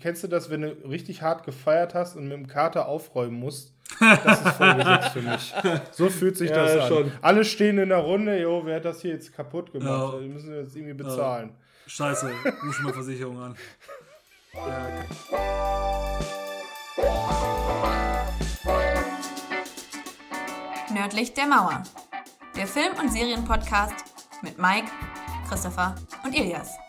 kennst du das, wenn du richtig hart gefeiert hast und mit dem Kater aufräumen musst? Das ist Folge für mich. So fühlt sich ja, das an. Alle stehen in der Runde, jo, wer hat das hier jetzt kaputt gemacht? Ja. Die müssen wir jetzt irgendwie bezahlen. Ja. Scheiße, ruf schon mal Versicherung an. Nördlich der Mauer. Der Film- und Serienpodcast mit Mike, Christopher und Ilias.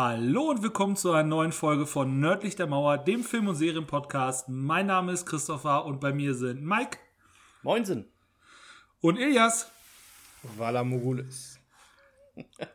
Hallo und willkommen zu einer neuen Folge von Nördlich der Mauer, dem Film- und Serienpodcast. Mein Name ist Christopher und bei mir sind Mike. Moinsen. Und Ilias. Vala Mogulis.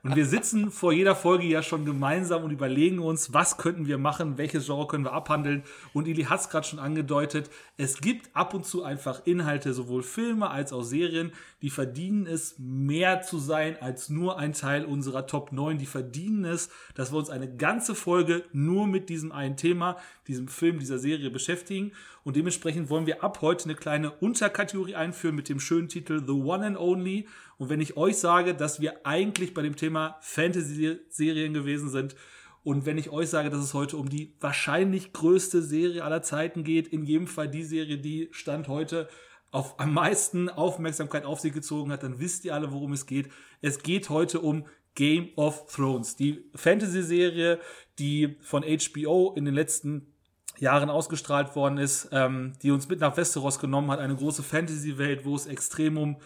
Und wir sitzen vor jeder Folge ja schon gemeinsam und überlegen uns, was könnten wir machen, welches Genre können wir abhandeln. Und Ili hat es gerade schon angedeutet, es gibt ab und zu einfach Inhalte, sowohl Filme als auch Serien, die verdienen es, mehr zu sein als nur ein Teil unserer Top 9. Die verdienen es, dass wir uns eine ganze Folge nur mit diesem einen Thema, diesem Film, dieser Serie beschäftigen. Und dementsprechend wollen wir ab heute eine kleine Unterkategorie einführen mit dem schönen Titel The One and Only. Und wenn ich euch sage, dass wir eigentlich bei dem Thema Fantasy-Serien gewesen sind, und wenn ich euch sage, dass es heute um die wahrscheinlich größte Serie aller Zeiten geht, in jedem Fall die Serie, die Stand heute auf am meisten Aufmerksamkeit auf sich gezogen hat, dann wisst ihr alle, worum es geht. Es geht heute um Game of Thrones, die Fantasy-Serie, die von HBO in den letzten Jahren ausgestrahlt worden ist, ähm, die uns mit nach Westeros genommen hat, eine große Fantasy-Welt, wo es extrem um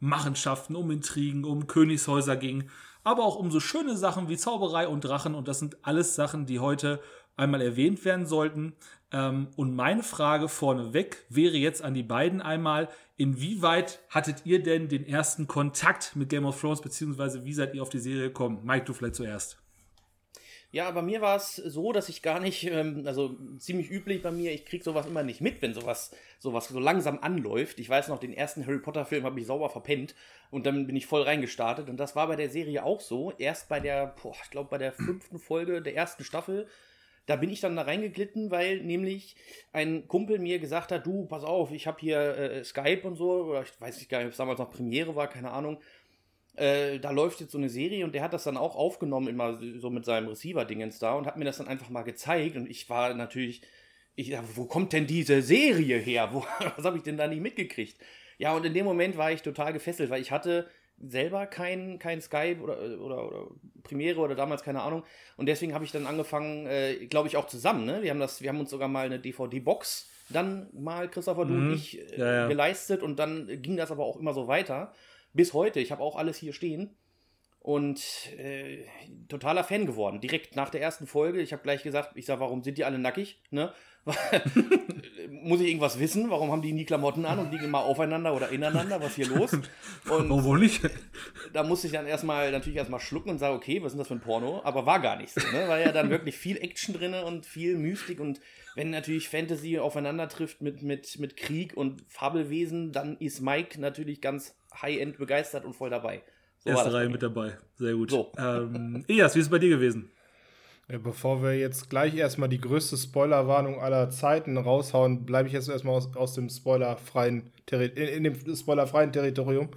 Machenschaften, um Intrigen, um Königshäuser ging, aber auch um so schöne Sachen wie Zauberei und Drachen und das sind alles Sachen, die heute einmal erwähnt werden sollten. Ähm, und meine Frage vorneweg wäre jetzt an die beiden einmal, inwieweit hattet ihr denn den ersten Kontakt mit Game of Thrones, beziehungsweise wie seid ihr auf die Serie gekommen? Mike, du vielleicht zuerst. Ja, bei mir war es so, dass ich gar nicht, ähm, also ziemlich üblich bei mir, ich krieg sowas immer nicht mit, wenn sowas, sowas so langsam anläuft. Ich weiß noch, den ersten Harry Potter-Film habe ich sauber verpennt und dann bin ich voll reingestartet. Und das war bei der Serie auch so. Erst bei der, boah, ich glaube, bei der fünften Folge der ersten Staffel, da bin ich dann da reingeglitten, weil nämlich ein Kumpel mir gesagt hat, du, pass auf, ich habe hier äh, Skype und so, oder ich weiß nicht gar nicht, ob es damals noch Premiere war, keine Ahnung äh, da läuft jetzt so eine Serie und der hat das dann auch aufgenommen, immer so mit seinem Receiver-Dingens da und hat mir das dann einfach mal gezeigt und ich war natürlich, ich dachte, wo kommt denn diese Serie her? Wo, was habe ich denn da nicht mitgekriegt? Ja, und in dem Moment war ich total gefesselt, weil ich hatte selber kein, kein Skype oder, oder, oder Premiere oder damals keine Ahnung. Und deswegen habe ich dann angefangen, äh, glaube ich, auch zusammen. Ne? Wir, haben das, wir haben uns sogar mal eine DVD-Box dann mal, Christopher, du mhm. und ich, äh, ja, ja. geleistet und dann ging das aber auch immer so weiter bis heute. Ich habe auch alles hier stehen und äh, totaler Fan geworden. Direkt nach der ersten Folge. Ich habe gleich gesagt, ich sage, warum sind die alle nackig? Ne? Muss ich irgendwas wissen? Warum haben die nie Klamotten an und liegen immer aufeinander oder ineinander? Was ist hier los? Und Warum wohl nicht? Da musste ich dann erstmal natürlich erstmal schlucken und sagen, okay, was ist das für ein Porno? Aber war gar nicht so. Ne? War ja dann wirklich viel Action drin und viel Mystik und wenn natürlich Fantasy aufeinander trifft mit, mit, mit Krieg und Fabelwesen, dann ist Mike natürlich ganz High-End begeistert und voll dabei. So Erste Reihe mit dabei. Sehr gut. So. Ähm, Elias, wie ist es bei dir gewesen? Ja, bevor wir jetzt gleich erstmal die größte Spoilerwarnung aller Zeiten raushauen, bleibe ich jetzt erstmal aus, aus dem spoilerfreien in, in dem spoilerfreien Territorium.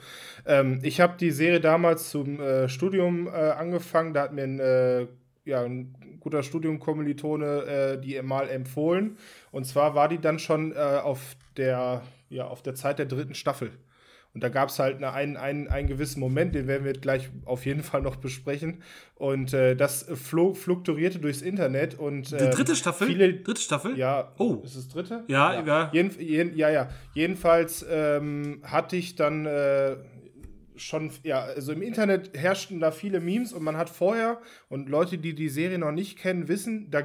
Ähm, ich habe die Serie damals zum äh, Studium äh, angefangen. Da hat mir ein, äh, ja, ein guter Studiumkommilitone äh, die mal empfohlen. Und zwar war die dann schon äh, auf der ja, auf der Zeit der dritten Staffel. Und da gab es halt eine, einen, einen, einen gewissen Moment, den werden wir gleich auf jeden Fall noch besprechen. Und äh, das fluktuierte durchs Internet. Und, äh, Die dritte Staffel? Viele, dritte Staffel? Ja. Oh. Ist es dritte? Ja, ja. Ja, jeden, jeden, ja, ja. Jedenfalls ähm, hatte ich dann äh, schon, ja, also im Internet herrschten da viele Memes und man hat vorher, und Leute, die die Serie noch nicht kennen, wissen, da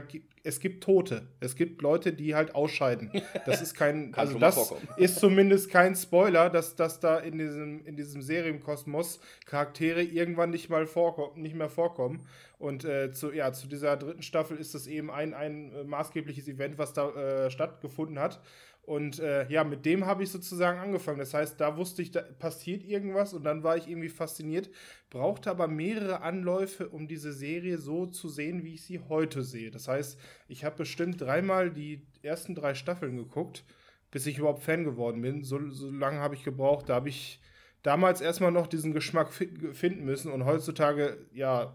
es gibt Tote. Es gibt Leute, die halt ausscheiden. Das ist kein, also das ist zumindest kein Spoiler, dass, dass da in diesem, in diesem Serienkosmos Charaktere irgendwann nicht mal vorkommen, nicht mehr vorkommen. Und äh, zu, ja, zu dieser dritten Staffel ist das eben ein, ein äh, maßgebliches Event, was da äh, stattgefunden hat. Und äh, ja, mit dem habe ich sozusagen angefangen. Das heißt, da wusste ich, da passiert irgendwas und dann war ich irgendwie fasziniert, brauchte aber mehrere Anläufe, um diese Serie so zu sehen, wie ich sie heute sehe. Das heißt, ich habe bestimmt dreimal die ersten drei Staffeln geguckt, bis ich überhaupt Fan geworden bin. So, so lange habe ich gebraucht. Da habe ich damals erstmal noch diesen Geschmack fi- finden müssen und heutzutage, ja,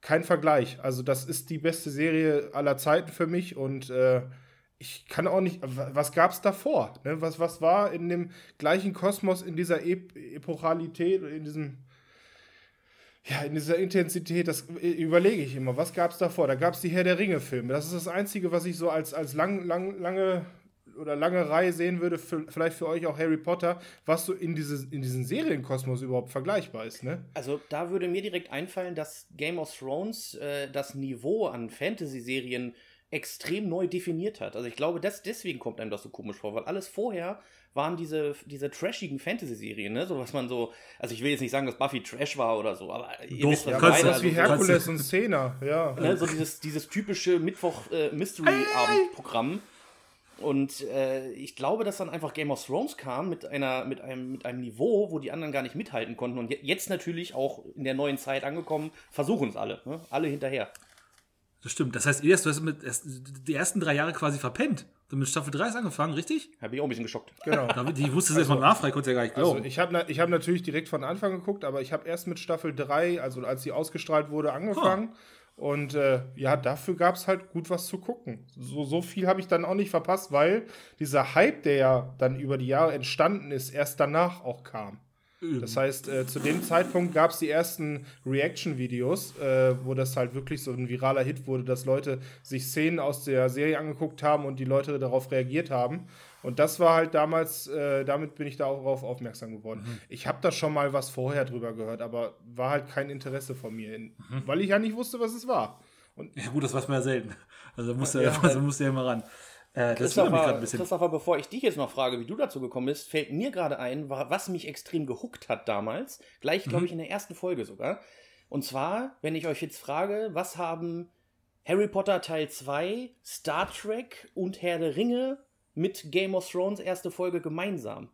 kein Vergleich. Also, das ist die beste Serie aller Zeiten für mich und äh, ich kann auch nicht. wa- Was gab es davor? Ne? Was, was war in dem gleichen Kosmos, in dieser Ep Epochalität, in diesem. Ja, in dieser Intensität, das äh, überlege ich immer. Was gab es davor? Da gab es die Herr der Ringe-Filme. Das ist das Einzige, was ich so als, als lang, lang, lange oder lange Reihe sehen würde, für, vielleicht für euch auch Harry Potter, was so in, dieses, in diesen Serienkosmos überhaupt vergleichbar ist, ne? Also da würde mir direkt einfallen, dass Game of Thrones äh, das Niveau an Fantasy-Serien extrem neu definiert hat. Also ich glaube, das, deswegen kommt einem das so komisch vor, weil alles vorher waren diese, diese trashigen Fantasy-Serien, ne? So was man so, also ich will jetzt nicht sagen, dass Buffy Trash war oder so, aber ihr Doch, wisst, was ja, ich kannst du- Was wie Also, Herkules du- und Szena, ja. ne? so dieses, dieses typische Mittwoch-Mystery-Abend-Programm. Und äh, ich glaube, dass dann einfach Game of Thrones kam mit, einer, mit, einem, mit einem Niveau, wo die anderen gar nicht mithalten konnten. Und je- jetzt natürlich auch in der neuen Zeit angekommen, versuchen es alle. Ne? Alle hinterher. Das stimmt. Das heißt, Elias, du hast mit erst, die ersten drei Jahre quasi verpennt. Du hast mit Staffel 3 ist angefangen, richtig? Da bin ich auch ein bisschen geschockt. Genau. David, ich wusste es erst mal nachfragen, konnte ja gar nicht Also glauben. ich habe na, ich hab natürlich direkt von Anfang geguckt, aber ich habe erst mit Staffel 3, also als sie ausgestrahlt wurde, angefangen. Und äh, ja, dafür gab es halt gut was zu gucken. So, so viel habe ich dann auch nicht verpasst, weil dieser Hype, der ja dann über die Jahre entstanden ist, erst danach auch kam. Das heißt, äh, zu dem Zeitpunkt gab es die ersten Reaction-Videos, äh, wo das halt wirklich so ein viraler Hit wurde, dass Leute sich Szenen aus der Serie angeguckt haben und die Leute darauf reagiert haben. Und das war halt damals, äh, damit bin ich darauf aufmerksam geworden. Ich habe da schon mal was vorher drüber gehört, aber war halt kein Interesse von mir, in, weil ich ja nicht wusste, was es war. Und ja, gut, das weiß man ja selten. Also da musst du ja, Ja. also musst du ja immer ran. Äh, das wundert mich Christopher, ein bisschen. Christopher, bevor ich dich jetzt noch frage, wie du dazu gekommen bist, fällt mir gerade ein, wa- was mich extrem gehuckt hat damals. Gleich, glaube ich, in der ersten Folge sogar. Und zwar, wenn ich euch jetzt frage, was haben Harry Potter Teil 2, Star Trek und Herr der Ringe mit Game of Thrones erste Folge gemeinsam?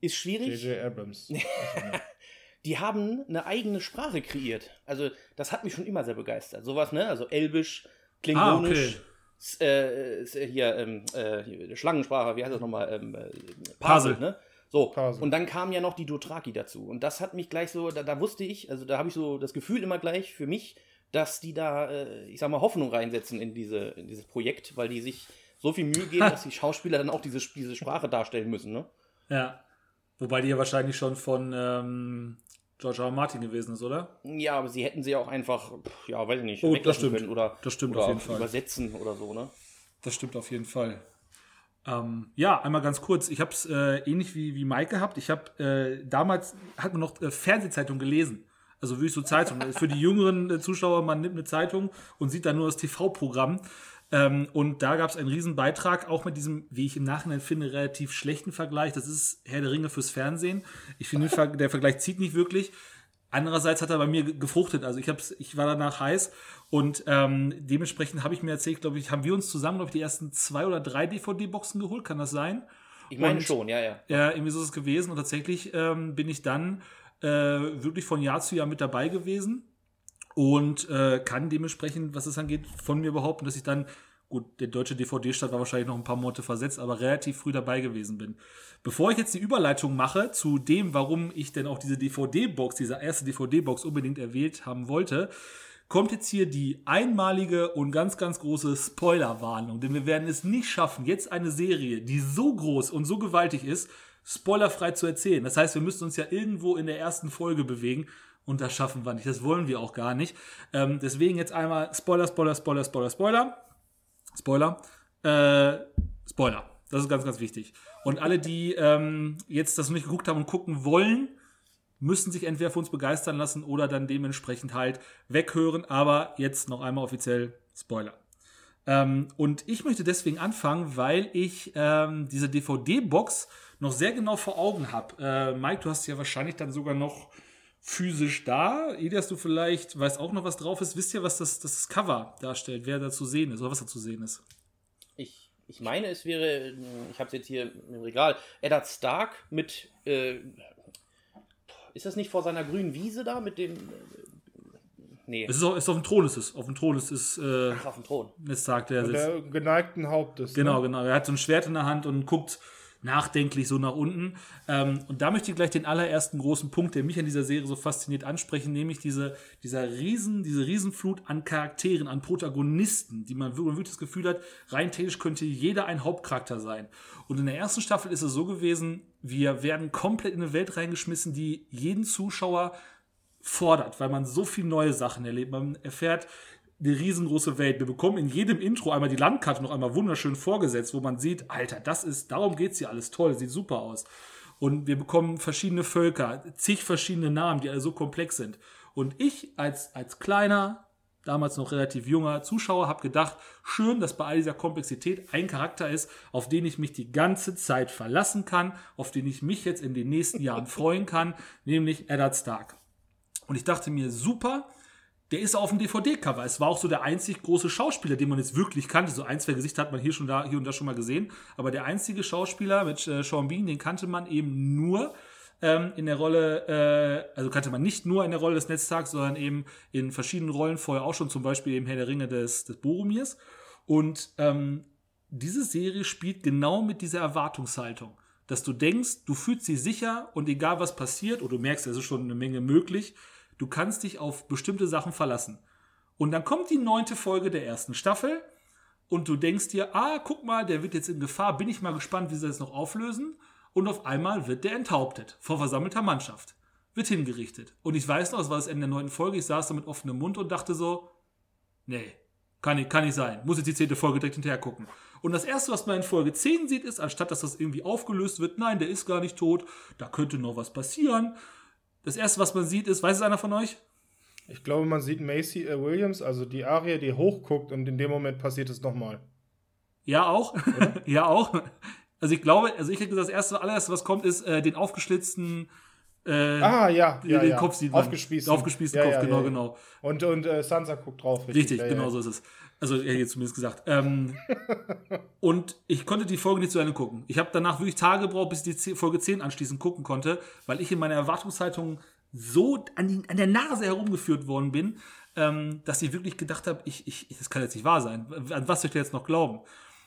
Ist schwierig. J.J. Abrams. Die haben eine eigene Sprache kreiert. Also, das hat mich schon immer sehr begeistert. Sowas, ne? Also Elbisch, Klingonisch, s- äh, s- hier, ähm, äh, Schlangensprache, wie heißt das nochmal? Ähm, äh, Parsel. ne? So, Parsel. und dann kam ja noch die Dothraki dazu. Und das hat mich gleich so, da, da wusste ich, also da habe ich so das Gefühl immer gleich für mich, dass die da, äh, ich sag mal, Hoffnung reinsetzen in, diese, in dieses Projekt, weil die sich so viel Mühe geben, dass die Schauspieler dann auch diese, diese Sprache darstellen müssen, ne? Ja. Wobei die ja wahrscheinlich schon von ähm, George R. Martin gewesen ist, oder? Ja, aber sie hätten sie auch einfach, ja, weiß ich nicht, Oh, das stimmt. können oder, Das stimmt oder auf jeden Fall. übersetzen oder so, ne? Das stimmt auf jeden Fall. Ähm, ja, einmal ganz kurz. Ich habe es äh, ähnlich wie, wie Mike gehabt. Ich habe äh, damals hat man noch äh, Fernsehzeitung gelesen. Also wirklich so Zeitung. Für die jüngeren äh, Zuschauer, man nimmt eine Zeitung und sieht dann nur das TV-Programm. Ähm, und da gab es einen riesen Beitrag, auch mit diesem, wie ich im Nachhinein finde, relativ schlechten Vergleich. Das ist Herr der Ringe fürs Fernsehen. Ich finde, der Ver- der Vergleich zieht nicht wirklich. Andererseits hat er bei mir ge- gefruchtet. Also ich, hab's, ich war danach heiß und ähm, dementsprechend habe ich mir erzählt, glaube ich, haben wir uns zusammen, glaube ich, die ersten zwei oder drei DVD-Boxen geholt. Kann das sein? Ich meine Und- schon, ja, ja. Ja, irgendwie so ist es gewesen. Und tatsächlich ähm, bin ich dann äh, wirklich von Jahr zu Jahr mit dabei gewesen und äh, kann dementsprechend, was es angeht, von mir behaupten, dass ich dann, gut, der deutsche DVD-Start war wahrscheinlich noch ein paar Monate versetzt, aber relativ früh dabei gewesen bin. Bevor ich jetzt die Überleitung mache zu dem, warum ich denn auch diese DVD-Box, diese erste DVD-Box unbedingt erwählt haben wollte, kommt jetzt hier die einmalige und ganz, ganz große Spoilerwarnung. Denn wir werden es nicht schaffen, jetzt eine Serie, die so groß und so gewaltig ist, spoilerfrei zu erzählen. Das heißt, wir müssen uns ja irgendwo in der ersten Folge bewegen. Und das schaffen wir nicht. Das wollen wir auch gar nicht. Ähm, deswegen jetzt einmal Spoiler, Spoiler, Spoiler, Spoiler, Spoiler. Spoiler. Äh, Spoiler. Das ist ganz, ganz wichtig. Und alle, die ähm, jetzt das noch nicht geguckt haben und gucken wollen, müssen sich entweder für uns begeistern lassen oder dann dementsprechend halt weghören. Aber jetzt noch einmal offiziell Spoiler. Ähm, und ich möchte deswegen anfangen, weil ich ähm, diese DVD-Box noch sehr genau vor Augen habe. Äh, Mike, du hast ja wahrscheinlich dann sogar noch physisch da. Elias, du vielleicht weißt auch noch, was drauf ist. Wisst ihr, was das, das Cover darstellt, wer da zu sehen ist oder was da zu sehen ist? Ich, ich meine, es wäre, ich habe es jetzt hier im Regal, Eddard Stark mit, äh, ist das nicht vor seiner grünen Wiese da mit dem, äh, nee, Es ist, auf, ist auf dem Thron, ist es. Auf dem Thron ist es, äh, auf dem Thron. jetzt sagt er, sitzt. der geneigten Hauptes. Genau, Ne? genau. Er hat so ein Schwert in der Hand und guckt nachdenklich so nach unten. Ähm, und da möchte ich gleich den allerersten großen Punkt, der mich an dieser Serie so fasziniert, ansprechen, nämlich diese, dieser riesen, diese Riesenflut an Charakteren, an Protagonisten, die man wirklich das Gefühl hat, rein technisch könnte jeder ein Hauptcharakter sein. Und in der ersten Staffel ist es so gewesen, wir werden komplett in eine Welt reingeschmissen, die jeden Zuschauer fordert, weil man so viel neue Sachen erlebt. Man erfährt eine riesengroße Welt. Wir bekommen in jedem Intro einmal die Landkarte noch einmal wunderschön vorgesetzt, wo man sieht, Alter, das ist, darum geht's hier alles toll, sieht super aus. Und wir bekommen verschiedene Völker, zig verschiedene Namen, die alle so komplex sind. Und ich als, als kleiner, damals noch relativ junger Zuschauer habe gedacht, schön, dass bei all dieser Komplexität ein Charakter ist, auf den ich mich die ganze Zeit verlassen kann, auf den ich mich jetzt in den nächsten Jahren freuen kann, nämlich Eddard Stark. Und ich dachte mir, super, der ist auf dem DVD-Cover. Es war auch so der einzig große Schauspieler, den man jetzt wirklich kannte. So ein, zwei Gesichter hat man hier, schon da, hier und da schon mal gesehen. Aber der einzige Schauspieler mit äh, Sean Bean, den kannte man eben nur ähm, in der Rolle, äh, also kannte man nicht nur in der Rolle des Netztags, sondern eben in verschiedenen Rollen vorher auch schon, zum Beispiel eben Herr der Ringe des, des Boromirs. Und ähm, diese Serie spielt genau mit dieser Erwartungshaltung, dass du denkst, du fühlst dich sicher und egal was passiert, oder du merkst, es ist schon eine Menge möglich, Du kannst dich auf bestimmte Sachen verlassen. Und dann kommt die neunte Folge der ersten Staffel und du denkst dir, ah, guck mal, der wird jetzt in Gefahr, bin ich mal gespannt, wie sie das noch auflösen. Und auf einmal wird der enthauptet vor versammelter Mannschaft. Wird hingerichtet. Und ich weiß noch, es war das Ende der neunten Folge, ich saß da mit offenem Mund und dachte so, nee, kann nicht, kann nicht sein. Muss jetzt die zehnte Folge direkt hinterher gucken. Und das erste, was man in Folge 10 sieht, ist, anstatt dass das irgendwie aufgelöst wird, nein, der ist gar nicht tot, da könnte noch was passieren. Das erste, was man sieht, ist, weiß es einer von euch? Ich glaube, man sieht Macy äh, Williams, also die Aria, die hochguckt und in dem Moment passiert es nochmal. Ja, auch. ja, auch. Also ich glaube, also ich hätte das erste, allererste, was kommt, ist äh, den aufgeschlitzten äh, ah, ja, ja den ja. Kopf sieht man. Aufgespießten. Aufgespießten ja, Kopf, ja, genau, genau. Und, und äh, Sansa guckt drauf. Richtig, richtig genau so ist es. Also er jetzt zumindest gesagt. Ähm, und ich konnte die Folge nicht zu Ende gucken. Ich habe danach wirklich Tage gebraucht, bis ich die Folge 10 anschließend gucken konnte, weil ich in meiner Erwartungshaltung so an, die, an der Nase herumgeführt worden bin, ähm, dass ich wirklich gedacht habe, ich, ich, das kann jetzt nicht wahr sein. An was soll ich jetzt noch glauben?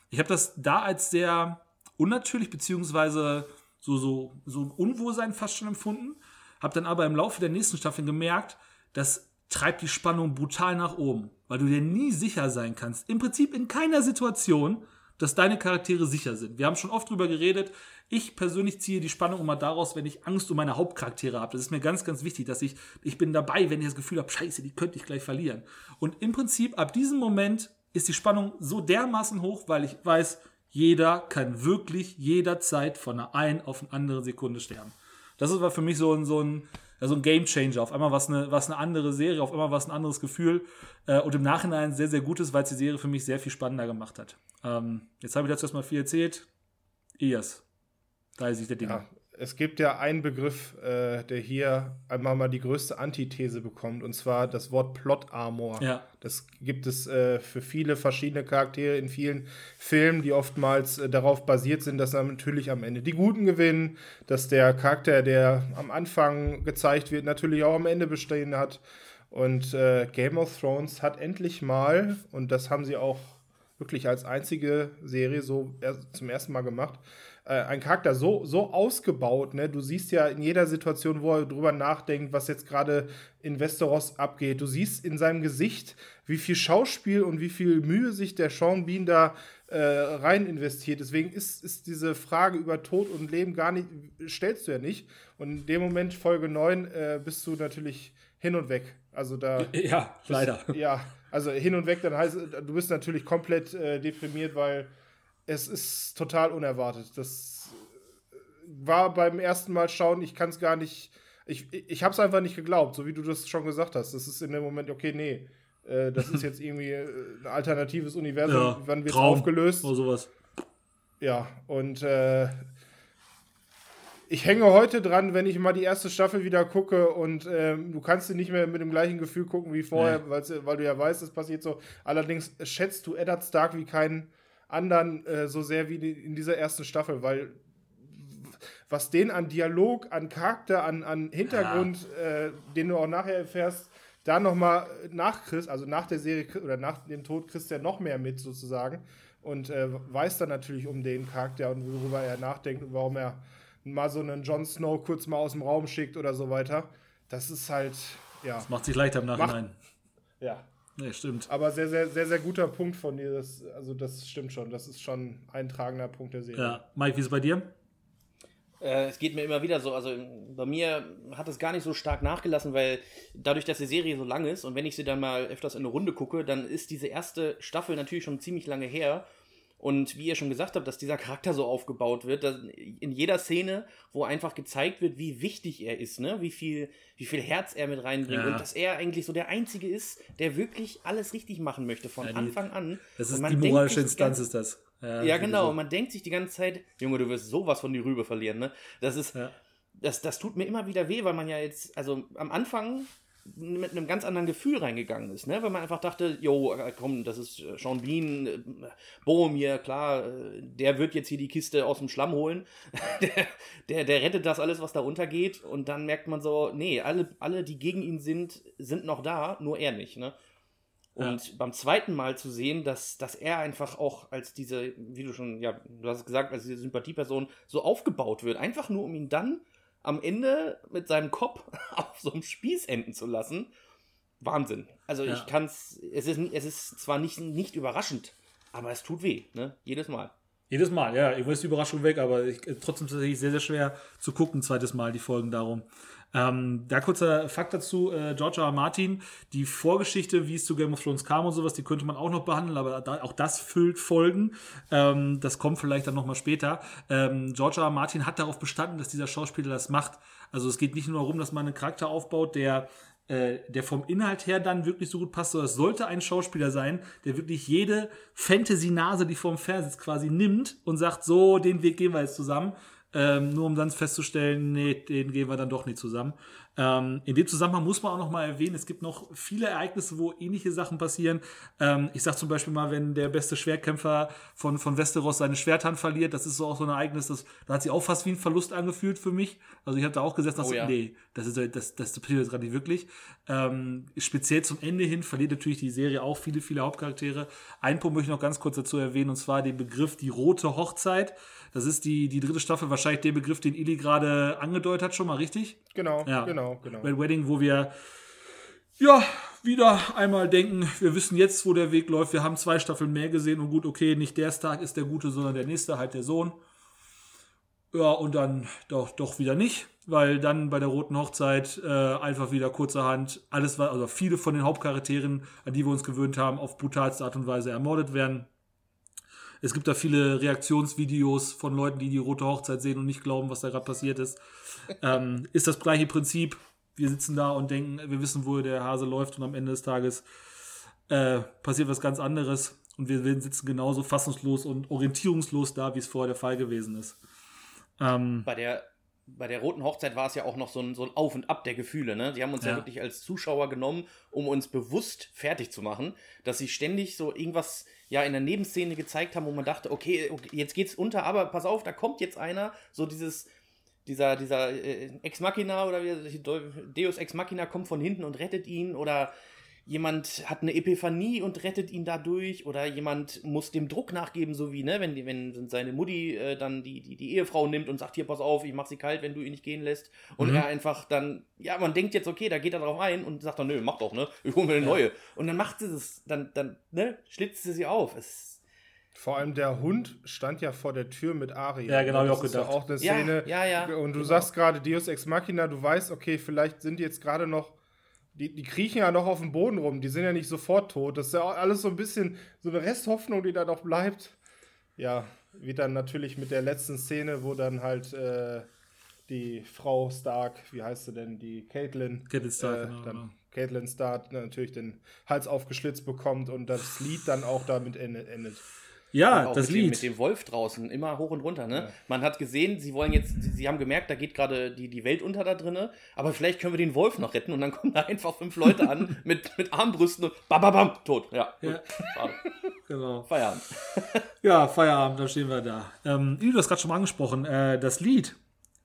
Ich habe das da als sehr unnatürlich beziehungsweise so, so, so Unwohlsein fast schon empfunden. Habe dann aber im Laufe der nächsten Staffeln gemerkt, das treibt die Spannung brutal nach oben weil du dir nie sicher sein kannst. Im Prinzip in keiner Situation, dass deine Charaktere sicher sind. Wir haben schon oft drüber geredet. Ich persönlich ziehe die Spannung immer daraus, wenn ich Angst um meine Hauptcharaktere habe. Das ist mir ganz, ganz wichtig, dass ich, ich bin dabei, wenn ich das Gefühl habe, scheiße, die könnte ich gleich verlieren. Und im Prinzip, ab diesem Moment ist die Spannung so dermaßen hoch, weil ich weiß, jeder kann wirklich jederzeit von einer einen auf eine andere Sekunde sterben. Das war für mich so ein, so ein, also ein Game Changer. Auf einmal war es eine, eine andere Serie, auf einmal war es ein anderes Gefühl. Äh, und im Nachhinein sehr, sehr gut ist, weil es die Serie für mich sehr viel spannender gemacht hat. Ähm, jetzt habe ich dazu erstmal viel erzählt. Ias, da ist sich der Ding. Ja, es gibt ja einen Begriff, äh, der hier einmal mal die größte Antithese bekommt, und zwar das Wort Plot Armor. Ja. Das gibt es äh, für viele verschiedene Charaktere in vielen Filmen, die oftmals äh, darauf basiert sind, dass natürlich am Ende die Guten gewinnen, dass der Charakter, der am Anfang gezeigt wird, natürlich auch am Ende bestehen hat. Und äh, Game of Thrones hat endlich mal, und das haben sie auch wirklich als einzige Serie so zum ersten Mal gemacht, äh, ein Charakter so, so ausgebaut, ne? Du siehst ja in jeder Situation, wo er drüber nachdenkt, was jetzt gerade in Westeros abgeht. Du siehst in seinem Gesicht, wie viel Schauspiel und wie viel Mühe sich der Sean Bean da äh, rein investiert. Deswegen ist, ist diese Frage über Tod und Leben gar nicht, stellst du ja nicht. Und in dem Moment, Folge 9, äh, bist du natürlich hin und weg. Also da. Ja, leider. Bist, ja, also hin und weg, dann heißt du bist natürlich komplett äh, deprimiert, weil es ist total unerwartet. Das war beim ersten Mal schauen, ich kann es gar nicht. Ich, ich habe es einfach nicht geglaubt, so wie du das schon gesagt hast. Das ist in dem Moment, okay, nee, äh, das ist jetzt irgendwie äh, ein alternatives Universum. Ja, Wann wird es aufgelöst? Oder sowas. Ja, und äh, ich hänge heute dran, wenn ich mal die erste Staffel wieder gucke und ähm, du kannst sie nicht mehr mit dem gleichen Gefühl gucken wie vorher, nee. weil du ja weißt, es passiert so. Allerdings schätzt du Eddard Stark wie keinen anderen äh, so sehr wie in dieser ersten Staffel, weil was den an Dialog, an Charakter, an, an Hintergrund, ja. äh, den du auch nachher erfährst, da nochmal nach Chris, also nach der Serie oder nach dem Tod kriegst du ja noch mehr mit sozusagen. und äh, weiß dann natürlich um den Charakter und worüber er nachdenkt und warum er mal so einen Jon Snow kurz mal aus dem Raum schickt oder so weiter. Das ist halt, ja. Das macht sich leichter im Nachhinein. Macht, ja. Nee, stimmt. Aber sehr, sehr, sehr, sehr guter Punkt von dir. Das, also, das stimmt schon. Das ist schon ein tragender Punkt der Serie. Ja. Mike, wie ist es bei dir? Äh, es geht mir immer wieder so. Also, bei mir hat es gar nicht so stark nachgelassen, weil dadurch, dass die Serie so lang ist und wenn ich sie dann mal öfters in eine Runde gucke, dann ist diese erste Staffel natürlich schon ziemlich lange her. Und wie ihr schon gesagt habt, dass dieser Charakter so aufgebaut wird, in jeder Szene, wo einfach gezeigt wird, wie wichtig er ist, ne? wie, viel, wie viel Herz er mit reinbringt ja. und dass er eigentlich so der Einzige ist, der wirklich alles richtig machen möchte von ja, die, Anfang an. Das ist die moralische Instanz, ist das. Ja, ja genau. Und man denkt sich die ganze Zeit, Junge, du wirst sowas von die Rübe verlieren. Ne? Das ist, das, das tut mir immer wieder weh, weil man ja jetzt, also am Anfang mit einem ganz anderen Gefühl reingegangen ist, ne? Weil man einfach dachte, jo, äh, komm, das ist äh, Sean Bean, äh, Boromir, klar, der wird jetzt hier die Kiste aus dem Schlamm holen. der, der, der rettet das alles, was da untergeht. Und dann merkt man so, nee, alle, alle, die gegen ihn sind, sind noch da, nur er nicht, ne? Und ja. beim zweiten Mal zu sehen, dass, dass er einfach auch als diese, wie du schon, ja, du hast es gesagt, als diese Sympathieperson so aufgebaut wird, einfach nur um ihn dann am Ende mit seinem Kopf auf so einem Spieß enden zu lassen. Wahnsinn. Also ja. ich kann es, es ist zwar nicht, nicht überraschend, aber es tut weh, ne? Jedes Mal. Jedes Mal, ja. Ich weiß die Überraschung weg, aber ich, trotzdem tatsächlich sehr, sehr schwer zu gucken, zweites Mal die Folgen darum. Ähm, da kurzer Fakt dazu, äh, George R. Martin, die Vorgeschichte, wie es zu Game of Thrones kam und sowas, die könnte man auch noch behandeln, aber da, auch das füllt Folgen. Ähm, das kommt vielleicht dann nochmal später. Ähm, George. R. Martin hat darauf bestanden, dass dieser Schauspieler das macht. Also es geht nicht nur darum, dass man einen Charakter aufbaut, der äh, der vom Inhalt her dann wirklich so gut passt, sondern es sollte ein Schauspieler sein, der wirklich jede Fantasy-Nase, die vorm Fernseher quasi nimmt und sagt, so, den Weg gehen wir jetzt zusammen. Ähm, nur um dann festzustellen, nee, den gehen wir dann doch nicht zusammen. Ähm, in dem Zusammenhang muss man auch noch mal erwähnen, es gibt noch viele Ereignisse, wo ähnliche Sachen passieren. Ähm, ich sag zum Beispiel mal, wenn der beste Schwertkämpfer von, von Westeros seine Schwerthand verliert, das ist so auch so ein Ereignis, das, da hat sich auch fast wie ein Verlust angefühlt für mich. Also ich habe da auch gesessen, dass, oh, ja. nee, das ist das, das passiert jetzt gerade nicht wirklich. Ähm, speziell zum Ende hin verliert natürlich die Serie auch viele, viele Hauptcharaktere. Ein Punkt möchte ich noch ganz kurz dazu erwähnen, und zwar den Begriff die rote Hochzeit. Das ist die, die dritte Staffel, wahrscheinlich der Begriff, den Ili gerade angedeutet hat, schon mal richtig? Genau, ja. genau, genau. Red Wedding, wo wir ja, wieder einmal denken, wir wissen jetzt, wo der Weg läuft. Wir haben zwei Staffeln mehr gesehen und gut, okay, nicht der Stark ist der Gute, sondern der nächste, halt der Sohn. Ja, und dann doch, doch wieder nicht, weil dann bei der Roten Hochzeit äh, einfach wieder kurzerhand alles war, also viele von den Hauptcharakteren, an die wir uns gewöhnt haben, auf brutalste Art und Weise ermordet werden. Es gibt da viele Reaktionsvideos von Leuten, die die rote Hochzeit sehen und nicht glauben, was da gerade passiert ist. Ähm, ist das gleiche Prinzip. Wir sitzen da und denken, wir wissen, wo der Hase läuft und am Ende des Tages äh, passiert was ganz anderes. Und wir sitzen genauso fassungslos und orientierungslos da, wie es vorher der Fall gewesen ist. Ähm, Bei der bei der Roten Hochzeit war es ja auch noch so ein, so ein Auf und Ab der Gefühle. Ne? Die haben uns ja. ja. wirklich als Zuschauer genommen, um uns bewusst fertig zu machen, dass sie ständig so irgendwas ja in der Nebenszene gezeigt haben, wo man dachte, okay, okay jetzt geht's unter, aber pass auf, da kommt jetzt einer, so dieses dieser dieser äh, Ex Machina oder wie Deus Ex Machina kommt von hinten und rettet ihn oder jemand hat eine Epiphanie und rettet ihn dadurch oder jemand muss dem Druck nachgeben, so wie, ne, wenn, wenn seine Mutti äh, dann die, die, die Ehefrau nimmt und sagt, hier, pass auf, ich mach sie kalt, wenn du ihn nicht gehen lässt. Und mhm. er einfach dann, ja, man denkt jetzt, okay, da geht er drauf ein und sagt dann, nö, mach doch, ne, ich hole mir eine ja. neue. Und dann macht sie das, dann, dann, ne, schlitzt sie sie auf. Es, vor allem der Hund stand ja vor der Tür mit Ari. Ja, genau, ich auch gedacht. Ja auch eine Szene. Ja, ja, ja. Und du genau. sagst gerade Deus Ex Machina, du weißt, okay, vielleicht sind die jetzt gerade noch die, die kriechen ja noch auf dem Boden rum, die sind ja nicht sofort tot. Das ist ja alles so ein bisschen so eine Resthoffnung, die da noch bleibt. Ja, wie dann natürlich mit der letzten Szene, wo dann halt äh, die Frau Stark, wie heißt sie denn, die Caitlin, Caitlin Stark, äh, genau, dann genau. Caitlin Stark natürlich den Hals aufgeschlitzt bekommt und das Lied dann auch damit endet. Ja, das mit Lied. Dem, mit dem Wolf draußen, immer hoch und runter. Ne? Ja. Man hat gesehen, sie wollen jetzt, sie, sie haben gemerkt, da geht gerade die, die Welt unter da drinne, aber vielleicht können wir den Wolf noch retten und dann kommen da einfach fünf Leute an mit, mit Armbrüsten und bam, bam, bam, tot. Ja, ja. genau. Feierabend. ja, Feierabend, da stehen wir da. Ähm, du hast gerade schon mal angesprochen, äh, das Lied,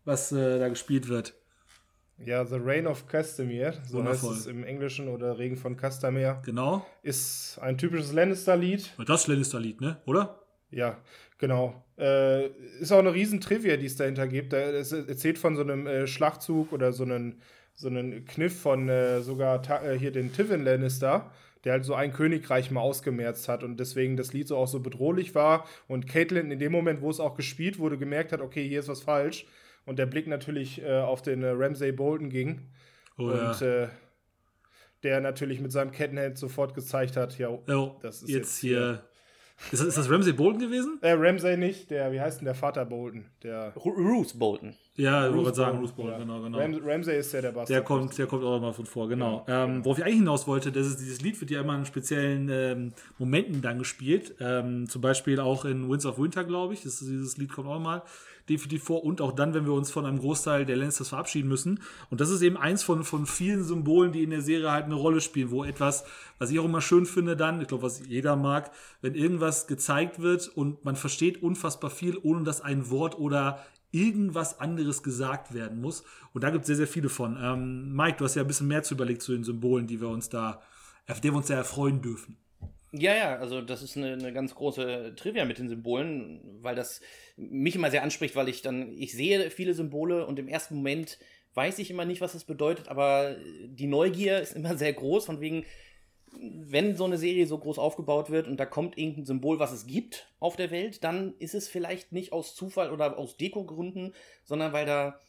was äh, da gespielt wird. Ja, The Reign of Castamere, so Wundervoll. heißt es im Englischen oder Regen von Castamere. Genau. Ist ein typisches Lannister-Lied. Das Lannister-Lied, ne? Oder? Ja, genau. Äh, ist auch eine riesen Trivia, die es dahinter gibt. Es erzählt von so einem äh, Schlachtzug oder so einen, so einen Kniff von äh, sogar äh, hier den Tivin Lannister, der halt so ein Königreich mal ausgemerzt hat und deswegen das Lied so auch so bedrohlich war. Und Caitlin in dem Moment, wo es auch gespielt wurde, gemerkt hat, okay, hier ist was falsch. Und der Blick natürlich äh, auf den äh, Ramsay Bolton ging. Oh, und ja. der natürlich mit seinem Kettenheld sofort gezeigt hat, ja, oh, das ist jetzt, jetzt hier ist das, ist das Ramsey Bolton gewesen? Äh, Ramsey nicht, der, wie heißt denn der Vater Bolton? Der Ruth Bolton. Ja, ich wollte sagen, Ruth Bolton, ja. genau, genau. Ram Ramsey ist ja der Bastard. Der kommt, der kommt auch mal von vor, genau. Ja. Ähm, worauf ich eigentlich hinaus wollte, das ist, dieses Lied wird ja immer in speziellen ähm, Momenten dann gespielt. Ähm, zum Beispiel auch in Winds of Winter, glaube ich. Das, dieses Lied kommt auch mal definitiv vor. Und auch dann, wenn wir uns von einem Großteil der Lannisters verabschieden müssen. Und das ist eben eins von, von vielen Symbolen, die in der Serie halt eine Rolle spielen, wo etwas, was ich auch immer schön finde dann, ich glaube, was jeder mag, wenn irgendwas gezeigt wird und man versteht unfassbar viel, ohne dass ein Wort oder irgendwas anderes gesagt werden muss. Und da gibt es sehr, sehr viele von. Ähm, Mike, du hast ja ein bisschen mehr zu überlegt zu den Symbolen, die wir uns da, auf die wir uns da erfreuen dürfen. Ja, ja, also das ist eine, eine, ganz große Trivia mit den Symbolen, weil das mich immer sehr anspricht, weil ich dann, ich sehe viele Symbole und im ersten Moment weiß ich immer nicht, was das bedeutet, aber die Neugier ist immer sehr groß, von wegen, wenn so eine Serie so groß aufgebaut wird und da kommt irgendein Symbol, was es gibt auf der Welt, dann ist es vielleicht nicht aus Zufall oder aus Dekogründen, sondern weil da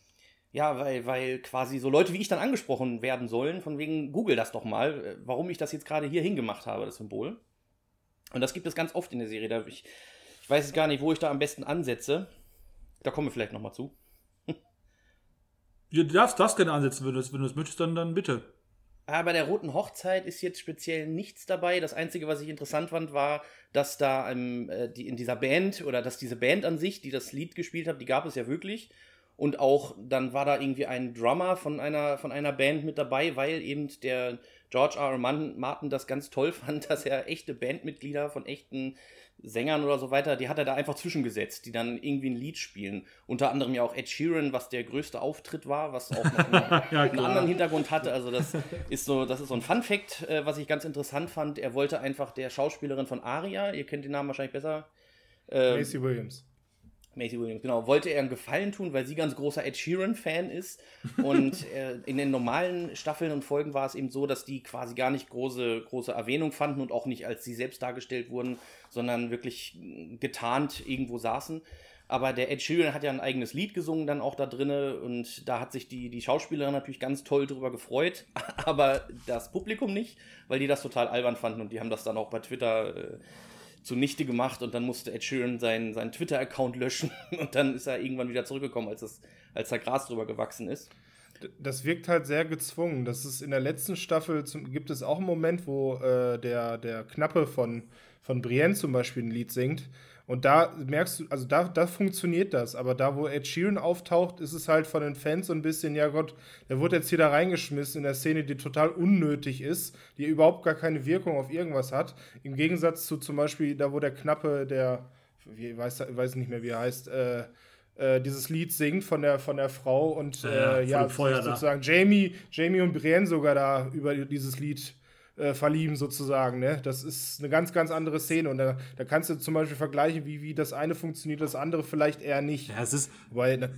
ja, weil, weil quasi so Leute wie ich dann angesprochen werden sollen, von wegen, google das doch mal, warum ich das jetzt gerade hier hingemacht habe, das Symbol. Und das gibt es ganz oft in der Serie. Da ich, ich weiß jetzt gar nicht, wo ich da am besten ansetze. Da kommen wir vielleicht nochmal zu. du darfst, darfst gerne ansetzen, wenn du es wenn möchtest, dann, dann bitte. Aber ah, bei der Roten Hochzeit ist jetzt speziell nichts dabei. Das Einzige, was ich interessant fand, war, dass da ähm, die, in dieser Band oder dass diese Band an sich, die das Lied gespielt hat, die gab es ja wirklich. Und auch dann war da irgendwie ein Drummer von einer, von einer Band mit dabei, weil eben der George R. R. Martin das ganz toll fand, dass er echte Bandmitglieder von echten Sängern oder so weiter, die hat er da einfach zwischengesetzt, die dann irgendwie ein Lied spielen. Unter anderem ja auch Ed Sheeran, was der größte Auftritt war, was auch noch einen, ja, einen anderen Hintergrund hatte. Also das ist so, das ist so ein Fun Fact, äh, was ich ganz interessant fand. Er wollte einfach der Schauspielerin von Aria, ihr kennt den Namen wahrscheinlich besser. Äh, Macy Williams. Macy Williams, genau, wollte er einen Gefallen tun, weil sie ganz großer Ed Sheeran-Fan ist. Und äh, in den normalen Staffeln und Folgen war es eben so, dass die quasi gar nicht große, große Erwähnung fanden und auch nicht als sie selbst dargestellt wurden, sondern wirklich getarnt irgendwo saßen. Aber der Ed Sheeran hat ja ein eigenes Lied gesungen, dann auch da drinne und da hat sich die, die Schauspielerin natürlich ganz toll drüber gefreut, aber das Publikum nicht, weil die das total albern fanden und die haben das dann auch bei Twitter äh, zunichte gemacht und dann musste Ed Sheeran seinen, seinen Twitter-Account löschen und dann ist er irgendwann wieder zurückgekommen, als, das, als da Gras drüber gewachsen ist. Das wirkt halt sehr gezwungen. Das ist in der letzten Staffel zum, gibt es auch einen Moment, wo äh, der, der Knappe von, von Brienne zum Beispiel ein Lied singt und da merkst du, also da, da funktioniert das, aber da, wo Ed Sheeran auftaucht, ist es halt von den Fans so ein bisschen, ja Gott, der wurde jetzt hier da reingeschmissen in der Szene, die total unnötig ist, die überhaupt gar keine Wirkung auf irgendwas hat. Im Gegensatz zu zum Beispiel, da wo der Knappe, der, ich weiß, weiß nicht mehr, wie er heißt, äh, äh, dieses Lied singt von der, von der Frau und ja, äh, ja sozusagen Jamie, Jamie und Brienne sogar da über dieses Lied äh, verlieben sozusagen. Ne? Das ist eine ganz, ganz andere Szene. Und da, da kannst du zum Beispiel vergleichen, wie, wie das eine funktioniert, das andere vielleicht eher nicht. Ja, es ist, Weil, ne,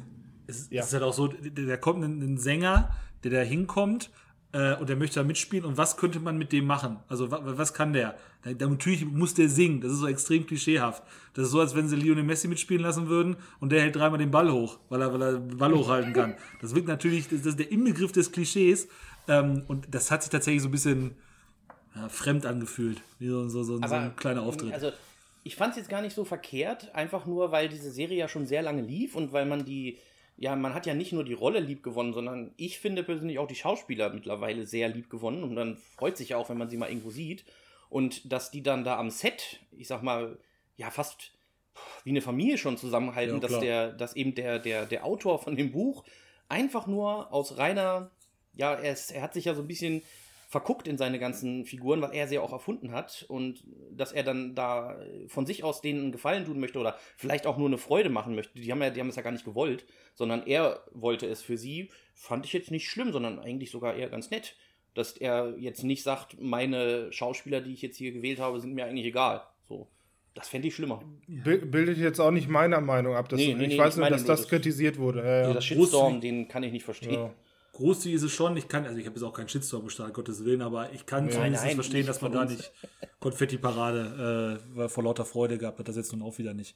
es, ja. ist halt auch so, da kommt ein, ein Sänger, der da hinkommt äh, und der möchte da mitspielen. Und was könnte man mit dem machen? Also was, was kann der? Da, da, natürlich muss der singen. Das ist so extrem klischeehaft. Das ist so, als wenn sie Lionel Messi mitspielen lassen würden und der hält dreimal den Ball hoch, weil er, weil er den Ball hochhalten kann. Das wirkt natürlich, das ist der Inbegriff des Klischees. Ähm, und das hat sich tatsächlich so ein bisschen ja, fremd angefühlt. Wie so, so, so, so ein kleiner Auftritt. Also, ich fand es jetzt gar nicht so verkehrt, einfach nur, weil diese Serie ja schon sehr lange lief und weil man die, ja, man hat ja nicht nur die Rolle lieb gewonnen, sondern ich finde persönlich auch die Schauspieler mittlerweile sehr lieb gewonnen und dann freut sich ja auch, wenn man sie mal irgendwo sieht. Und dass die dann da am Set, ich sag mal, ja, fast wie eine Familie schon zusammenhalten, ja, dass der, dass eben der, der, der Autor von dem Buch einfach nur aus reiner, ja, er, ist, er hat sich ja so ein bisschen verguckt in seine ganzen Figuren, weil er sie auch erfunden hat und dass er dann da von sich aus denen einen Gefallen tun möchte oder vielleicht auch nur eine Freude machen möchte. Die haben ja, die haben es ja gar nicht gewollt, sondern er wollte es für sie. Fand ich jetzt nicht schlimm, sondern eigentlich sogar eher ganz nett, dass er jetzt nicht sagt, meine Schauspieler, die ich jetzt hier gewählt habe, sind mir eigentlich egal. So. Das fände ich schlimmer. Bildet jetzt auch nicht meiner Meinung ab. Nee, nee, ich nee, weiß ich nur, dass das das- kritisiert wurde. Ja, ja. Das Shitstorm, den kann ich nicht verstehen. Ja. Großzügig ist es schon. Ich kann, also ich habe jetzt auch keinen Shitstorm gestartet, Gottes Willen, aber ich kann zumindest nein, verstehen, dass man da nicht Konfetti-Parade äh, vor lauter Freude gehabt hat. Das jetzt nun auch wieder nicht.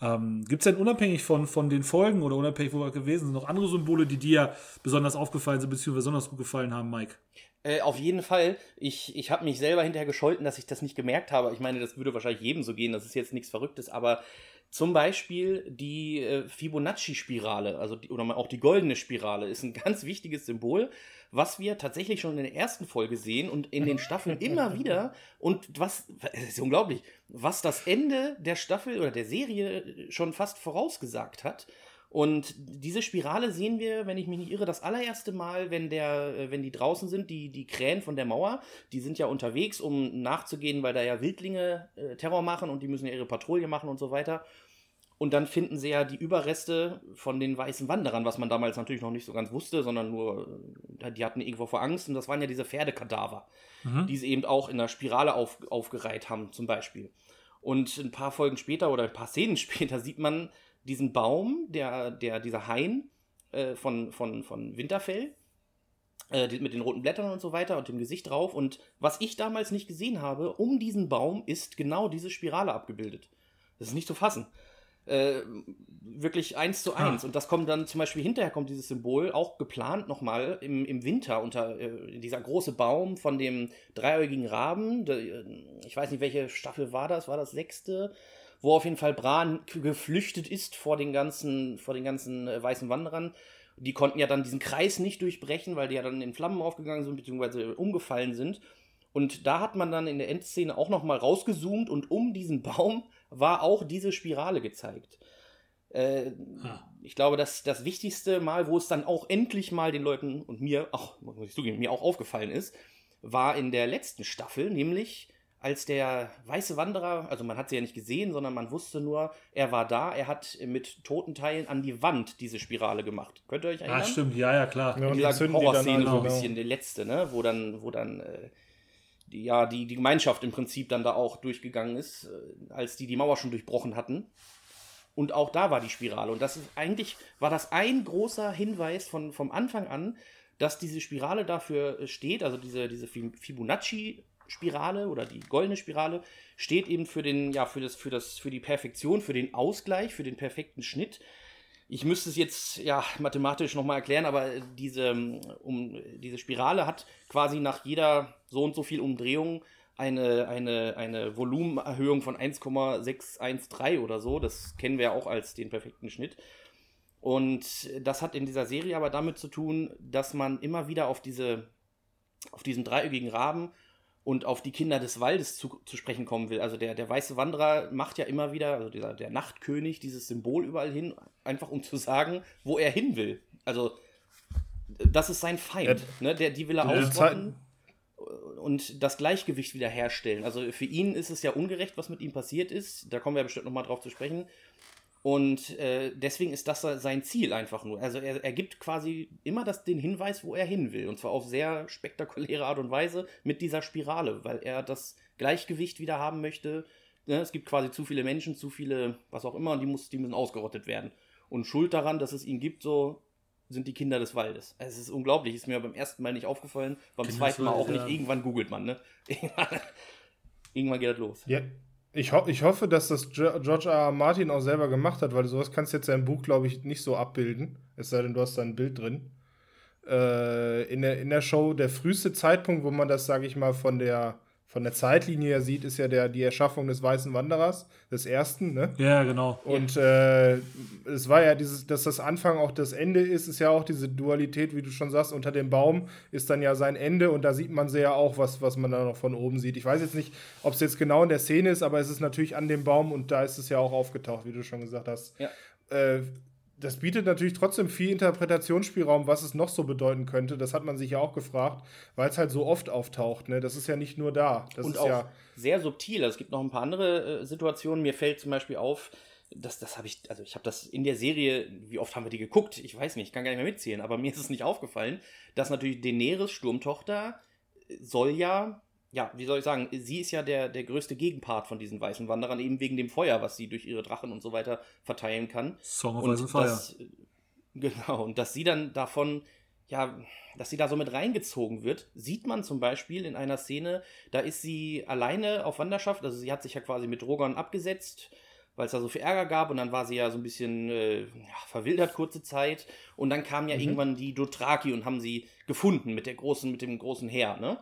Ähm, Gibt es denn unabhängig von, von den Folgen oder unabhängig, wo wir gewesen sind, noch andere Symbole, die dir besonders aufgefallen sind, beziehungsweise besonders gut gefallen haben, Mike? Äh, auf jeden Fall. Ich, ich habe mich selber hinterher gescholten, dass ich das nicht gemerkt habe. Ich meine, das würde wahrscheinlich jedem so gehen. Das ist jetzt nichts Verrücktes. Aber zum Beispiel die äh, Fibonacci-Spirale, also die, oder auch die goldene Spirale, ist ein ganz wichtiges Symbol, was wir tatsächlich schon in der ersten Folge sehen und in den Staffeln immer wieder. Und was, es ist unglaublich, was das Ende der Staffel oder der Serie schon fast vorausgesagt hat. Und diese Spirale sehen wir, wenn ich mich nicht irre, das allererste Mal, wenn der, äh, wenn die draußen sind, die, die Krähen von der Mauer, die sind ja unterwegs, um nachzugehen, weil da ja Wildlinge äh, Terror machen und die müssen ja ihre Patrouille machen und so weiter. Und dann finden sie ja die Überreste von den weißen Wanderern, was man damals natürlich noch nicht so ganz wusste, sondern nur, äh, die hatten irgendwo vor Angst und das waren ja diese Pferdekadaver, die sie eben auch in der Spirale auf, aufgereiht haben, zum Beispiel. Und ein paar Folgen später oder ein paar Szenen später sieht man diesen Baum, der, der, dieser Hain äh, von, von, von Winterfell, äh, mit den roten Blättern und so weiter und dem Gesicht drauf. Und was ich damals nicht gesehen habe, um diesen Baum ist genau diese Spirale abgebildet. Das ist nicht zu fassen. Äh, wirklich eins zu eins. Und das kommt dann zum Beispiel hinterher kommt dieses Symbol auch geplant nochmal im, im Winter unter äh, dieser große Baum von dem dreieugigen Raben. Der, äh, ich weiß nicht, welche Staffel war das, war das sechste, wo auf jeden Fall Bran geflüchtet ist vor den ganzen, vor den ganzen äh, weißen Wanderern. Die konnten ja dann diesen Kreis nicht durchbrechen, weil die ja dann in Flammen aufgegangen sind, beziehungsweise umgefallen sind. Und da hat man dann in der Endszene auch nochmal rausgezoomt und um diesen Baum war auch diese Spirale gezeigt. Äh, Ah. ich glaube, dass das wichtigste Mal, wo es dann auch endlich mal den Leuten und mir auch, muss ich zugeben, mir auch aufgefallen ist, war in der letzten Staffel, nämlich als der weiße Wanderer, also man hat sie ja nicht gesehen, sondern man wusste nur, er war da, er hat mit Totenteilen an die Wand diese Spirale gemacht. Könnt ihr euch erinnern? Ah, stimmt, ja, ja, klar. Ja, und in die dieser die Horrorszene so ein genau. bisschen, der letzte, ne? Wo dann, wo dann äh, die, ja, die, die Gemeinschaft im Prinzip dann da auch durchgegangen ist, äh, als die die Mauer schon durchbrochen hatten. Und auch da war die Spirale. Und das ist eigentlich, war das ein großer Hinweis von, vom Anfang an, dass diese Spirale dafür steht, also diese, diese Fi- Fibonacci-Spirale oder die goldene Spirale, steht eben für den, ja, für das, für das, für die Perfektion, für den Ausgleich, für den perfekten Schnitt. Ich müsste es jetzt ja mathematisch nochmal erklären, aber äh, diese, ähm, um, diese Spirale hat quasi nach jeder so und so viel Umdrehung eine, eine, eine Volumenerhöhung von 1,613 oder so. Das kennen wir ja auch als den perfekten Schnitt. Und das hat in dieser Serie aber damit zu tun, dass man immer wieder auf diese, auf diesen dreieckigen Raben und auf die Kinder des Waldes zu, zu sprechen kommen will. Also der, der weiße Wanderer macht ja immer wieder, also dieser, der Nachtkönig, dieses Symbol überall hin, einfach um zu sagen, wo er hin will. Also das ist sein Feind, ne? der, die will er Ja, ausrotten und das Gleichgewicht wiederherstellen. Also für ihn ist es ja ungerecht, was mit ihm passiert ist. Da kommen wir bestimmt nochmal drauf zu sprechen. Und äh, deswegen ist das sein Ziel einfach nur. Also er, er gibt quasi immer das, den Hinweis, wo er hin will. Und zwar auf sehr spektakuläre Art und Weise mit dieser Spirale, weil er das Gleichgewicht wieder haben möchte. Ne, es gibt quasi zu viele Menschen, zu viele, was auch immer, und die, muss, die müssen ausgerottet werden. Und schuld daran, dass es ihn gibt, so sind die Kinder des Waldes. Es ist unglaublich, ist mir beim ersten Mal nicht aufgefallen, beim zweiten Mal auch nicht. Irgendwann googelt man, ne? Irgendwann geht das los. Ja, ich, ho ich hoffe, dass das George R. R. Martin auch selber gemacht hat, weil sowas kannst du jetzt im Buch, glaube ich, nicht so abbilden. Es sei denn, du hast da ein Bild drin. Äh, in, der, in der Show, der früheste Zeitpunkt, wo man das, sage ich mal, von der, von der Zeitlinie her sieht, ist ja der, die Erschaffung des Weißen Wanderers, des ersten, ne? Ja, genau. Und äh, es war ja dieses, dass das Anfang auch das Ende ist, ist ja auch diese Dualität, wie du schon sagst, unter dem Baum ist dann ja sein Ende und da sieht man sehr auch, was, was man da noch von oben sieht. Ich weiß jetzt nicht, ob es jetzt genau in der Szene ist, aber es ist natürlich an dem Baum und da ist es ja auch aufgetaucht, wie du schon gesagt hast. Ja. Äh, das bietet natürlich trotzdem viel Interpretationsspielraum, was es noch so bedeuten könnte. Das hat man sich ja auch gefragt, weil es halt so oft auftaucht. Ne? Das ist ja nicht nur da. Das und ist auch ja. sehr subtil. Also es gibt noch ein paar andere äh, Situationen. Mir fällt zum Beispiel auf, dass das habe ich, also ich habe das in der Serie, wie oft haben wir die geguckt? Ich weiß nicht, ich kann gar nicht mehr mitzählen, aber mir ist es nicht aufgefallen, dass natürlich Daenerys Sturmtochter soll ja ja, wie soll ich sagen, sie ist ja der, der größte Gegenpart von diesen weißen Wanderern, eben wegen dem Feuer, was sie durch ihre Drachen und so weiter verteilen kann. Song of und and Fire. dass, genau, und dass sie dann davon, ja, dass sie da so mit reingezogen wird, sieht man zum Beispiel in einer Szene, da ist sie alleine auf Wanderschaft, also sie hat sich ja quasi mit Drogon abgesetzt, weil es da so viel Ärger gab und dann war sie ja so ein bisschen äh, ja, verwildert kurze Zeit und dann kamen ja irgendwann die Dothraki und haben sie gefunden mit der großen, mit dem großen Heer, ne?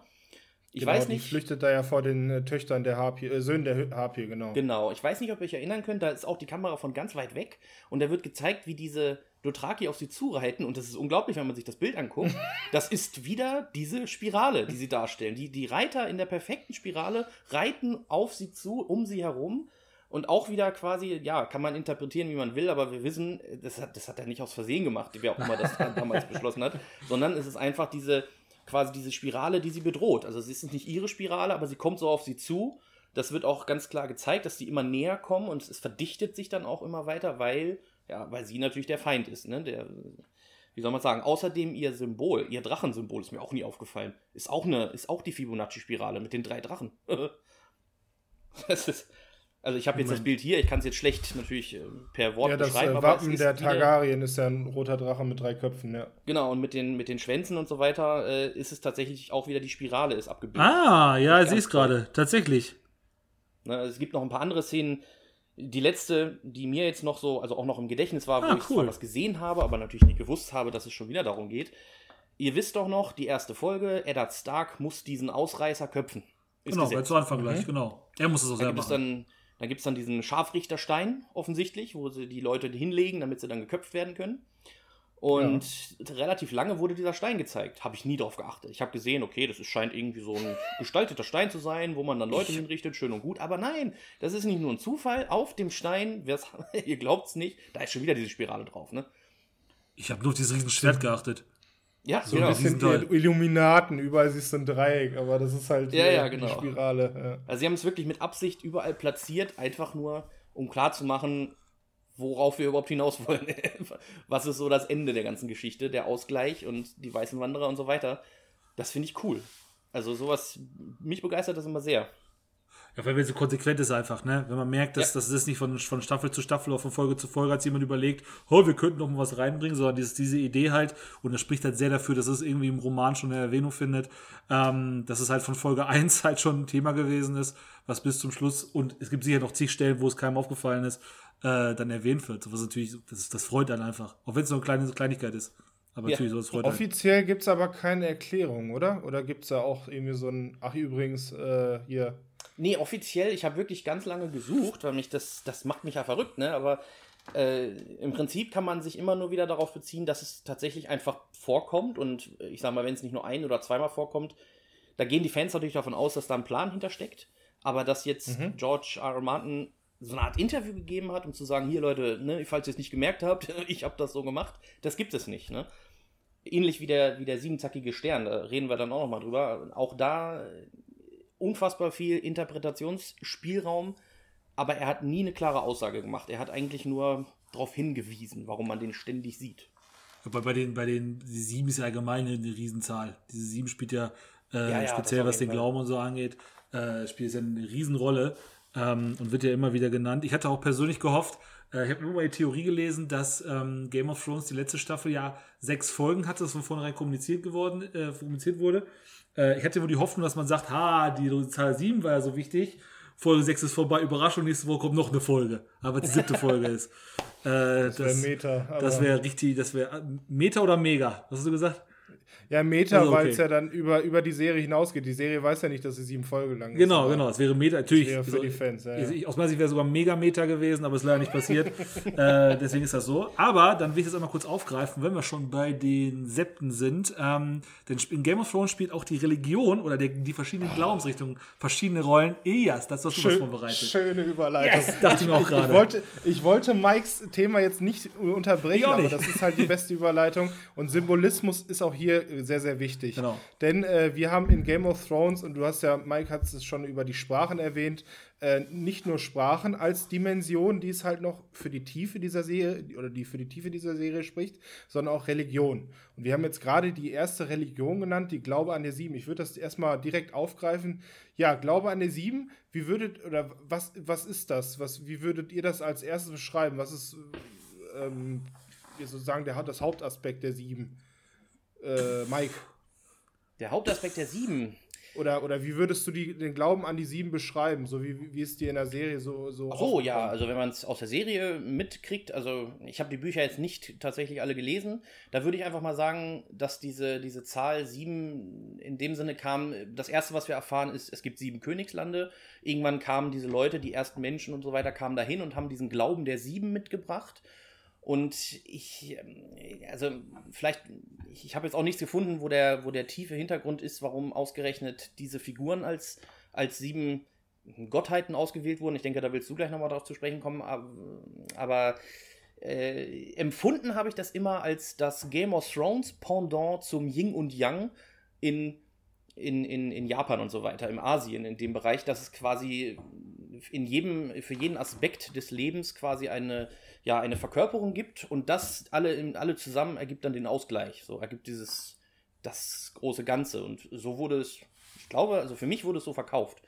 Ich genau, weiß Die nicht. flüchtet da ja vor den äh, Töchtern der Harpie, äh, Söhnen der Harpie, genau. Genau, ich weiß nicht, ob ihr euch erinnern könnt, da ist auch die Kamera von ganz weit weg und da wird gezeigt, wie diese Dothraki auf sie zureiten und das ist unglaublich, wenn man sich das Bild anguckt. Das ist wieder diese Spirale, die sie darstellen. Die, die Reiter in der perfekten Spirale reiten auf sie zu, um sie herum und auch wieder quasi, ja, kann man interpretieren, wie man will, aber wir wissen, das hat, das hat er nicht aus Versehen gemacht, wer auch immer das damals beschlossen hat, sondern es ist einfach diese, quasi diese Spirale, die sie bedroht. Also es ist nicht ihre Spirale, aber sie kommt so auf sie zu. Das wird auch ganz klar gezeigt, dass die immer näher kommen und es verdichtet sich dann auch immer weiter, weil, ja, weil sie natürlich der Feind ist, ne? Der, wie soll man sagen? Außerdem ihr Symbol, ihr Drachensymbol ist mir auch nie aufgefallen. Ist auch eine, ist auch die Fibonacci-Spirale mit den drei Drachen. das ist, also ich habe jetzt das. Bild hier, ich kann es jetzt schlecht natürlich äh, per Wort Ja, das beschreiben, äh, aber es Wappen ist der Targaryen ist ja ein roter Drache mit drei Köpfen, ja. Genau, und mit den, mit den Schwänzen und so weiter äh, ist es tatsächlich auch wieder die Spirale ist abgebildet. Ah, ja, ich sehe es gerade. Tatsächlich. Ne, es gibt noch ein paar andere Szenen. Die letzte, die mir jetzt noch so, also auch noch im Gedächtnis war, wo Ah, ich cool. zwar was gesehen habe, aber natürlich nicht gewusst habe, dass es schon wieder darum geht. Ihr wisst doch noch, die erste Folge, Eddard Stark muss diesen Ausreißer köpfen. Ist Genau, gesetzt. zu Anfang gleich, genau. Er muss es auch Da selber gibt es machen. Dann, dann, gibt's dann diesen Scharfrichterstein, offensichtlich, wo sie die Leute hinlegen, damit sie dann geköpft werden können. Und relativ lange wurde dieser Stein gezeigt. Habe ich nie drauf geachtet. Ich habe gesehen, okay, das ist, scheint irgendwie so ein gestalteter Stein zu sein, wo man dann Leute hinrichtet, schön und gut. Aber nein, das ist nicht nur ein Zufall. Auf dem Stein, wer's, ihr glaubt's nicht, da ist schon wieder diese Spirale drauf, ne? Ich habe nur auf dieses riesen Schwert geachtet. Ja, So genau. ein bisschen die Illuminaten, überall siehst du ein Dreieck, aber das ist halt Ja, die, ja, genau. die Spirale. Also sie haben es wirklich mit Absicht überall platziert, einfach nur, um klarzumachen, worauf wir überhaupt hinaus wollen. Was ist so das Ende der ganzen Geschichte, der Ausgleich und die weißen Wanderer und so weiter. Das finde ich cool. Also sowas, mich begeistert das immer sehr. Ja, weil wenn so konsequent ist einfach, ne? Wenn man merkt, dass Ja. das ist nicht von, von Staffel zu Staffel oder von Folge zu Folge, als jemand überlegt, oh, wir könnten noch mal was reinbringen, sondern dieses, diese Idee halt, und das spricht halt sehr dafür, dass es irgendwie im Roman schon eine Erwähnung findet, ähm, dass es halt von Folge 1 halt schon ein Thema gewesen ist, was bis zum Schluss, und es gibt sicher noch zig Stellen, wo es keinem aufgefallen ist, äh, dann erwähnt wird. Was natürlich, das, das freut dann einfach. Auch wenn es nur eine kleine Kleinigkeit ist. Aber Ja. natürlich, sowas freut Ja. einen. Offiziell gibt es aber keine Erklärung, oder? Oder gibt es da auch irgendwie so ein, ach übrigens, äh, hier, Nee, offiziell, ich habe wirklich ganz lange gesucht, weil mich das, das macht mich ja verrückt, ne? Aber äh, im Prinzip kann man sich immer nur wieder darauf beziehen, dass es tatsächlich einfach vorkommt. Und äh, ich sag mal, wenn es nicht nur ein oder zweimal vorkommt, da gehen die Fans natürlich davon aus, dass da ein Plan hintersteckt. Aber dass jetzt George R. R. Martin so eine Art Interview gegeben hat, um zu sagen, hier Leute, ne, falls ihr es nicht gemerkt habt, ich habe das so gemacht, das gibt es nicht, ne? Ähnlich wie der, wie der siebenzackige Stern, da reden wir dann auch nochmal drüber. Auch da unfassbar viel Interpretationsspielraum, aber er hat nie eine klare Aussage gemacht. Er hat eigentlich nur darauf hingewiesen, warum man den ständig sieht. Aber bei den, bei den, die sieben ist ja allgemein eine Riesenzahl. Diese sieben spielt ja, äh, Ja, ja, speziell was den. Glauben und so angeht, äh, spielt es ja eine Riesenrolle ähm, und wird ja immer wieder genannt. Ich hatte auch persönlich gehofft, äh, ich habe nur mal die Theorie gelesen, dass ähm, Game of Thrones die letzte Staffel ja sechs Folgen hatte, das von vornherein kommuniziert geworden, äh, kommuniziert wurde. Äh, ich hatte wohl die Hoffnung, dass man sagt, ha, die Zahl sieben war ja so wichtig. Folge 6 ist vorbei, Überraschung, nächste Woche kommt noch eine Folge. Aber die siebte Folge ist. Äh, das wär Meta, Das wäre richtig, das wäre Meta oder Mega? Was hast du gesagt? Ja, Meta, Also, weil okay. es ja dann über, über die Serie hinausgeht. Die Serie weiß ja nicht, dass sie sieben Folgen lang ist. Genau, genau. Es wäre Meta, natürlich. wäre für die Fans, ja, ja. Ich, aus meiner Sicht wäre sogar Mega-Meta gewesen, aber ist leider nicht passiert. äh, deswegen ist das so. Aber dann will ich das einmal kurz aufgreifen, wenn wir schon bei den Septen sind. Ähm, denn in Game of Thrones spielt auch die Religion oder der, die verschiedenen Glaubensrichtungen verschiedene Rollen. Elias, das hast du was Schön, vorbereitet. schöne Überleitung. Dachte ich mir auch Ich gerade. wollte, ich wollte Mikes Thema jetzt nicht unterbrechen, Ich auch aber nicht. das ist halt die beste Überleitung. Und Symbolismus ist auch hier sehr, sehr wichtig. Genau. Denn äh, wir haben in Game of Thrones, und du hast ja, Mike hat es schon über die Sprachen erwähnt, äh, nicht nur Sprachen als Dimension, die es halt noch für die Tiefe dieser Serie oder die für die Tiefe dieser Serie spricht, sondern auch Religion. Und wir haben jetzt gerade die erste Religion genannt, die Glaube an der Sieben. Ich würde das erstmal direkt aufgreifen. Ja, Glaube an der Sieben, wie würdet, oder was, was ist das? Was, wie würdet ihr das als erstes beschreiben? Was ist ähm, sozusagen der, das Hauptaspekt der Sieben? Äh, Mike. Der Hauptaspekt der Sieben. Oder, oder wie würdest du die, den Glauben an die Sieben beschreiben, so wie, wie es dir in der Serie so so Ach so, ja, also wenn man es aus der Serie mitkriegt, also ich habe die Bücher jetzt nicht tatsächlich alle gelesen, da würde ich einfach mal sagen, dass diese, diese Zahl sieben in dem Sinne kam, das erste, was wir erfahren, ist, es gibt sieben Königslande. Irgendwann kamen diese Leute, die ersten Menschen und so weiter, kamen dahin und haben diesen Glauben der sieben mitgebracht. Und ich, also vielleicht, ich habe jetzt auch nichts gefunden, wo der, wo der tiefe Hintergrund ist, warum ausgerechnet diese Figuren als, als sieben Gottheiten ausgewählt wurden. Ich denke, da willst du gleich nochmal darauf zu sprechen kommen. Aber, aber äh, empfunden habe ich das immer als das Game of Thrones Pendant zum Yin und Yang in, in, in, in Japan und so weiter, im Asien, in dem Bereich, dass es quasi in jedem, für jeden Aspekt des Lebens quasi eine ja, eine Verkörperung gibt und das alle, alle zusammen ergibt dann den Ausgleich. So ergibt dieses, das große Ganze. Und so wurde es, ich glaube, also für mich wurde es so verkauft.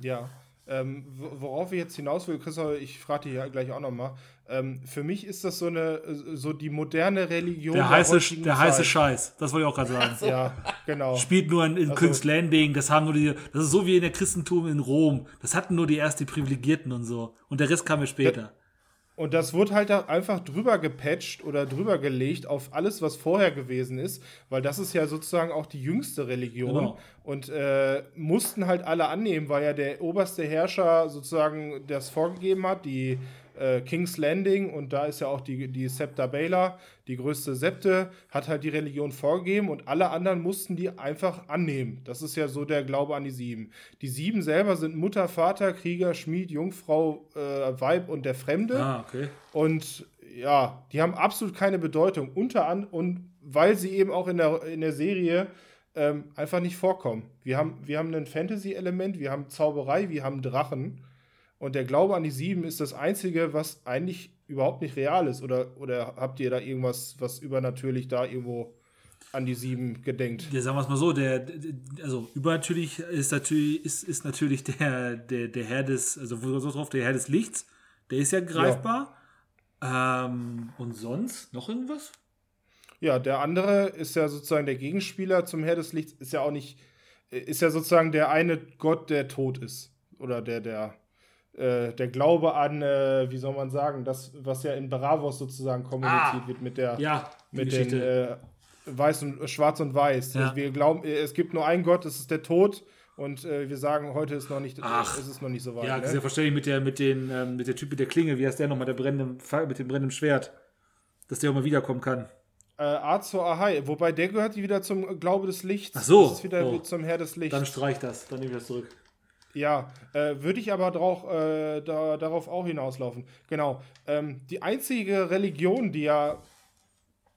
Ja. Ähm, worauf wir jetzt hinaus will, Christoph, ich frage dich ja gleich auch nochmal. Ähm, für mich ist das so eine, so die moderne Religion. Der, heiße, der heiße Scheiß, das wollte ich auch gerade sagen. so. Ja, genau. Spielt nur in, in also, King's Landing, das haben nur die, das ist so wie in der Christentum in Rom. Das hatten nur die erst die Privilegierten und so. Und der Rest kam ja später. Und das wurde halt einfach drüber gepatcht oder drüber gelegt auf alles, was vorher gewesen ist, weil das ist ja sozusagen auch die jüngste Religion. Genau. Und äh, mussten halt alle annehmen, weil ja der oberste Herrscher sozusagen das vorgegeben hat, die äh, King's Landing und da ist ja auch die, die Septa Baylor, die größte Septe, hat halt die Religion vorgegeben und alle anderen mussten die einfach annehmen. Das ist ja so der Glaube an die Sieben. Die Sieben selber sind Mutter, Vater, Krieger, Schmied, Jungfrau, äh, Weib und der Fremde. Ah, okay. Und ja, die haben absolut keine Bedeutung. Unter an und weil sie eben auch in der, in der Serie ähm, einfach nicht vorkommen. Wir haben, wir haben ein Fantasy-Element, wir haben Zauberei, wir haben Drachen. Und der Glaube an die Sieben ist das Einzige, was eigentlich überhaupt nicht real ist. Oder, oder habt ihr da irgendwas, was übernatürlich da irgendwo an die Sieben gedenkt? Ja, sagen wir es mal so, der, also übernatürlich ist natürlich, ist, ist natürlich der, der, der Herr des, also so drauf, der Herr des Lichts, der ist ja greifbar. Ja. Ähm, und sonst noch irgendwas? Ja, der andere ist ja sozusagen der Gegenspieler zum Herr des Lichts, ist ja auch nicht, ist ja sozusagen der eine Gott, der tot ist. Oder der, der äh, der Glaube an, äh, wie soll man sagen, das, was ja in Bravos sozusagen kommuniziert ah, wird mit der ja, mit den äh, Weiß und Schwarz und Weiß. Ja. Wir glauben, äh, es gibt nur einen Gott, das ist der Tod. Und äh, wir sagen, heute ist noch nicht, Ach, ist es noch nicht so weit. Ja, ne? sehr verständlich mit der, mit den, ähm, mit der Typ mit der Klinge, wie heißt der nochmal, der brennende, mit dem brennenden Schwert, dass der auch mal wiederkommen kann. Äh, Azor Ahai, wobei der gehört wieder zum Glaube des Lichts. Ach so. Das ist wieder oh. zum Herr des Lichts. Dann streich das, dann nehme ich das zurück. Ja, äh, würde ich aber drauf, äh, da, darauf auch hinauslaufen. Genau. Ähm, die einzige Religion, die ja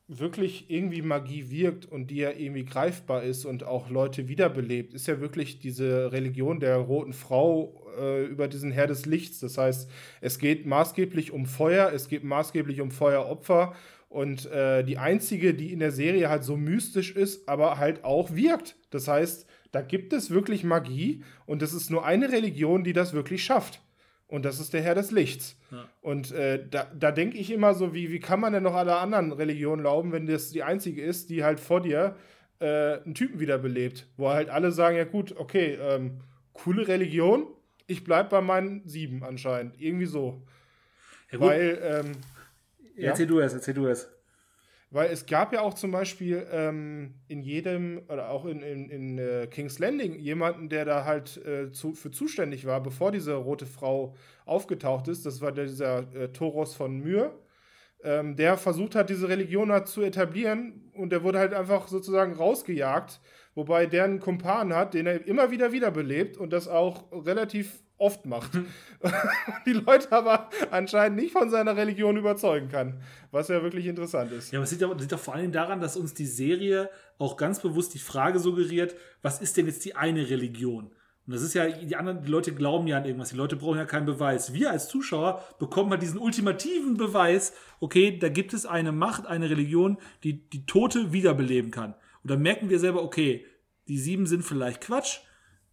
wirklich irgendwie Magie wirkt und die ja irgendwie greifbar ist und auch Leute wiederbelebt, ist ja wirklich diese Religion der roten Frau äh, über diesen Herr des Lichts. Das heißt, es geht maßgeblich um Feuer, es geht maßgeblich um Feueropfer und äh, die einzige, die in der Serie halt so mystisch ist, aber halt auch wirkt. Das heißt, da gibt es wirklich Magie und es ist nur eine Religion, die das wirklich schafft. Und das ist der Herr des Lichts. Ja. Und äh, da, da denke ich immer so, wie, wie kann man denn noch alle anderen Religionen glauben, wenn das die einzige ist, die halt vor dir äh, einen Typen wiederbelebt. Wo halt alle sagen, ja gut, okay, ähm, coole Religion, ich bleib bei meinen sieben anscheinend. Irgendwie so. Ja, Weil, ähm, Erzähl ja? du es, erzähl du es. Weil es gab ja auch zum Beispiel ähm, in jedem, oder auch in, in, in äh, King's Landing, jemanden, der da halt äh, zu, für zuständig war, bevor diese rote Frau aufgetaucht ist. Das war dieser äh, Toros von Myr, ähm, der versucht hat, diese Religion halt zu etablieren und der wurde halt einfach sozusagen rausgejagt, wobei der einen Kumpan hat, den er immer wieder wiederbelebt und das auch relativ oft macht. die Leute aber anscheinend nicht von seiner Religion überzeugen kann. Was ja wirklich interessant ist. Ja, aber es liegt doch, doch vor allem daran, dass uns die Serie auch ganz bewusst die Frage suggeriert, was ist denn jetzt die eine Religion? Und das ist ja, die anderen die Leute glauben ja an irgendwas, die Leute brauchen ja keinen Beweis. Wir als Zuschauer bekommen halt diesen ultimativen Beweis, okay, da gibt es eine Macht, eine Religion, die die Tote wiederbeleben kann. Und dann merken wir selber, okay, die sieben sind vielleicht Quatsch.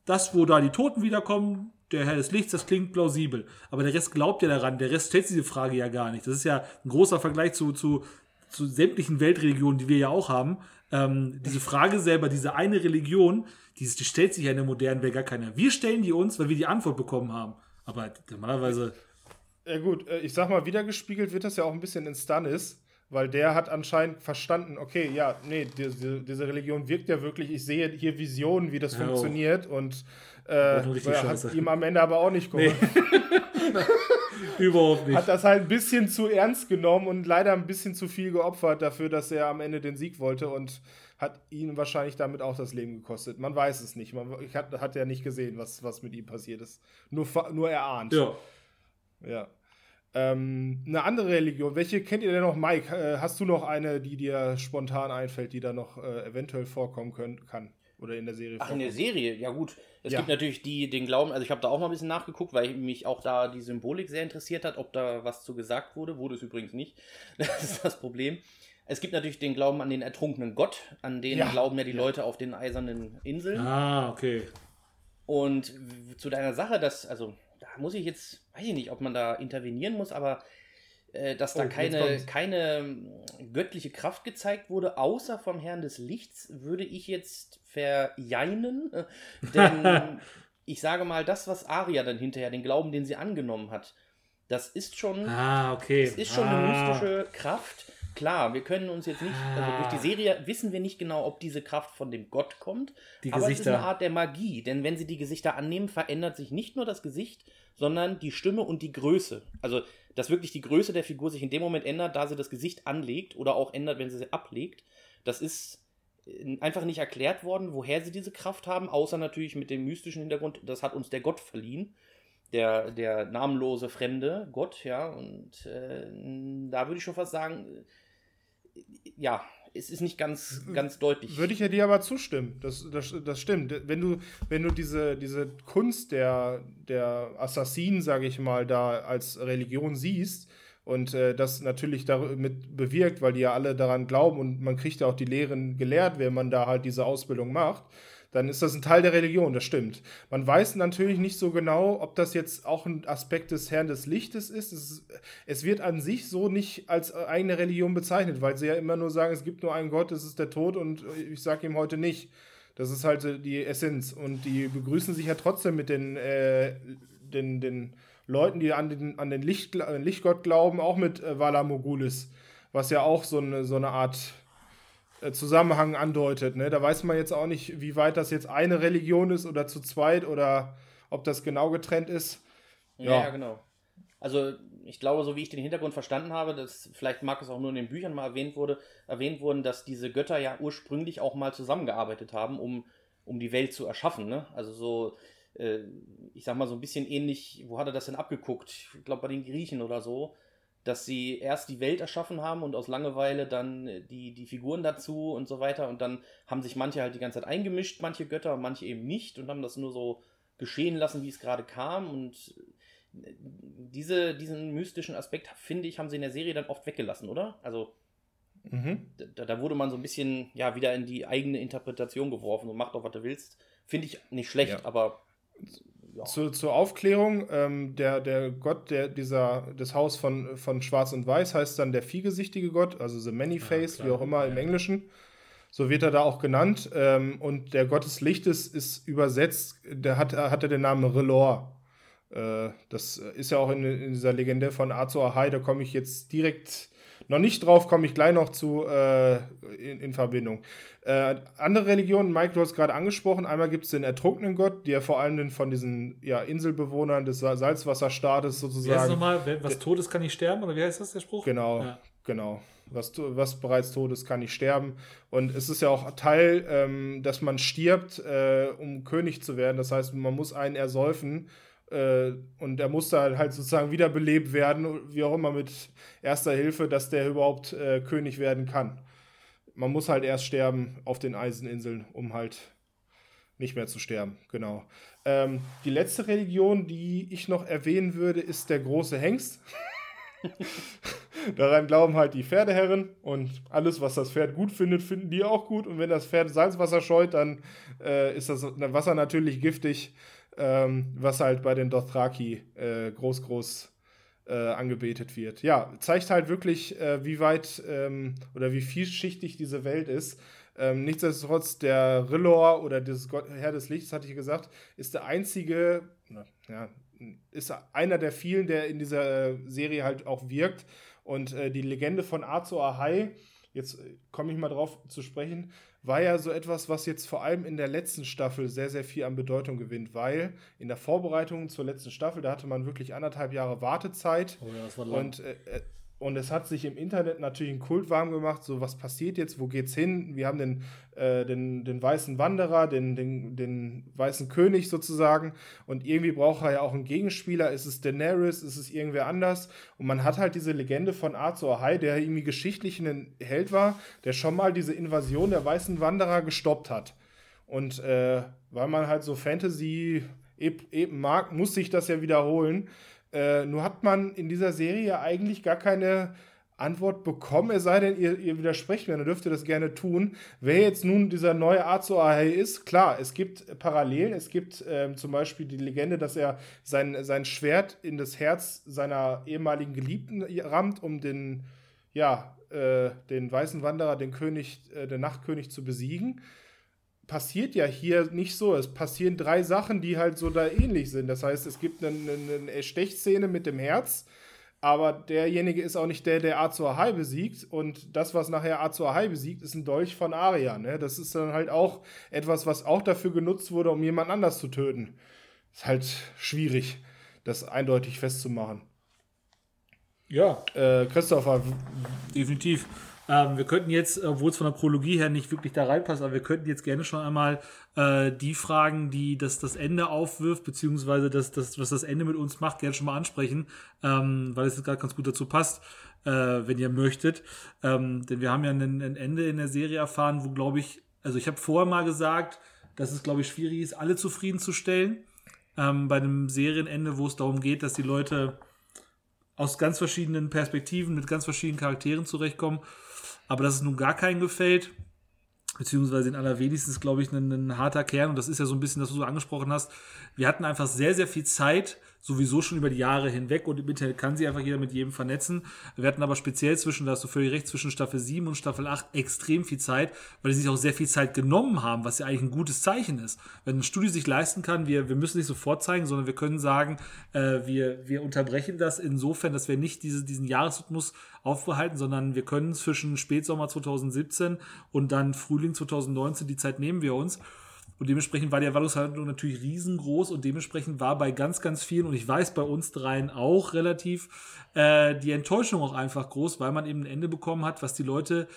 Das, wo da die Toten wiederkommen, der Herr des Lichts, das klingt plausibel. Aber der Rest glaubt ja daran, der Rest stellt diese Frage ja gar nicht. Das ist ja ein großer Vergleich zu, zu, zu sämtlichen Weltreligionen, die wir ja auch haben. Ähm, diese Frage selber, diese eine Religion, die, die stellt sich ja in der modernen Welt gar keiner. Wir stellen die uns, weil wir die Antwort bekommen haben. Aber normalerweise. Ja, gut, äh, ich sag mal, wiedergespiegelt wird das ja auch ein bisschen in Stannis, weil der hat anscheinend verstanden, okay, ja, nee, diese, diese Religion wirkt ja wirklich, ich sehe hier Visionen, wie das ja, funktioniert und äh, hat ihm am Ende aber auch nicht geholfen. Nee. Überhaupt nicht. Hat das halt ein bisschen zu ernst genommen und leider ein bisschen zu viel geopfert dafür, dass er am Ende den Sieg wollte und hat ihn wahrscheinlich damit auch das Leben gekostet. Man weiß es nicht. Man hat, hat ja nicht gesehen, was, was mit ihm passiert ist. Nur, nur erahnt. Ja. Ja. Ähm, eine andere Religion, welche kennt ihr denn noch, Mike? Äh, hast du noch eine, die dir spontan einfällt, die da noch äh, eventuell vorkommen können, kann? Oder in der Serie Ach, vorkommt? in der Serie, ja gut. Es ja. gibt natürlich die, den Glauben, also ich habe da auch mal ein bisschen nachgeguckt, weil mich auch da die Symbolik sehr interessiert hat, ob da was zu gesagt wurde. Wurde es übrigens nicht. Das ist das Problem. Es gibt natürlich den Glauben an den ertrunkenen Gott, an den ja. glauben ja die Leute auf den eisernen Inseln. Ah, okay. Und zu deiner Sache, dass, also da muss ich jetzt, weiß ich nicht, ob man da intervenieren muss, aber dass da oh, keine, keine ähm, göttliche Kraft gezeigt wurde, außer vom Herrn des Lichts, würde ich jetzt verjeinen. Denn ich sage mal, das, was Aria dann hinterher, den Glauben, den sie angenommen hat, das ist schon, ah, okay. das ist schon ah. eine mystische Kraft. Klar, wir können uns jetzt nicht, also durch die ah. Serie wissen wir nicht genau, ob diese Kraft von dem Gott kommt, die aber Gesichter. es ist eine Art der Magie, denn wenn sie die Gesichter annehmen, verändert sich nicht nur das Gesicht, sondern die Stimme und die Größe. Also dass wirklich die Größe der Figur sich in dem Moment ändert, da sie das Gesicht anlegt oder auch ändert, wenn sie sie ablegt. Das ist äh, einfach nicht erklärt worden, woher sie diese Kraft haben, außer natürlich mit dem mystischen Hintergrund, das hat uns der Gott verliehen. Der, der namenlose fremde Gott, ja, und äh, da würde ich schon fast sagen, äh, ja, es ist nicht ganz, ganz deutlich. Würde ich ja dir aber zustimmen. Das, das, das stimmt. Wenn du, wenn du diese, diese Kunst der, der Assassinen, sage ich mal, da als Religion siehst und äh, das natürlich damit bewirkt, weil die ja alle daran glauben und man kriegt ja auch die Lehren gelehrt, wenn man da halt diese Ausbildung macht, dann ist das ein Teil der Religion, das stimmt. Man weiß natürlich nicht so genau, ob das jetzt auch ein Aspekt des Herrn des Lichtes ist. Es, es wird an sich so nicht als eigene Religion bezeichnet, weil sie ja immer nur sagen, es gibt nur einen Gott, das ist der Tod und ich sage ihm heute nicht. Das ist halt die Essenz. Und die begrüßen sich ja trotzdem mit den, äh, den, den Leuten, die an den, an den Licht, Lichtgott glauben, auch mit äh, Vala Mogulis, was ja auch so eine, so eine Art Zusammenhang andeutet. Ne? Da weiß man jetzt auch nicht, wie weit das jetzt eine Religion ist oder zu zweit oder ob das genau getrennt ist. Ja, ja, ja genau. Also ich glaube, so wie ich den Hintergrund verstanden habe, dass vielleicht mag es auch nur in den Büchern mal erwähnt wurde, erwähnt wurden, dass diese Götter ja ursprünglich auch mal zusammengearbeitet haben, um, um die Welt zu erschaffen. Ne? Also so, äh, ich sag mal so ein bisschen ähnlich, wo hat er das denn abgeguckt? Ich glaube bei den Griechen oder so dass sie erst die Welt erschaffen haben und aus Langeweile dann äh, die, die Figuren dazu und so weiter. Und dann haben sich manche halt die ganze Zeit eingemischt, manche Götter manche eben nicht und haben das nur so geschehen lassen, wie es gerade kam. Und äh, diese, diesen mystischen Aspekt, finde ich, haben sie in der Serie dann oft weggelassen, oder? Also mhm. da, da, wurde man so ein bisschen ja wieder in die eigene Interpretation geworfen und macht doch, was du willst. Finde ich nicht schlecht, ja. aber ja. Zu, zur Aufklärung, ähm, der, der Gott der, dieser, des Haus von, von Schwarz und Weiß heißt dann der vielgesichtige Gott, also The Many-Faced, ja, wie auch immer im Englischen. So wird er da auch genannt. Ähm, und der Gott des Lichtes ist übersetzt, der hat, hat er den Namen Relor. Äh, das ist ja auch in, in dieser Legende von Azor Ahai, da komme ich jetzt direkt noch nicht drauf, komme ich gleich noch zu äh, in, in, Verbindung. Äh, andere Religionen, Mike, du hast gerade angesprochen, einmal gibt es den ertrunkenen Gott, der vor allem von diesen ja, Inselbewohnern des Salzwasserstaates sozusagen. Wie heißt nochmal, was Todes kann nicht sterben, oder wie heißt das der Spruch? Genau, ja. genau. Was, was bereits tot ist, kann nicht sterben. Und es ist ja auch Teil, ähm, dass man stirbt, äh, um König zu werden. Das heißt, man muss einen ersäufen, Äh, und er musste halt sozusagen wiederbelebt werden, wie auch immer mit erster Hilfe, dass der überhaupt äh, König werden kann. Man muss halt erst sterben auf den Eiseninseln, um halt nicht mehr zu sterben, genau. Ähm, die letzte Religion, die ich noch erwähnen würde, ist der große Hengst. Daran glauben halt die Pferdeherren und alles, was das Pferd gut findet, finden die auch gut. Und wenn das Pferd Salzwasser scheut, dann äh, ist das Wasser natürlich giftig ähm, was halt bei den Dothraki äh, groß, groß äh, angebetet wird. Ja, zeigt halt wirklich, äh, wie weit ähm, oder wie vielschichtig diese Welt ist. Ähm, nichtsdestotrotz, der Rillor oder das Herr des Lichts, hatte ich gesagt, ist der einzige, ja, ist einer der vielen, der in dieser Serie halt auch wirkt. Und äh, die Legende von Azor Ahai, jetzt äh, komme ich mal drauf zu sprechen, war ja so etwas, was jetzt vor allem in der letzten Staffel sehr, sehr viel an Bedeutung gewinnt, weil in der Vorbereitung zur letzten Staffel, da hatte man wirklich anderthalb Jahre Wartezeit. Oh ja, das war lang. Und äh, äh und es hat sich im Internet natürlich ein Kult warm gemacht, so was passiert jetzt, wo geht's hin? Wir haben den, äh, den, den weißen Wanderer, den, den, den weißen König sozusagen und irgendwie braucht er ja auch einen Gegenspieler. Ist es Daenerys, ist es irgendwer anders? Und man hat halt diese Legende von Azor Ahai, der irgendwie geschichtlich ein Held war, der schon mal diese Invasion der weißen Wanderer gestoppt hat. Und äh, weil man halt so Fantasy eben mag, muss sich das ja wiederholen. Äh, nur hat man in dieser Serie eigentlich gar keine Antwort bekommen, es sei denn, ihr, ihr widersprecht mir, dann dürft ihr das gerne tun. Wer jetzt nun dieser neue Azo Ahai ist, klar, es gibt Parallelen. Es gibt ähm, zum Beispiel die Legende, dass er sein, sein Schwert in das Herz seiner ehemaligen Geliebten rammt, um den, ja, äh, den weißen Wanderer, den König, äh, den Nachtkönig zu besiegen passiert ja hier nicht so. Es passieren drei Sachen, die halt so da ähnlich sind. Das heißt, es gibt eine, eine, eine Stechszene mit dem Herz, aber derjenige ist auch nicht der, der Azor Ahai besiegt. Und das, was nachher Azor Ahai besiegt, ist ein Dolch von Arya. Ne? Das ist dann halt auch etwas, was auch dafür genutzt wurde, um jemand anders zu töten. Ist halt schwierig, das eindeutig festzumachen. Ja. Äh, Christopher. Definitiv. Ähm, wir könnten jetzt, obwohl es von der Prologie her nicht wirklich da reinpasst, aber wir könnten jetzt gerne schon einmal äh, die Fragen, die das, das Ende aufwirft, beziehungsweise das, das, was das Ende mit uns macht, gerne schon mal ansprechen, ähm, weil es jetzt gerade ganz gut dazu passt, äh, wenn ihr möchtet. Ähm, denn wir haben ja ein, ein Ende in der Serie erfahren, wo, glaube ich, also ich habe vorher mal gesagt, dass es, glaube ich, schwierig ist, alle zufriedenzustellen. Ähm, bei einem Serienende, wo es darum geht, dass die Leute aus ganz verschiedenen Perspektiven mit ganz verschiedenen Charakteren zurechtkommen. Aber dass es nun gar keinen gefällt, beziehungsweise in allerwenigstens, glaube ich, ein, ein, harter Kern. Und das ist ja so ein bisschen, das, du angesprochen hast. Wir hatten einfach sehr, sehr viel Zeit, sowieso schon über die Jahre hinweg und im Internet kann sich einfach jeder mit jedem vernetzen. Wir hatten aber speziell zwischen, da hast du völlig recht, zwischen Staffel 7 und Staffel 8 extrem viel Zeit, weil sie sich auch sehr viel Zeit genommen haben, was ja eigentlich ein gutes Zeichen ist. Wenn ein Studio sich leisten kann, wir, wir müssen nicht sofort zeigen, sondern wir können sagen, äh, wir, wir unterbrechen das insofern, dass wir nicht diese, diesen Jahresrhythmus aufbehalten, sondern wir können zwischen Spätsommer 2017 und dann Frühling 2019, die Zeit nehmen wir uns. Und dementsprechend war die Erwartungshaltung natürlich riesengroß und dementsprechend war bei ganz, ganz vielen, und ich weiß bei uns dreien auch relativ, äh, die Enttäuschung auch einfach groß, weil man eben ein Ende bekommen hat, was die Leute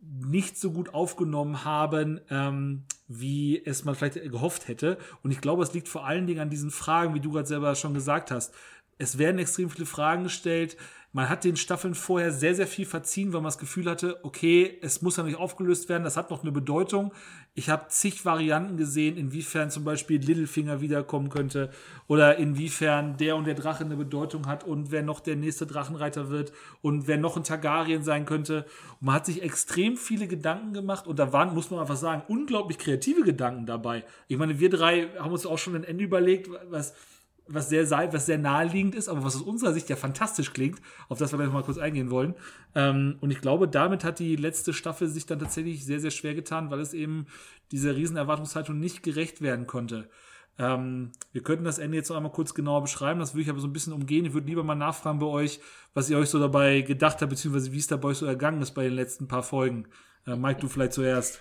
nicht so gut aufgenommen haben, ähm, wie es man vielleicht gehofft hätte. Und ich glaube, es liegt vor allen Dingen an diesen Fragen, wie du gerade selber schon gesagt hast. Es werden extrem viele Fragen gestellt. Man hat den Staffeln vorher sehr, sehr viel verziehen, weil man das Gefühl hatte, okay, es muss ja nicht aufgelöst werden, das hat noch eine Bedeutung. Ich habe zig Varianten gesehen, inwiefern zum Beispiel Littlefinger wiederkommen könnte oder inwiefern der und der Drache eine Bedeutung hat und wer noch der nächste Drachenreiter wird und wer noch ein Targaryen sein könnte. Und man hat sich extrem viele Gedanken gemacht und da waren, muss man einfach sagen, unglaublich kreative Gedanken dabei. Ich meine, wir drei haben uns auch schon ein Ende überlegt, was was sehr, was sehr naheliegend ist, aber was aus unserer Sicht ja fantastisch klingt, auf das wir gleich mal kurz eingehen wollen. Ähm, und ich glaube, damit hat die letzte Staffel sich dann tatsächlich sehr, sehr schwer getan, weil es eben dieser riesen Erwartungshaltung nicht gerecht werden konnte. Ähm, wir könnten das Ende jetzt noch einmal kurz genauer beschreiben, das würde ich aber so ein bisschen umgehen. Ich würde lieber mal nachfragen bei euch, was ihr euch so dabei gedacht habt, beziehungsweise wie es da bei euch so ergangen ist bei den letzten paar Folgen. Äh, Mike, du vielleicht zuerst.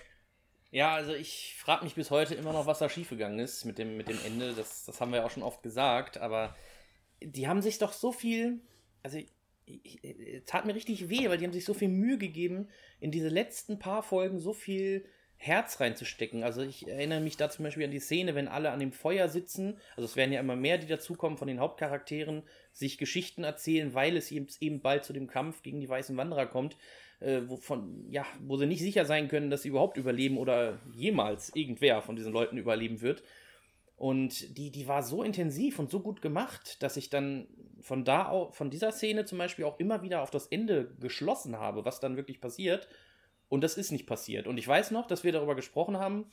Ja, also ich frage mich bis heute immer noch, was da schiefgegangen ist mit dem, mit dem Ende. Das, das haben wir auch schon oft gesagt, aber die haben sich doch so viel, also es tat mir richtig weh, weil die haben sich so viel Mühe gegeben, in diese letzten paar Folgen so viel Herz reinzustecken. Also ich erinnere mich da zum Beispiel an die Szene, wenn alle an dem Feuer sitzen, also es werden ja immer mehr, die dazukommen von den Hauptcharakteren, sich Geschichten erzählen, weil es eben bald zu dem Kampf gegen die weißen Wanderer kommt, äh, wovon, ja, wo sie nicht sicher sein können, dass sie überhaupt überleben oder jemals irgendwer von diesen Leuten überleben wird. Und die, die war so intensiv und so gut gemacht, dass ich dann von da auch, von dieser Szene zum Beispiel auch immer wieder auf das Ende geschlossen habe, was dann wirklich passiert. Und das ist nicht passiert. Und ich weiß noch, dass wir darüber gesprochen haben,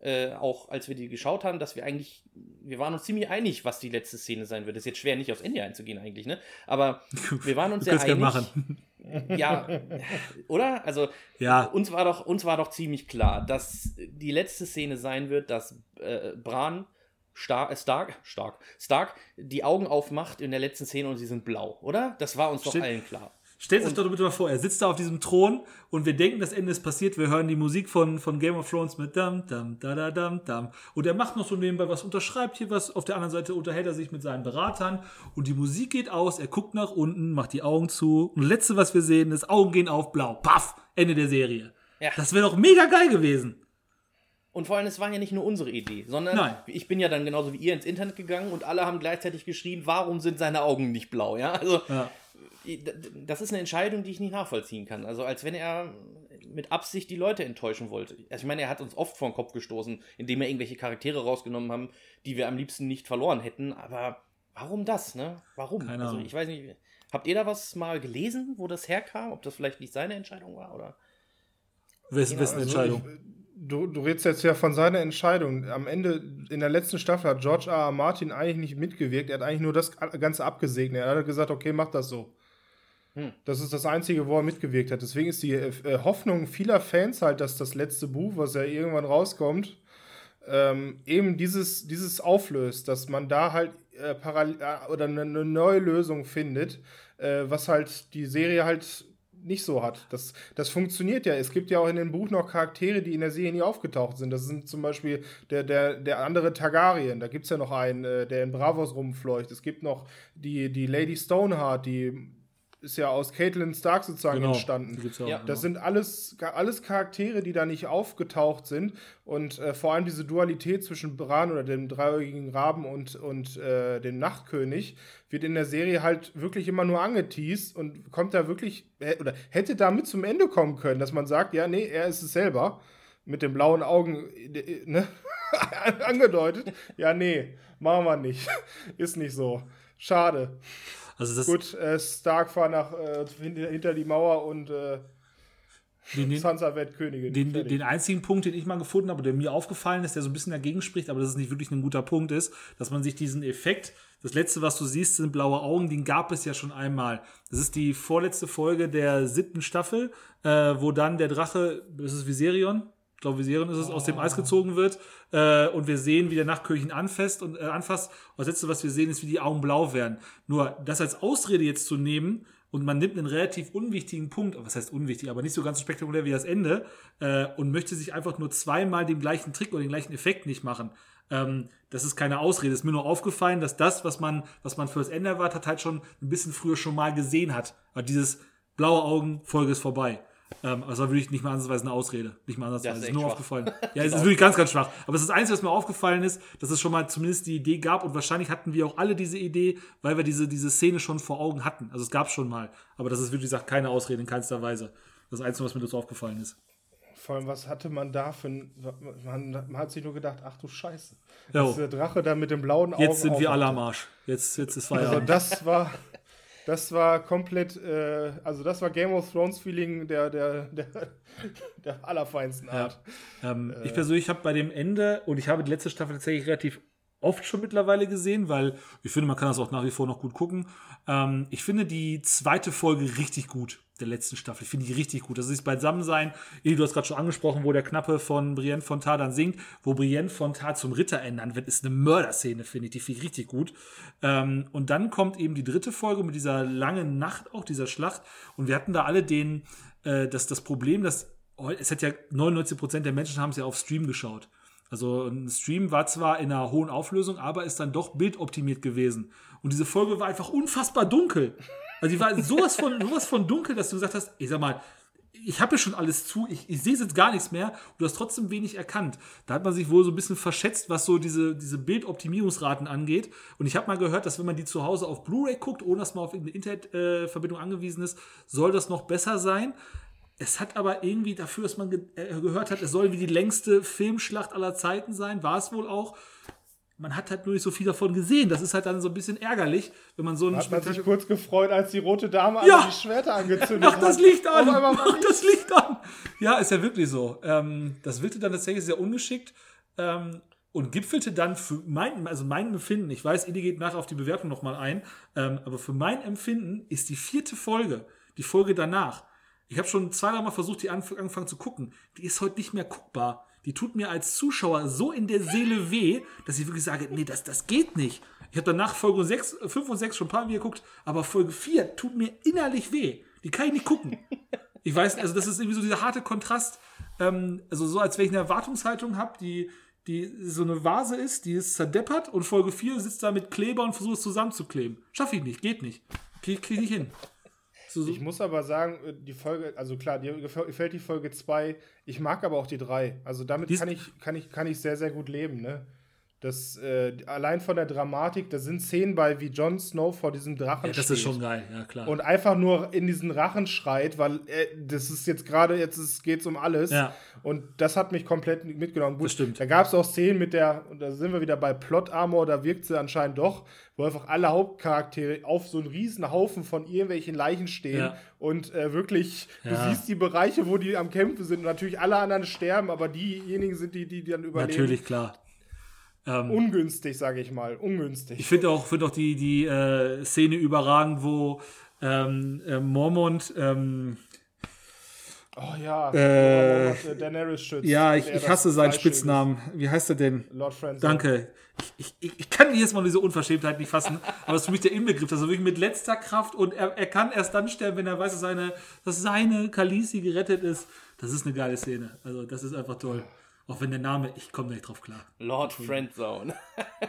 äh, auch als wir die geschaut haben, dass wir eigentlich, wir waren uns ziemlich einig, was die letzte Szene sein wird. ist jetzt schwer, nicht aufs Ende einzugehen eigentlich, ne? Aber wir waren uns sehr einig. Machen. Ja, oder? Also ja. uns war doch uns war doch ziemlich klar, dass die letzte Szene sein wird, dass äh, Bran Stark, äh, Stark, Stark, Stark die Augen aufmacht in der letzten Szene und sie sind blau, oder? Das war uns doch allen klar. Stellt euch doch bitte mal vor, er sitzt da auf diesem Thron und wir denken, das Ende ist passiert. Wir hören die Musik von, von Game of Thrones mit dam, dam, da, da, dam, dam. Und er macht noch so nebenbei was, unterschreibt hier was. Auf der anderen Seite unterhält er sich mit seinen Beratern und die Musik geht aus. Er guckt nach unten, macht die Augen zu. Und das letzte, was wir sehen, ist Augen gehen auf blau. Paff! Ende der Serie. Ja. Das wäre doch mega geil gewesen. Und vor allem, es war ja nicht nur unsere Idee, sondern Nein. ich bin ja dann genauso wie ihr ins Internet gegangen und alle haben gleichzeitig geschrien, warum sind seine Augen nicht blau? Ja, also ja das ist eine Entscheidung, die ich nicht nachvollziehen kann. Also als wenn er mit Absicht die Leute enttäuschen wollte. Also ich meine, er hat uns oft vor den Kopf gestoßen, indem er irgendwelche Charaktere rausgenommen haben, die wir am liebsten nicht verloren hätten. Aber warum das, ne? Warum? Keine also ich weiß nicht. Habt ihr da was mal gelesen, wo das herkam? Ob das vielleicht nicht seine Entscheidung war oder? Wessen, wessen also Entscheidung? Ich, du, du redest jetzt ja von seiner Entscheidung. Am Ende, in der letzten Staffel hat George R. R. Martin eigentlich nicht mitgewirkt. Er hat eigentlich nur das Ganze abgesegnet. Er hat gesagt, okay, mach das so. Hm. Das ist das Einzige, wo er mitgewirkt hat. Deswegen ist die äh, Hoffnung vieler Fans halt, dass das letzte Buch, was ja irgendwann rauskommt, ähm, eben dieses, dieses auflöst, dass man da halt äh, parallel äh, oder eine, eine, neue Lösung findet, äh, was halt die Serie halt nicht so hat. Das, das funktioniert ja. Es gibt ja auch in dem Buch noch Charaktere, die in der Serie nie aufgetaucht sind. Das sind zum Beispiel der, der, der andere Targaryen. Da gibt es ja noch einen, äh, der in Bravos rumfleucht. Es gibt noch die, die Lady Stoneheart, die ist ja aus Caitlin Stark sozusagen genau, entstanden. Auch, ja. Das sind alles, alles Charaktere, die da nicht aufgetaucht sind. Und äh, vor allem diese Dualität zwischen Bran oder dem dreieugigen Raben und, und äh, dem Nachtkönig wird in der Serie halt wirklich immer nur angeteased und kommt da wirklich, oder hätte damit zum Ende kommen können, dass man sagt, ja, nee, er ist es selber. Mit den blauen Augen äh, ne? angedeutet. Ja, nee, machen wir nicht. ist nicht so. Schade. Also das Gut, äh, Stark war nach, äh, hinter die Mauer und äh, den, den, Sansa wird Königin. Den, den, einzigen Punkt, den ich mal gefunden habe, der mir aufgefallen ist, der so ein bisschen dagegen spricht, aber das ist nicht wirklich ein guter Punkt ist, dass man sich diesen Effekt, das letzte, was du siehst, sind blaue Augen, den gab es ja schon einmal. Das ist die vorletzte Folge der siebten Staffel, äh, wo dann der Drache, das ist Viserion, ich glaube Viserion ist es, oh. aus dem Eis gezogen wird äh, und wir sehen, wie der Nachtkönig ihn anfasst und, äh, anfasst. Und das Letzte, was wir sehen, ist, wie die Augen blau werden. Nur das als Ausrede jetzt zu nehmen und man nimmt einen relativ unwichtigen Punkt, was heißt unwichtig, aber nicht so ganz spektakulär wie das Ende äh, und möchte sich einfach nur zweimal den gleichen Trick oder den gleichen Effekt nicht machen. Ähm, das ist keine Ausrede. Es ist mir nur aufgefallen, dass das, was man, was man für das Ende erwartet hat, schon ein bisschen früher schon mal gesehen hat. Aber dieses blaue Augen, Folge ist vorbei. Ähm, also da würde ich nicht mal ansatzweise eine Ausrede. Nicht mal ansatzweise. Das ist, ist nur schwach. aufgefallen. Ja, es ist wirklich ganz, ganz schwach. Aber es ist das Einzige, was mir aufgefallen ist, dass es schon mal zumindest die Idee gab und wahrscheinlich hatten wir auch alle diese Idee, weil wir diese, diese Szene schon vor Augen hatten. Also es gab schon mal. Aber das ist, wie gesagt, keine Ausrede in keinster Weise. Das Einzige, was mir dazu aufgefallen ist. Vor allem, was hatte man da für ein. Man, man hat sich nur gedacht, ach du Scheiße. Jo. der Drache da mit dem blauen Augen. Jetzt sind wir alle am Arsch. Jetzt, jetzt ist Feierabend. Also, das war. Das war komplett, äh, also das war Game of Thrones Feeling der, der, der, der allerfeinsten Art. Ja. Ähm, äh, ich persönlich habe bei dem Ende, und ich habe die letzte Staffel tatsächlich relativ oft schon mittlerweile gesehen, weil ich finde, man kann das auch nach wie vor noch gut gucken. Ähm, ich finde die zweite Folge richtig gut der letzten Staffel. Ich finde die richtig gut. Das ist Beisammensein. Du hast gerade schon angesprochen, wo der Knappe von Brienne von Tar dann singt, wo Brienne von Tar zum Ritter ändern wird, ist eine Mörderszene, finde ich. Die finde ich richtig gut. Ähm, und dann kommt eben die dritte Folge mit dieser langen Nacht, auch dieser Schlacht. Und wir hatten da alle den, äh, das, das Problem, dass es hat ja 99% der Menschen haben es ja auf Stream geschaut. Also ein Stream war zwar in einer hohen Auflösung, aber ist dann doch bildoptimiert gewesen. Und diese Folge war einfach unfassbar dunkel. Also die war sowas von, sowas von dunkel, dass du gesagt hast, ich sag mal, ich habe ja schon alles zu, ich, ich sehe jetzt gar nichts mehr und du hast trotzdem wenig erkannt. Da hat man sich wohl so ein bisschen verschätzt, was so diese, diese Bildoptimierungsraten angeht. Und ich habe mal gehört, dass wenn man die zu Hause auf Blu-ray guckt, ohne dass man auf irgendeine Internetverbindung äh, angewiesen ist, soll das noch besser sein. Es hat aber irgendwie dafür, dass man ge äh, gehört hat, es soll wie die längste Filmschlacht aller Zeiten sein, war es wohl auch man hat halt nur nicht so viel davon gesehen. Das ist halt dann so ein bisschen ärgerlich, wenn man so ein Hat man sich kurz gefreut, als die rote Dame ja. die Schwerter angezündet Mach hat. Mach das Licht an! Mach das Licht an! Ja, ist ja wirklich so. Ähm, das wirkte dann tatsächlich sehr ungeschickt ähm, und gipfelte dann für mein, also mein Empfinden, ich weiß, Edi geht nachher auf die Bewertung nochmal ein, ähm, aber für mein Empfinden ist die vierte Folge, die Folge danach, ich habe schon zweimal versucht, die angefangen zu gucken, die ist heute nicht mehr guckbar die tut mir als Zuschauer so in der Seele weh, dass ich wirklich sage, nee, das, das geht nicht. Ich habe danach Folge 6, 5 und 6 schon ein paar Mal geguckt, aber Folge 4 tut mir innerlich weh. Die kann ich nicht gucken. Ich weiß, also das ist irgendwie so dieser harte Kontrast, ähm, also so als wenn ich eine Erwartungshaltung habe, die, die so eine Vase ist, die ist zerdeppert und Folge 4 sitzt da mit Kleber und versucht es zusammenzukleben. Schaff ich nicht, geht nicht. Krieg, krieg ich nicht hin. So, ich muss aber sagen, äh, die Folge, also klar, dir gefällt die Folge 2. Ich mag aber auch die 3. Also damit kann ich, kann, ich, kann ich sehr, sehr gut leben, ne? Das, äh, allein von der Dramatik, da sind Szenen bei, wie Jon Snow vor diesem Drachen ja, das steht. ist schon geil, ja klar. Und einfach nur in diesen Rachen schreit, weil äh, das ist jetzt gerade, jetzt geht es um alles. Ja. Und das hat mich komplett mitgenommen. Gut, das stimmt. Da gab es auch Szenen mit der, und da sind wir wieder bei Plot Armor, da wirkt sie anscheinend doch, wo einfach alle Hauptcharaktere auf so einen riesen Haufen von irgendwelchen Leichen stehen ja. und äh, wirklich, ja. du siehst die Bereiche, wo die am Kämpfen sind und natürlich alle anderen sterben, aber diejenigen sind die, die, dann überleben. Natürlich, klar. Ähm, ungünstig, sage ich mal, ungünstig. Ich finde auch, find auch die, die äh, Szene überragend, wo ähm, äh, Mormont ähm, Oh ja, äh, Daenerys schützt. Ja, ich, ich hasse seinen Spitznamen. Wie heißt er denn? Lord Francis. Danke. Ich, ich, ich kann jetzt mal diese Unverschämtheit nicht fassen, aber es ist für mich der Inbegriff, also wirklich mit letzter Kraft und er, er kann erst dann sterben, wenn er weiß, dass seine, dass seine Kalisi gerettet ist. Das ist eine geile Szene. Also, das ist einfach toll. Auch wenn der Name, ich komme nicht drauf klar. Lord Friendzone.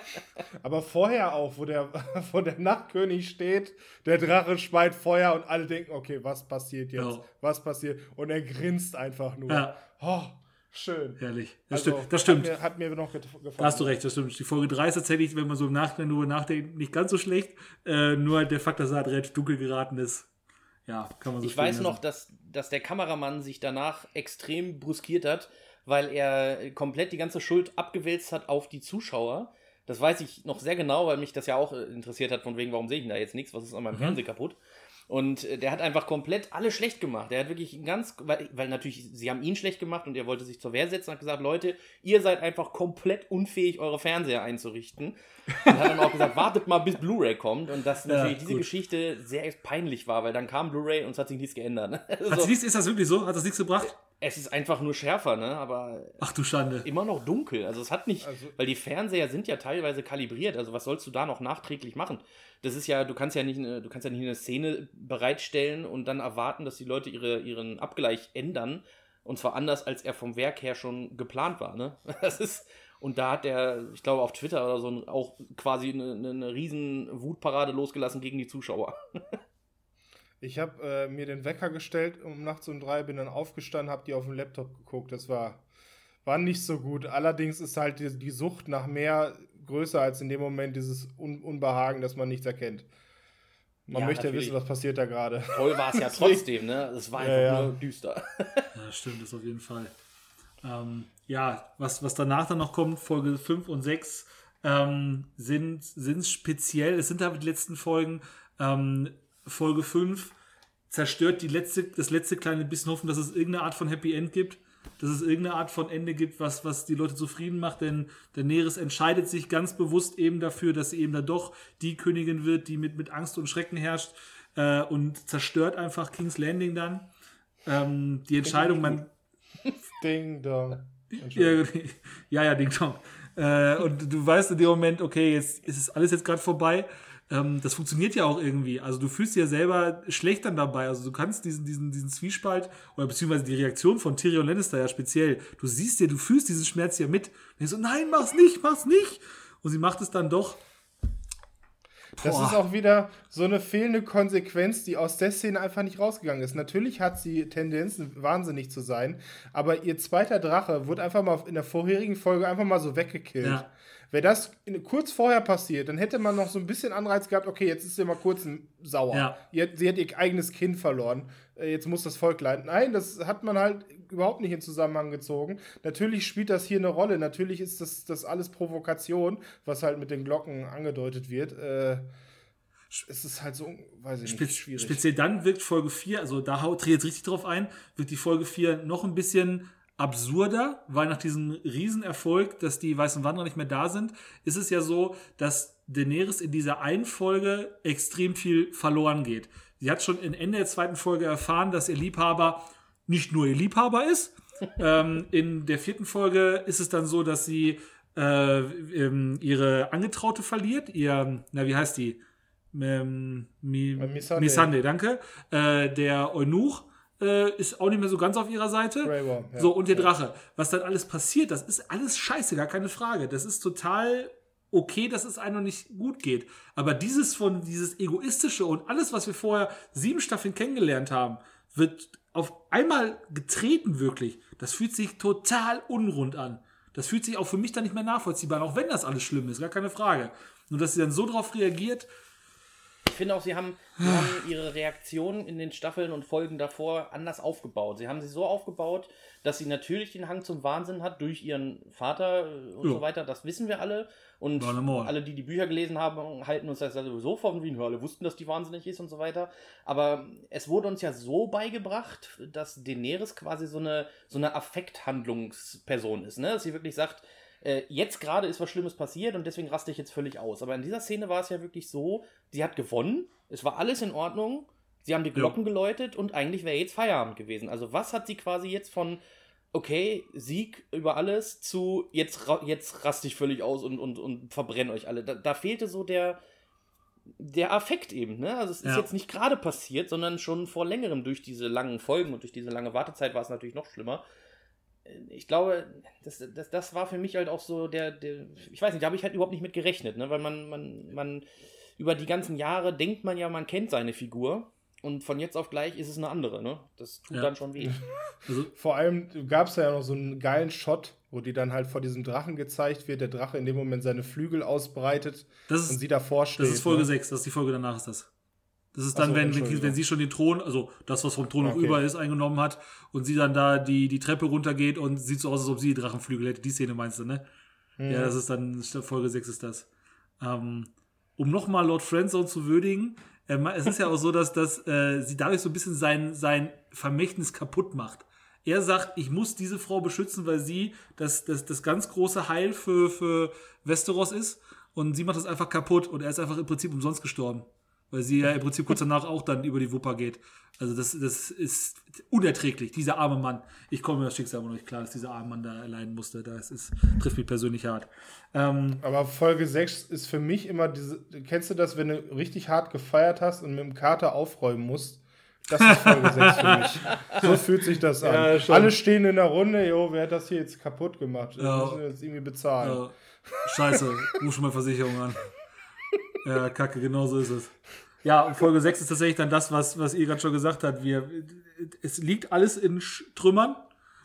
Aber vorher auch, wo der, wo der Nachtkönig steht, der Drache speit Feuer und alle denken, okay, was passiert jetzt? Ja. Was passiert? Und er grinst einfach nur. Ja. Oh, schön. Herrlich. Das also, stimmt. Das stimmt. Hat, mir, hat mir noch gefallen. Da hast du recht, das stimmt. Die Folge 3 ist tatsächlich, wenn man so im Nachhinein nur nachdenkt, nicht ganz so schlecht. Äh, nur der Fakt, dass er halt recht dunkel geraten ist. Ja, kann man so Ich weiß noch, dass, dass der Kameramann sich danach extrem bruskiert hat, weil er komplett die ganze Schuld abgewälzt hat auf die Zuschauer. Das weiß ich noch sehr genau, weil mich das ja auch äh, interessiert hat, von wegen, warum sehe ich denn da jetzt nichts, was ist an meinem mhm. Fernseher kaputt? Und äh, der hat einfach komplett alle schlecht gemacht. Der hat wirklich ganz, weil, weil natürlich, sie haben ihn schlecht gemacht und er wollte sich zur Wehr setzen und hat gesagt, Leute, ihr seid einfach komplett unfähig, eure Fernseher einzurichten. Und hat dann auch gesagt, wartet mal, bis Blu-ray kommt. Und dass ja, natürlich diese gut. Geschichte sehr peinlich war, weil dann kam Blu-ray und es hat sich nichts geändert. Also, hat sich nichts, ist das wirklich so? Hat das nichts gebracht? Es ist einfach nur schärfer, ne? Aber. Ach du Schande. Immer noch dunkel. Also es hat nicht. Also, weil die Fernseher sind ja teilweise kalibriert. Also was sollst du da noch nachträglich machen? Das ist ja, du kannst ja nicht, du kannst ja nicht eine Szene bereitstellen und dann erwarten, dass die Leute ihre, ihren Abgleich ändern. Und zwar anders, als er vom Werk her schon geplant war, ne? Das ist. Und da hat er, ich glaube, auf Twitter oder so auch quasi eine, eine riesen Wutparade losgelassen gegen die Zuschauer. Ich habe äh, mir den Wecker gestellt um nachts um drei, bin dann aufgestanden, habe die auf dem Laptop geguckt. Das war, war nicht so gut. Allerdings ist halt die, die Sucht nach mehr größer als in dem Moment dieses Un Unbehagen, dass man nichts erkennt. Man ja, möchte ja wissen, was passiert da gerade. Toll war es ja trotzdem, ne? Es war einfach ja, nur düster. ja, stimmt, das auf jeden Fall. Ähm, ja, was, was danach dann noch kommt, Folge 5 und 6, ähm, sind, sind speziell, es sind aber die letzten Folgen, ähm, Folge 5 zerstört die letzte, das letzte kleine bisschen Hoffen, dass es irgendeine Art von Happy End gibt, dass es irgendeine Art von Ende gibt, was, was die Leute zufrieden macht, denn Daenerys entscheidet sich ganz bewusst eben dafür, dass sie eben da doch die Königin wird, die mit, mit Angst und Schrecken herrscht äh, und zerstört einfach King's Landing dann. Ähm, die Entscheidung, man. Ding Dong. Ja, ja, Ding Dong. Äh, und du weißt in dem Moment, okay, jetzt ist es alles jetzt gerade vorbei ähm, das funktioniert ja auch irgendwie. Also du fühlst dich ja selber schlecht dann dabei. Also du kannst diesen, diesen, diesen Zwiespalt oder beziehungsweise die Reaktion von Tyrion Lannister ja speziell. Du siehst ja, du fühlst diesen Schmerz ja mit. Und ich so, nein, mach's nicht, mach's nicht. Und sie macht es dann doch. Das Boah. ist auch wieder so eine fehlende Konsequenz, die aus der Szene einfach nicht rausgegangen ist. Natürlich hat sie Tendenzen, wahnsinnig zu sein, aber ihr zweiter Drache wurde einfach mal in der vorherigen Folge einfach mal so weggekillt. Ja. Wäre das in, kurz vorher passiert, dann hätte man noch so ein bisschen Anreiz gehabt, okay, jetzt ist sie mal kurz sauer. Ja. Sie hat ihr eigenes Kind verloren. Äh, Jetzt muss das Volk leiden. Nein, das hat man halt überhaupt nicht in Zusammenhang gezogen. Natürlich spielt das hier eine Rolle. Natürlich ist das, das alles Provokation, was halt mit den Glocken angedeutet wird. Äh, es ist halt so, weiß ich nicht, schwierig. Speziell dann wirkt Folge 4, also da haut dreht jetzt richtig drauf ein, wird die Folge 4 noch ein bisschen absurder, weil nach diesem Riesenerfolg, dass die weißen Wanderer nicht mehr da sind, ist es ja so, dass Daenerys in dieser einen Folge extrem viel verloren geht. Sie hat schon in Ende der zweiten Folge erfahren, dass ihr Liebhaber nicht nur ihr Liebhaber ist. ähm, in der vierten Folge ist es dann so, dass sie äh, ähm, ihre Angetraute verliert. Ihr, na, wie heißt die? Ähm, Mi, Missandei. Missandei, danke. Äh, der Eunuch äh, ist auch nicht mehr so ganz auf ihrer Seite. Worm, ja. So, und der Drache. Was dann alles passiert, das ist alles scheiße, gar keine Frage. Das ist total okay, dass es einem noch nicht gut geht. Aber dieses von, dieses Egoistische und alles, was wir vorher sieben Staffeln kennengelernt haben, wird auf einmal getreten wirklich. Das fühlt sich total unrund an. Das fühlt sich auch für mich dann nicht mehr nachvollziehbar an, auch wenn das alles schlimm ist, gar keine Frage. Nur, dass sie dann so drauf reagiert, finde auch, sie haben, sie haben ihre Reaktionen in den Staffeln und Folgen davor anders aufgebaut. Sie haben sie so aufgebaut, dass sie natürlich den Hang zum Wahnsinn hat durch ihren Vater äh, und Ja. so weiter. Das wissen wir alle. Und alle, die die Bücher gelesen haben, halten uns das sowieso vor, wie alle wussten, dass die wahnsinnig ist und so weiter. Aber es wurde uns ja so beigebracht, dass Daenerys quasi so eine, so eine Affekthandlungsperson ist. Ne? Dass sie wirklich sagt, äh, jetzt gerade ist was Schlimmes passiert und deswegen raste ich jetzt völlig aus. Aber in dieser Szene war es ja wirklich so, sie hat gewonnen, es war alles in Ordnung, sie haben die Glocken geläutet und eigentlich wäre jetzt Feierabend gewesen. Also was hat sie quasi jetzt von, okay, Sieg über alles zu, jetzt, jetzt raste ich völlig aus und, und, und verbrenne euch alle. Da, da fehlte so der, der Affekt eben, ne? Also es ist Ja. jetzt nicht gerade passiert, sondern schon vor längerem durch diese langen Folgen und durch diese lange Wartezeit war es natürlich noch schlimmer ich glaube, das, das, das war für mich halt auch so der, der ich weiß nicht, da habe ich halt überhaupt nicht mit gerechnet, ne? weil man, man, man über die ganzen Jahre denkt man ja, man kennt seine Figur und von jetzt auf gleich ist es eine andere, ne? Das tut Ja. dann schon weh. also Vor allem gab es ja noch so einen geilen Shot, wo die dann halt vor diesem Drachen gezeigt wird, der Drache in dem Moment seine Flügel ausbreitet Das ist- und sie davor steht. Das ist Folge ne? 6, das ist die Folge danach ist das. Das ist dann, so, wenn, wenn, sie schon den Thron, also das, was vom Thron noch Okay. über ist, eingenommen hat und sie dann da die, die Treppe runtergeht und sieht so aus, als ob sie die Drachenflügel hätte. Die Szene meinst du, ne? Ja, das ist dann, Folge 6 ist das. Ähm, um nochmal Lord Friendzone zu würdigen, äh, es ist ja auch so, dass, dass äh, sie dadurch so ein bisschen sein, sein Vermächtnis kaputt macht. Er sagt, ich muss diese Frau beschützen, weil sie das, das, das ganz große Heil für, für Westeros ist. Und sie macht das einfach kaputt und er ist einfach im Prinzip umsonst gestorben. Weil sie ja im Prinzip kurz danach auch dann über die Wupper geht. Also das, das ist unerträglich, dieser arme Mann. Ich komme mir das Schicksal aber noch nicht klar, dass dieser arme Mann da erleiden musste. Das ist, trifft mich persönlich hart. Ähm, Aber Folge 6 ist für mich immer diese. Kennst du das, wenn du richtig hart gefeiert hast und mit dem Kater aufräumen musst? Das ist Folge 6 für mich. So fühlt sich das an. Ja. Alle stehen in der Runde, jo, wer hat das hier jetzt kaputt gemacht? Ja. müssen wir jetzt irgendwie bezahlen. Ja, scheiße, ruf schon mal Versicherung an. Ja, kacke, genau so ist es. Ja, und Folge 6 ist tatsächlich dann das, was, was ihr gerade schon gesagt habt. Wir, es liegt alles in Trümmern,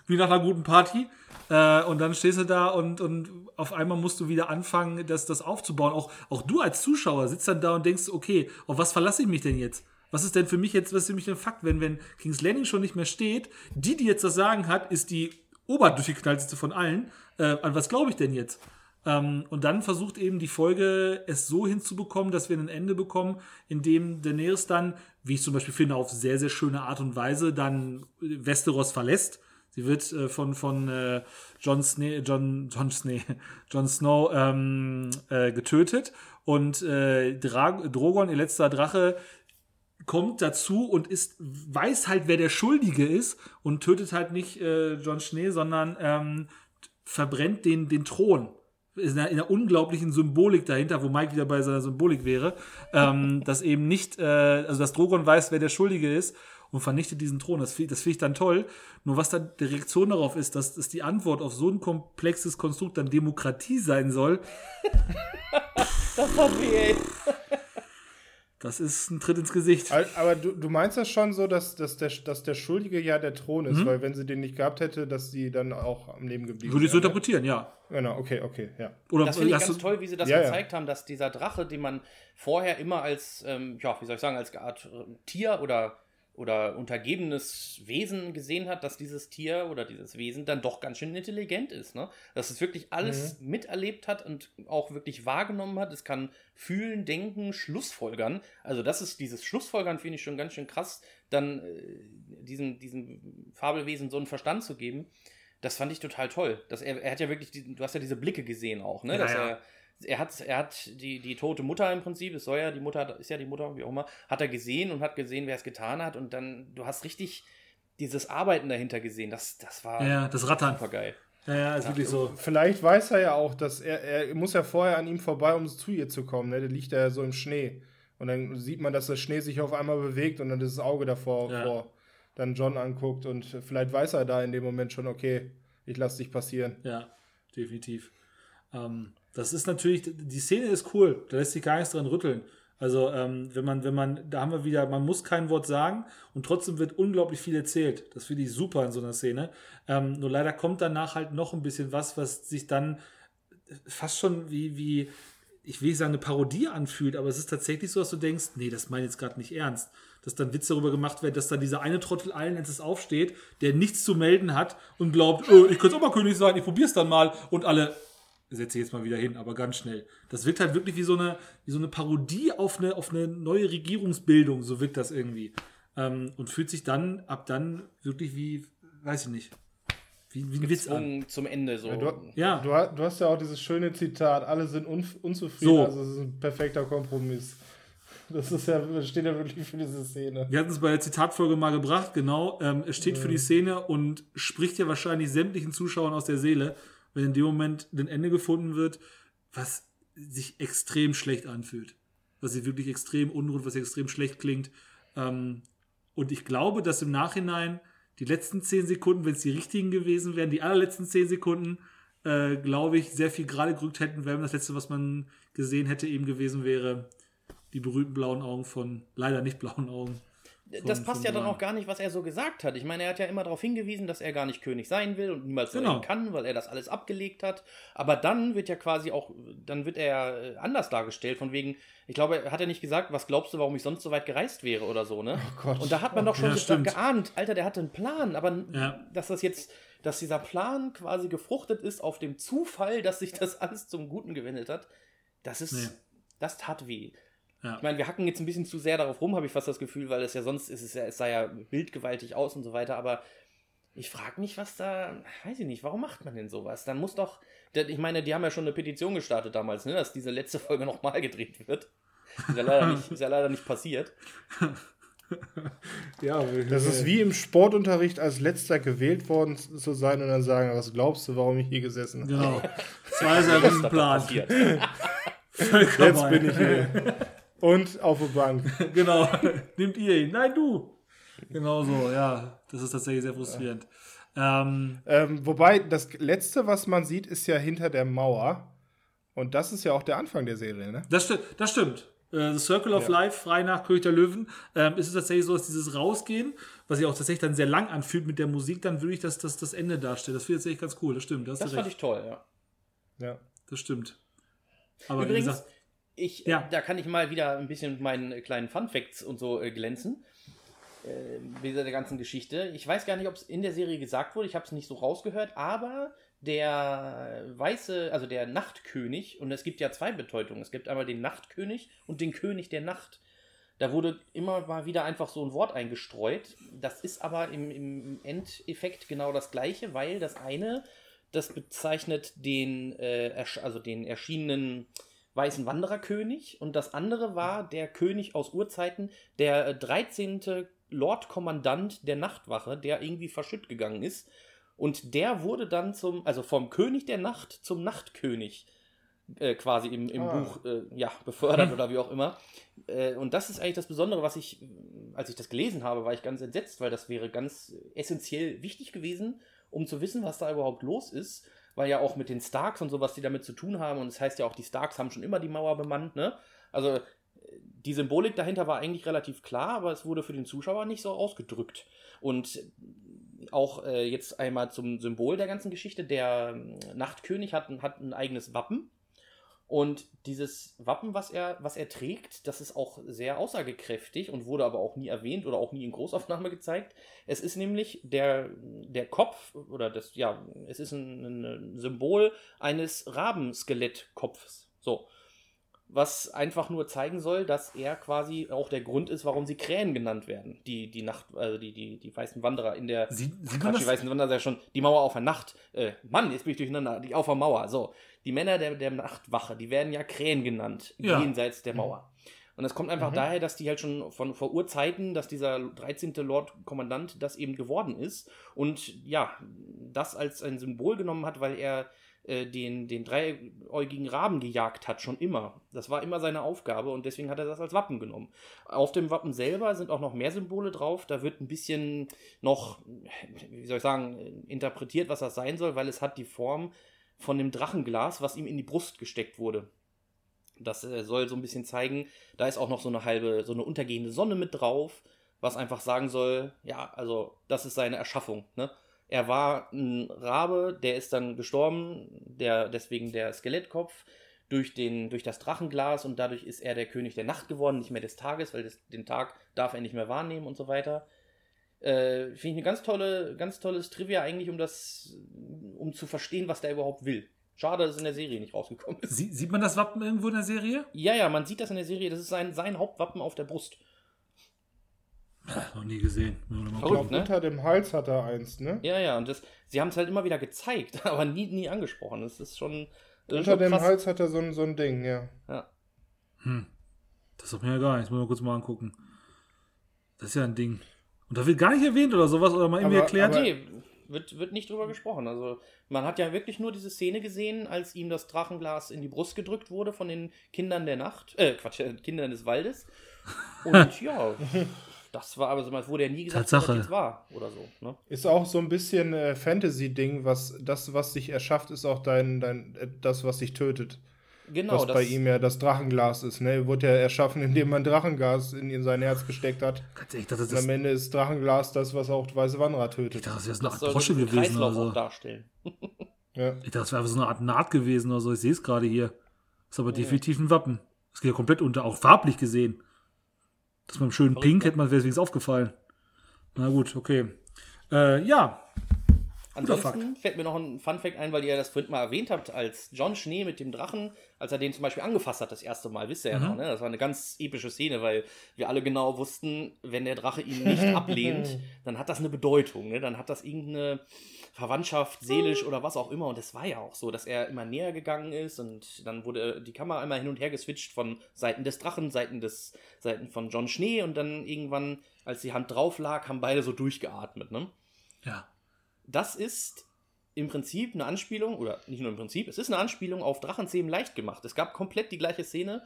wie nach einer guten Party. Äh, und dann stehst du da und, und auf einmal musst du wieder anfangen, das, das aufzubauen. Auch, auch du als Zuschauer sitzt dann da und denkst, okay, auf was verlasse ich mich denn jetzt? Was ist denn für mich jetzt, was ist für mich ein Fakt, wenn, wenn King's Landing schon nicht mehr steht? Die, die jetzt das Sagen hat, ist die oberdurchgeknallteste von allen. Äh, an was glaube ich denn jetzt? Ähm, und dann versucht eben die Folge es so hinzubekommen, dass wir ein Ende bekommen, in dem Daenerys dann, wie ich zum Beispiel finde, auf sehr, sehr schöne Art und Weise dann Westeros verlässt. Sie wird äh, von, von äh, Jon, Sne John, John, Sne Jon Snow ähm, äh, getötet und äh, Dra Drogon, ihr letzter Drache, kommt dazu und ist, weiß halt, wer der Schuldige ist und tötet halt nicht äh, Jon Schnee, sondern ähm, verbrennt den, den Thron. In einer, in einer unglaublichen Symbolik dahinter, wo Mike wieder bei seiner Symbolik wäre, ähm, dass eben nicht, äh, also dass Drogon weiß, wer der Schuldige ist und vernichtet diesen Thron. Das finde das find ich dann toll. Nur was dann die Reaktion darauf ist, dass, dass die Antwort auf so ein komplexes Konstrukt dann Demokratie sein soll, Das hat weh, ey. Das ist ein Tritt ins Gesicht. Aber du, du meinst das schon so, dass, dass, der, dass der Schuldige ja der Thron ist, Mhm. weil wenn sie den nicht gehabt hätte, dass sie dann auch am Leben geblieben Würde ich so wäre. interpretieren, ja. Genau, okay, okay, ja. Oder Das finde ich ganz toll, wie sie das Ja, ja. gezeigt haben, dass dieser Drache, den man vorher immer als, ähm, ja, wie soll ich sagen, als Art äh, Tier oder, oder untergebenes Wesen gesehen hat, dass dieses Tier oder dieses Wesen dann doch ganz schön intelligent ist. Ne? Dass es wirklich alles Mhm. miterlebt hat und auch wirklich wahrgenommen hat. Es kann fühlen, denken, Schlussfolgern. Also das ist dieses Schlussfolgern, finde ich schon ganz schön krass, dann äh, diesem, diesem Fabelwesen so einen Verstand zu geben. Das fand ich total toll. Dass er, er hat ja wirklich, die, du hast ja diese Blicke gesehen auch, ne? Ja, Dass ja. er, er hat, er hat die, die tote Mutter im Prinzip, es soll ja die Mutter, ist ja die Mutter, wie auch immer, hat er gesehen und hat gesehen, wer es getan hat. Und dann, du hast richtig dieses Arbeiten dahinter gesehen. Das, das war Ja, das Rattern. super geil. Ja, ja, ist wirklich so. Vielleicht weiß er ja auch, dass er, er muss ja vorher an ihm vorbei, um zu ihr zu kommen. Ne? Der liegt ja so im Schnee. Und dann sieht man, dass der Schnee sich auf einmal bewegt und dann das Auge davor Ja. vor dann John anguckt. Und vielleicht weiß er da in dem Moment schon, okay, ich lasse dich passieren. Ja, definitiv. Ähm, das ist natürlich, die Szene ist cool, da lässt sich gar nichts dran rütteln. Also, ähm, wenn man, wenn man, da haben wir wieder, man muss kein Wort sagen und trotzdem wird unglaublich viel erzählt. Das finde ich super in so einer Szene. Ähm, nur leider kommt danach halt noch ein bisschen was, was sich dann fast schon wie, wie, ich will nicht sagen, eine Parodie anfühlt, aber es ist tatsächlich so, dass du denkst, nee, das meine ich jetzt gerade nicht ernst. Dass dann Witz darüber gemacht wird, dass dann dieser eine Trottel allen Endes aufsteht, der nichts zu melden hat und glaubt, oh, ich könnte auch mal König sein, ich probier's dann mal und alle setze ich jetzt mal wieder hin, aber ganz schnell. Das wirkt halt wirklich wie so eine, wie so eine Parodie auf eine, auf eine neue Regierungsbildung, so wirkt das irgendwie. Ähm, und fühlt sich dann ab dann wirklich wie, weiß ich nicht, wie, wie ein Witz an. Zum Ende so. Du, Ja. du, du hast ja auch dieses schöne Zitat, alle sind unf- unzufrieden, So. also es ist ein perfekter Kompromiss. Das ist ja, steht ja wirklich für diese Szene. Wir hatten es bei der Zitatfolge mal gebracht, genau. Ähm, es steht für die Szene und spricht ja wahrscheinlich sämtlichen Zuschauern aus der Seele, wenn in dem Moment ein Ende gefunden wird, was sich extrem schlecht anfühlt. Was sich wirklich extrem unrund, was extrem schlecht klingt. Ähm, und ich glaube, dass im Nachhinein die letzten zehn Sekunden, wenn es die richtigen gewesen wären, die allerletzten zehn Sekunden, äh, glaube ich, sehr viel gerade gerückt hätten, wenn das letzte, was man gesehen hätte, eben gewesen wäre, die berühmten blauen Augen von, leider nicht blauen Augen. Das passt ja dann auch gar nicht, was er so gesagt hat. Ich meine, er hat ja immer darauf hingewiesen, dass er gar nicht König sein will und niemals Genau. sein kann, weil er das alles abgelegt hat. Aber dann wird ja quasi auch, dann wird er ja äh, anders dargestellt, von wegen, ich glaube, hat er nicht gesagt, was glaubst du, warum ich sonst so weit gereist wäre oder so, ne? Oh Gott. Und da hat man doch schon Ja, geahnt, Alter, der hatte einen Plan, aber Ja. dass das jetzt, dass dieser Plan quasi gefruchtet ist auf dem Zufall, dass sich das alles zum Guten gewendet hat, das ist, Nee. das tat weh. Ja. Ich meine, wir hacken jetzt ein bisschen zu sehr darauf rum, habe ich fast das Gefühl, weil es ja sonst ist es ja, es sah ja bildgewaltig aus und so weiter, aber ich frage mich, was da, weiß ich nicht, warum macht man denn sowas? Dann muss doch, ich meine, die haben ja schon eine Petition gestartet damals, ne, dass diese letzte Folge nochmal gedreht wird. Ist ja leider nicht, ist ja leider nicht passiert. Ja, Das ist wie im Sportunterricht als letzter gewählt worden zu sein und dann sagen, was glaubst du, warum ich hier gesessen habe? Genau. Das war geplant. passiert. Vollkommen. Jetzt bin ich hier. Und auf der Bank. Genau. Nimmt ihr ihn? Nein, du. Genau so, ja. Das ist tatsächlich sehr frustrierend. Ähm, Ähm, wobei, das letzte, was man sieht, ist ja hinter der Mauer. Und das ist ja auch der Anfang der Serie, ne? das, sti das stimmt. Äh, The Circle of Ja. Life, frei nach König der Löwen, ähm, ist es tatsächlich so, dass dieses Rausgehen, was sich auch tatsächlich dann sehr lang anfühlt mit der Musik, dann wirklich das, das, das Ende darstellt. Das finde ich tatsächlich ganz cool, das stimmt. Das, fand ich toll, ja. Ja. Das stimmt. Aber wie Übrigens, gesagt, ich, Ja. da kann ich mal wieder ein bisschen mit meinen äh, kleinen Fun Facts und so äh, glänzen. Äh, mit dieser ganzen Geschichte. Ich weiß gar nicht, ob es in der Serie gesagt wurde, ich habe es nicht so rausgehört, aber der weiße, also der Nachtkönig, und es gibt ja zwei Bedeutungen. Es gibt einmal den Nachtkönig und den König der Nacht. Da wurde immer mal wieder einfach so ein Wort eingestreut. Das ist aber im, im Endeffekt genau das gleiche, weil das eine, das bezeichnet den, äh, also den erschienenen weißen Wandererkönig und das andere war der König aus Urzeiten, der äh, 13. Lordkommandant der Nachtwache, der irgendwie verschütt gegangen ist. Und der wurde dann zum, also vom König der Nacht zum Nachtkönig äh, quasi im, im Ah. Buch äh, ja, befördert oder wie auch immer. Äh, und das ist eigentlich das Besondere, was ich, äh, als ich das gelesen habe, war ich ganz entsetzt, weil das wäre ganz essentiell wichtig gewesen, um zu wissen, was da überhaupt los ist. Weil ja auch mit den Starks und so, was die damit zu tun haben, und es heißt ja auch, die Starks haben schon immer die Mauer bemannt, ne? Also, äh, die Symbolik dahinter war eigentlich relativ klar, aber es wurde für den Zuschauer nicht so ausgedrückt. Und auch äh, jetzt einmal zum Symbol der ganzen Geschichte. Der ähm, Nachtkönig hat, hat ein eigenes Wappen. Und dieses Wappen, was er, was er trägt, das ist auch sehr aussagekräftig und wurde aber auch nie erwähnt oder auch nie in Großaufnahme gezeigt. Es ist nämlich der, der Kopf oder das, ja, es ist ein, ein Symbol eines Rabenskeletttkopfs. So was einfach nur zeigen soll, dass er quasi auch der Grund ist, warum sie Krähen genannt werden. Die, die Nacht, also die, die, die weißen Wanderer in der. Sie, Ach, Quatsch, die weißen Wanderer ja schon, die Mauer auf der Nacht. Äh, Mann, jetzt bin ich durcheinander, die auf der Mauer. So. Die Männer der, der Nachtwache, die werden ja Krähen genannt, Ja. jenseits der Mauer. Und das kommt einfach Mhm. daher, dass die halt schon von vor Urzeiten, dass dieser 13. Lord Kommandant das eben geworden ist und ja, das als ein Symbol genommen hat, weil er äh, den, den dreiäugigen Raben gejagt hat, schon immer. Das war immer seine Aufgabe und deswegen hat er das als Wappen genommen. Auf dem Wappen selber sind auch noch mehr Symbole drauf. Da wird ein bisschen noch, wie soll ich sagen, interpretiert, was das sein soll, weil es hat die Form von dem Drachenglas, was ihm in die Brust gesteckt wurde. Das äh, soll so ein bisschen zeigen, da ist auch noch so eine halbe, so eine untergehende Sonne mit drauf, was einfach sagen soll, ja, also das ist seine Erschaffung. Ne? Er war ein Rabe, der ist dann gestorben, der, deswegen der Skelettkopf, durch, den, durch das Drachenglas und dadurch ist er der König der Nacht geworden, nicht mehr des Tages, weil das, den Tag darf er nicht mehr wahrnehmen und so weiter. Äh, Finde ich eine ganz tolle, ganz tolles Trivia eigentlich, um das, um zu verstehen, was der überhaupt will. Schade, dass es in der Serie nicht rausgekommen ist. Sie, sieht man das Wappen irgendwo in der Serie? Ja, ja, man sieht das in der Serie, das ist sein, sein Hauptwappen auf der Brust. Noch nie gesehen. Verrückt, glaube, ne? unter dem Hals hat er eins, ne? Ja, ja, und das, sie haben es halt immer wieder gezeigt, aber nie, nie angesprochen. Das ist schon. Das ist Unter schon dem krass. Hals hat er so ein, so ein Ding, ja. Ja. Hm. Das sagt mir ja gar nichts. Muss ich mal kurz mal angucken. Das ist ja ein Ding. Und da wird gar nicht erwähnt oder sowas oder mal irgendwie Aber- erklärt. aber- Nee, wird, wird nicht drüber gesprochen. Also, man hat ja wirklich nur diese Szene gesehen, als ihm das Drachenglas in die Brust gedrückt wurde von den Kindern der Nacht, äh, Quatsch, äh, Kindern des Waldes. Und ja, das war aber so, es wurde ja nie gesagt, Tatsache. was das jetzt war oder so. Ne? Ist auch so ein bisschen äh, Fantasy-Ding, was das, was dich erschafft, ist auch dein, dein äh, das, was dich tötet. Genau, was das, bei ihm ja das Drachenglas ist, ne? Wurde ja erschaffen, indem man Drachengas in, in sein Herz gesteckt hat. Ganz ehrlich, das ist Und das. am Ende ist Drachenglas das, was auch weiße Wanderer tötet. Ich dachte, das wäre so eine das Art Brosche den gewesen Kreislauf oder so. darstellen. Ja. Ich dachte, das wäre einfach so eine Art Naht gewesen oder so. Ich sehe es gerade hier. Ist aber definitiv ein Wappen. Das geht ja komplett unter, auch farblich gesehen. Das mit dem schönen Verrückt, Pink ne? hätte man wenigstens aufgefallen. Na gut, okay. Äh, ja, Ansonsten fällt mir noch ein Fun-Fact ein, weil ihr das vorhin mal erwähnt habt, als John Schnee mit dem Drachen, als er den zum Beispiel angefasst hat das erste Mal, wisst ihr ja Mhm. noch, ne? Das war eine ganz epische Szene, weil wir alle genau wussten, wenn der Drache ihn nicht ablehnt, dann hat das eine Bedeutung, ne? Dann hat das irgendeine Verwandtschaft, seelisch oder was auch immer. Und es war ja auch so, dass er immer näher gegangen ist und dann wurde die Kamera einmal hin und her geswitcht von Seiten des Drachen, Seiten des, Seiten von John Schnee und dann irgendwann, als die Hand drauf lag, haben beide so durchgeatmet, ne? ja. Das ist im Prinzip eine Anspielung, oder nicht nur im Prinzip, es ist eine Anspielung auf Drachenzähmen leicht gemacht. Es gab komplett die gleiche Szene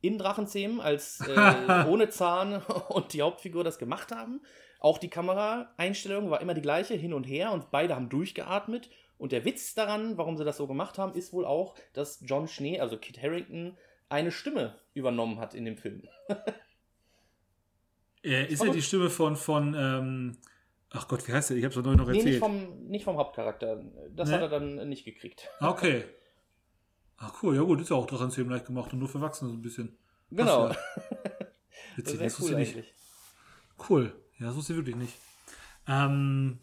in Drachenzähmen, als äh, ohne Zahn und die Hauptfigur das gemacht haben. Auch die Kameraeinstellung war immer die gleiche, hin und her, und beide haben durchgeatmet. Und der Witz daran, warum sie das so gemacht haben, ist wohl auch, dass John Schnee, also Kit Harrington, eine Stimme übernommen hat in dem Film. Äh, ist ja die Stimme von, von ähm, ach Gott, wie heißt der? Ich habe es noch noch Nee, erzählt. nicht vom, nicht vom Hauptcharakter. Das Nee? hat er dann nicht gekriegt. Okay. Ach cool, ja gut, ist ja auch Drachenzähmen leicht gemacht und nur für Erwachsene so ein bisschen. Genau. Das Witzig, das wusste cool ich nicht. Cool. Ja, das wusste ich wirklich nicht. Ähm,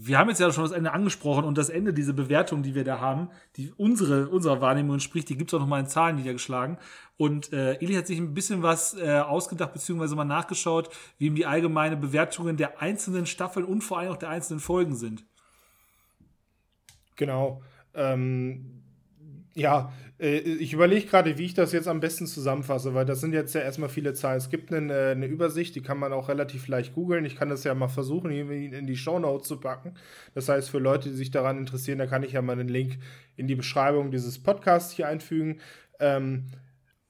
wir haben jetzt ja schon das Ende angesprochen und das Ende, diese Bewertung, die wir da haben, die unsere, unserer Wahrnehmung entspricht, die gibt es auch nochmal in Zahlen niedergeschlagen. Und äh, Eli hat sich ein bisschen was äh, ausgedacht, beziehungsweise mal nachgeschaut, wie ihm die allgemeine Bewertungen der einzelnen Staffeln und vor allem auch der einzelnen Folgen sind. Genau. Ähm, ja, äh, ich überlege gerade, wie ich das jetzt am besten zusammenfasse, weil das sind jetzt ja erstmal viele Zahlen. Es gibt eine, eine Übersicht, die kann man auch relativ leicht googeln. Ich kann das ja mal versuchen, in die Shownotes zu packen. Das heißt, für Leute, die sich daran interessieren, da kann ich ja mal einen Link in die Beschreibung dieses Podcasts hier einfügen. Ähm,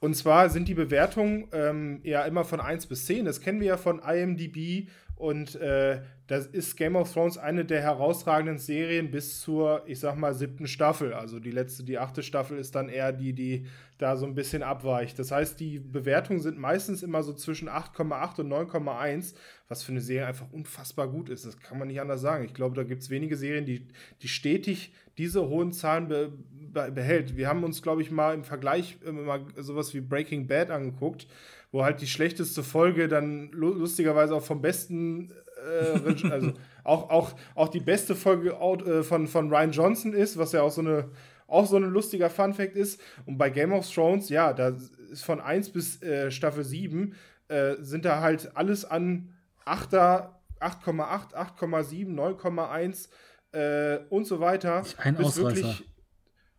und zwar sind die Bewertungen ähm, ja immer von 1 bis 10. Das kennen wir ja von IMDb Und äh, das ist Game of Thrones eine der herausragenden Serien bis zur, ich sag mal, siebten Staffel. Also die letzte, die achte Staffel ist dann eher die, die da so ein bisschen abweicht. Das heißt, die Bewertungen sind meistens immer so zwischen 8,8 und 9,1, was für eine Serie einfach unfassbar gut ist. Das kann man nicht anders sagen. Ich glaube, da gibt es wenige Serien, die, die stetig diese hohen Zahlen be, be, behält. Wir haben uns, glaube ich, mal im Vergleich äh, mal sowas wie Breaking Bad angeguckt wo halt die schlechteste Folge dann lustigerweise auch vom besten, äh, also auch, auch, auch die beste Folge äh, von, von Ryan Johnson ist, was ja auch so eine auch so ein lustiger Funfact ist. Und bei Game of Thrones, ja, da ist von 1 bis äh, Staffel 7 äh, sind da halt alles an 8er, 8,8, 8,7, 9,1 äh, und so weiter. Ein bis Ausreißer. wirklich,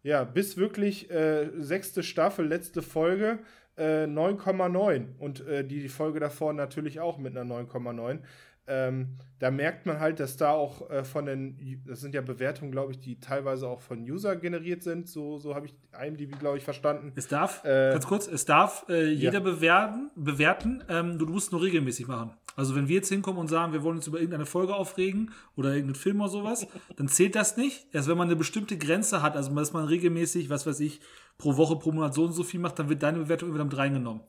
ja, bis wirklich äh, sechste Staffel, letzte Folge 9,9 äh, und äh, die Folge davor natürlich auch mit einer 9,9. Ähm, da merkt man halt, dass da auch äh, von den, das sind ja Bewertungen, glaube ich, die teilweise auch von User generiert sind. So, so habe ich IMDb, glaube ich, verstanden. Es darf, Äh, ganz kurz, es darf äh, jeder ja. bewerten, bewerten ähm, du, du musst nur regelmäßig machen. Also wenn wir jetzt hinkommen und sagen, wir wollen uns über irgendeine Folge aufregen oder irgendeinen Film oder sowas, dann zählt das nicht. Erst wenn man eine bestimmte Grenze hat, also dass man regelmäßig, was weiß ich, pro Woche, pro Monat so und so viel macht, dann wird deine Bewertung wieder mit reingenommen.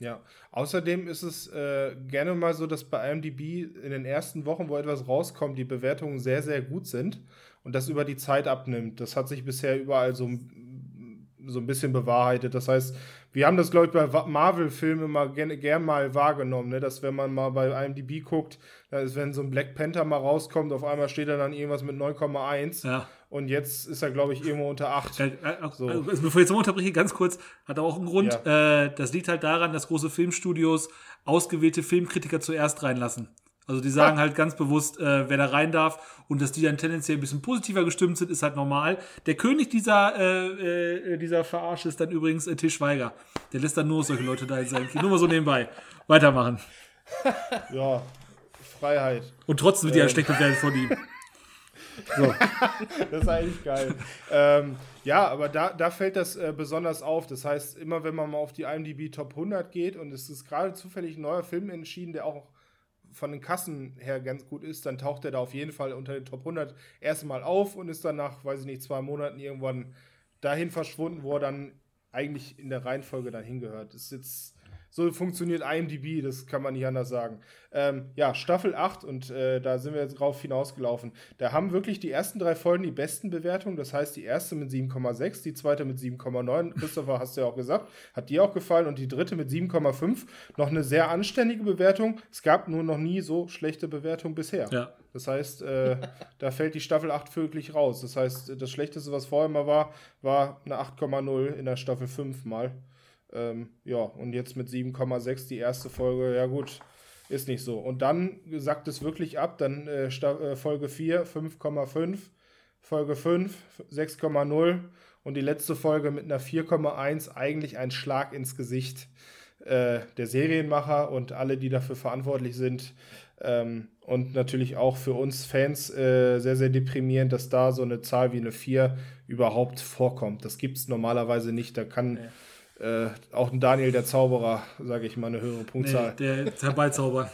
Ja, außerdem ist es äh, gerne mal so, dass bei IMDb in den ersten Wochen, wo etwas rauskommt, die Bewertungen sehr, sehr gut sind und das über die Zeit abnimmt. Das hat sich bisher überall so, so ein bisschen bewahrheitet. Das heißt, wir haben das, glaube ich, bei Marvel-Filmen immer gern, gern mal wahrgenommen, ne? dass wenn man mal bei IMDb guckt, dann ist, wenn so ein Black Panther mal rauskommt, auf einmal steht da dann irgendwas mit 9,1 Ja. und jetzt ist er, glaube ich, irgendwo unter 8. Äh, äh, So. also, bevor ich jetzt mal unterbreche, ganz kurz, hat auch einen Grund. Äh, das liegt halt daran, dass große Filmstudios ausgewählte Filmkritiker zuerst reinlassen. Also die sagen halt ganz bewusst, äh, wer da rein darf und dass die dann tendenziell ein bisschen positiver gestimmt sind, ist halt normal. Der König dieser, äh, äh, dieser Verarsche ist dann übrigens äh, Til Schweiger. Der lässt dann nur solche Leute da in Kino. Nur mal so nebenbei. Weitermachen. Ja, Freiheit. Und trotzdem wird die Ähm. schlecht bewertet von ihm. Das ist eigentlich geil. ähm, ja, aber da, da fällt das äh, besonders auf. Das heißt, immer wenn man mal auf die IMDb Top 100 geht und es ist gerade zufällig ein neuer Film entschieden, der auch von den Kassen her ganz gut ist, dann taucht er da auf jeden Fall unter den Top 100 erstmal auf und ist dann nach, weiß ich nicht, zwei Monaten irgendwann dahin verschwunden, wo er dann eigentlich in der Reihenfolge dann hingehört. Ist jetzt so funktioniert IMDb, das kann man nicht anders sagen. Ähm, ja, Staffel 8 und äh, da sind wir jetzt drauf hinausgelaufen. Da haben wirklich die ersten drei Folgen die besten Bewertungen. Das heißt, die erste mit 7,6, die zweite mit 7,9. Christopher, hast du ja auch gesagt, hat dir auch gefallen. Und die dritte mit 7,5. Noch eine sehr anständige Bewertung. Es gab nur noch nie so schlechte Bewertungen bisher. Ja. Das heißt, äh, da fällt die Staffel 8 wirklich raus. Das heißt, das Schlechteste, was vorher mal war, war eine 8,0 in der Staffel 5 mal. Ähm, ja, und jetzt mit 7,6 die erste Folge, ja gut, ist nicht so. Und dann sackt es wirklich ab, dann äh, äh, Folge 4, 5,5, Folge 5, 6,0 und die letzte Folge mit einer 4,1, eigentlich ein Schlag ins Gesicht äh, der Serienmacher und alle, die dafür verantwortlich sind. Ähm, und natürlich auch für uns Fans äh, sehr, sehr deprimierend, dass da so eine Zahl wie eine 4 überhaupt vorkommt. Das gibt es normalerweise nicht. Da kann äh, auch ein Daniel der Zauberer, sage ich mal, eine höhere Nee, Punktzahl. der herbeizaubern.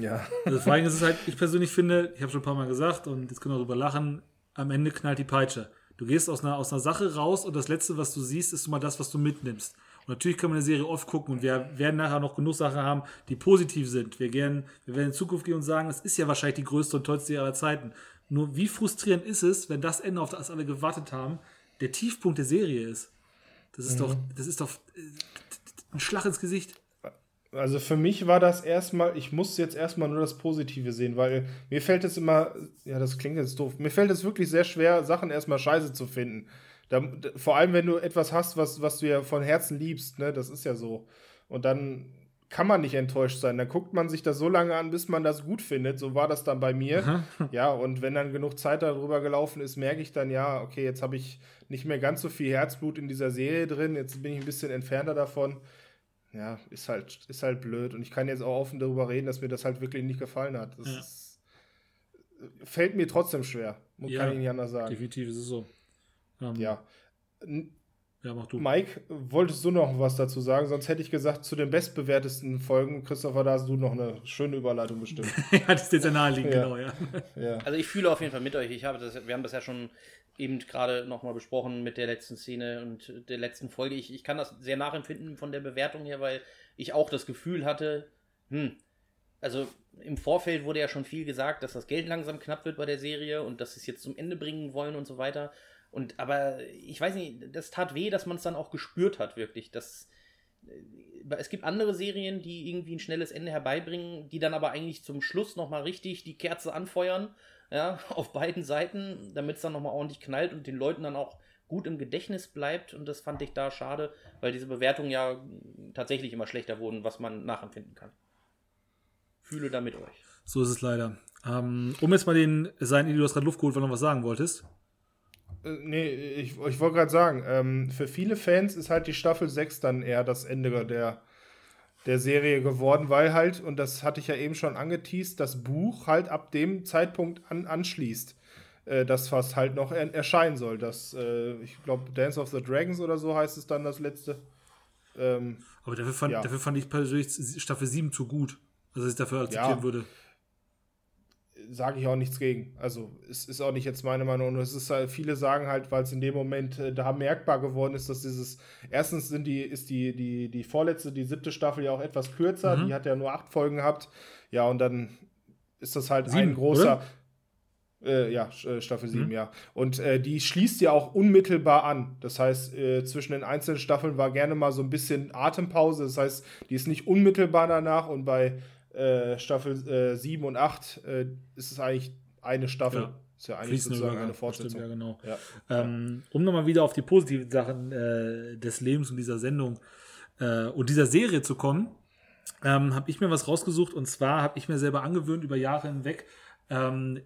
ja. Also vor allem ist es halt, ich persönlich finde, ich habe schon ein paar Mal gesagt und jetzt können wir darüber lachen, am Ende knallt die Peitsche. Du gehst aus einer, aus einer Sache raus und das Letzte, was du siehst, ist mal das, was du mitnimmst. Und natürlich können wir eine Serie oft gucken und wir werden nachher noch genug Sachen haben, die positiv sind. Wir, gern, wir werden in Zukunft gehen und sagen, das ist ja wahrscheinlich die größte und tollste aller Zeiten. Nur wie frustrierend ist es, wenn das Ende, auf das alle gewartet haben, der Tiefpunkt der Serie ist. Das ist doch, das ist doch äh, ein Schlag ins Gesicht. Also für mich war das erstmal, ich muss jetzt erstmal nur das Positive sehen, weil mir fällt es immer, ja, das klingt jetzt doof, mir fällt es wirklich sehr schwer, Sachen erstmal scheiße zu finden. Da, vor allem, wenn du etwas hast, was, was du ja von Herzen liebst, ne, das ist ja so. Und dann kann man nicht enttäuscht sein. Dann guckt man sich das so lange an, bis man das gut findet. So war das dann bei mir. Ja, und wenn dann genug Zeit darüber gelaufen ist, merke ich dann, ja, okay, jetzt habe ich nicht mehr ganz so viel Herzblut in dieser Serie drin. Jetzt bin ich ein bisschen entfernter davon. Ja, ist halt, ist halt blöd. Und ich kann jetzt auch offen darüber reden, dass mir das halt wirklich nicht gefallen hat. Das Ja. ist, fällt mir trotzdem schwer. Kann Ja. ich nicht anders sagen. Definitiv ist es so. Ähm, Ja. Ja, mach du. Mike, wolltest du noch was dazu sagen? Sonst hätte ich gesagt, zu den bestbewertesten Folgen, Christopher, da hast du noch eine schöne Überleitung bestimmt. ja, das ist jetzt ja naheliegend, Ja. genau, ja. ja. Also ich fühle auf jeden Fall mit euch. Ich habe das, wir haben das ja schon eben gerade nochmal besprochen mit der letzten Szene und der letzten Folge. Ich, ich kann das sehr nachempfinden von der Bewertung her, weil ich auch das Gefühl hatte, hm, also im Vorfeld wurde ja schon viel gesagt, dass das Geld langsam knapp wird bei der Serie und dass sie es jetzt zum Ende bringen wollen und so weiter. Und aber ich weiß nicht, das tat weh, dass man es dann auch gespürt hat, wirklich. Das, äh, es gibt andere Serien, die irgendwie ein schnelles Ende herbeibringen, die dann aber eigentlich zum Schluss nochmal richtig die Kerze anfeuern, ja, auf beiden Seiten, damit es dann nochmal ordentlich knallt und den Leuten dann auch gut im Gedächtnis bleibt. Und das fand ich da schade, weil diese Bewertungen ja tatsächlich immer schlechter wurden, was man nachempfinden kann. Fühle da mit euch. So ist es leider. Ähm, um jetzt mal den sein, du hast gerade Luft geholt, weil du noch was sagen wolltest. Äh, Nee, ich, ich wollte gerade sagen, ähm, für viele Fans ist halt die Staffel 6 dann eher das Ende der, der Serie geworden, weil halt, und das hatte ich ja eben schon angeteased, das Buch halt ab dem Zeitpunkt an, anschließt, äh, das fast halt noch er, erscheinen soll. Das, äh, ich glaube, Dance of the Dragons oder so heißt es dann das letzte. Ähm, Aber dafür fand, Ja. dafür fand ich persönlich Staffel 7 zu gut. Also, dass ich dafür akzeptieren Ja. würde. Sage ich auch nichts gegen. Also es ist auch nicht jetzt meine Meinung. Und es ist halt, viele sagen halt, weil es in dem Moment äh, da merkbar geworden ist, dass dieses, erstens sind die, ist die, die, die vorletzte, die siebte Staffel ja auch etwas kürzer, Mhm. die hat ja nur acht Folgen gehabt. Ja, und dann ist das halt Sieben, ein großer. oder? Äh, ja, äh, Staffel 7, Mhm. ja. Und äh, die schließt ja auch unmittelbar an. Das heißt, äh, zwischen den einzelnen Staffeln war gerne mal so ein bisschen Atempause. Das heißt, die ist nicht unmittelbar danach und bei äh, Staffel äh, 7 und 8 äh, ist es eigentlich eine Staffel. Ja. Ist ja eigentlich sozusagen eine Fortsetzung. stimmt, ja, genau. Ja. Ähm, um nochmal wieder auf die positiven Sachen äh, des Lebens und dieser Sendung äh, und dieser Serie zu kommen, ähm, habe ich mir was rausgesucht und zwar habe ich mir selber angewöhnt, über Jahre hinweg ähm,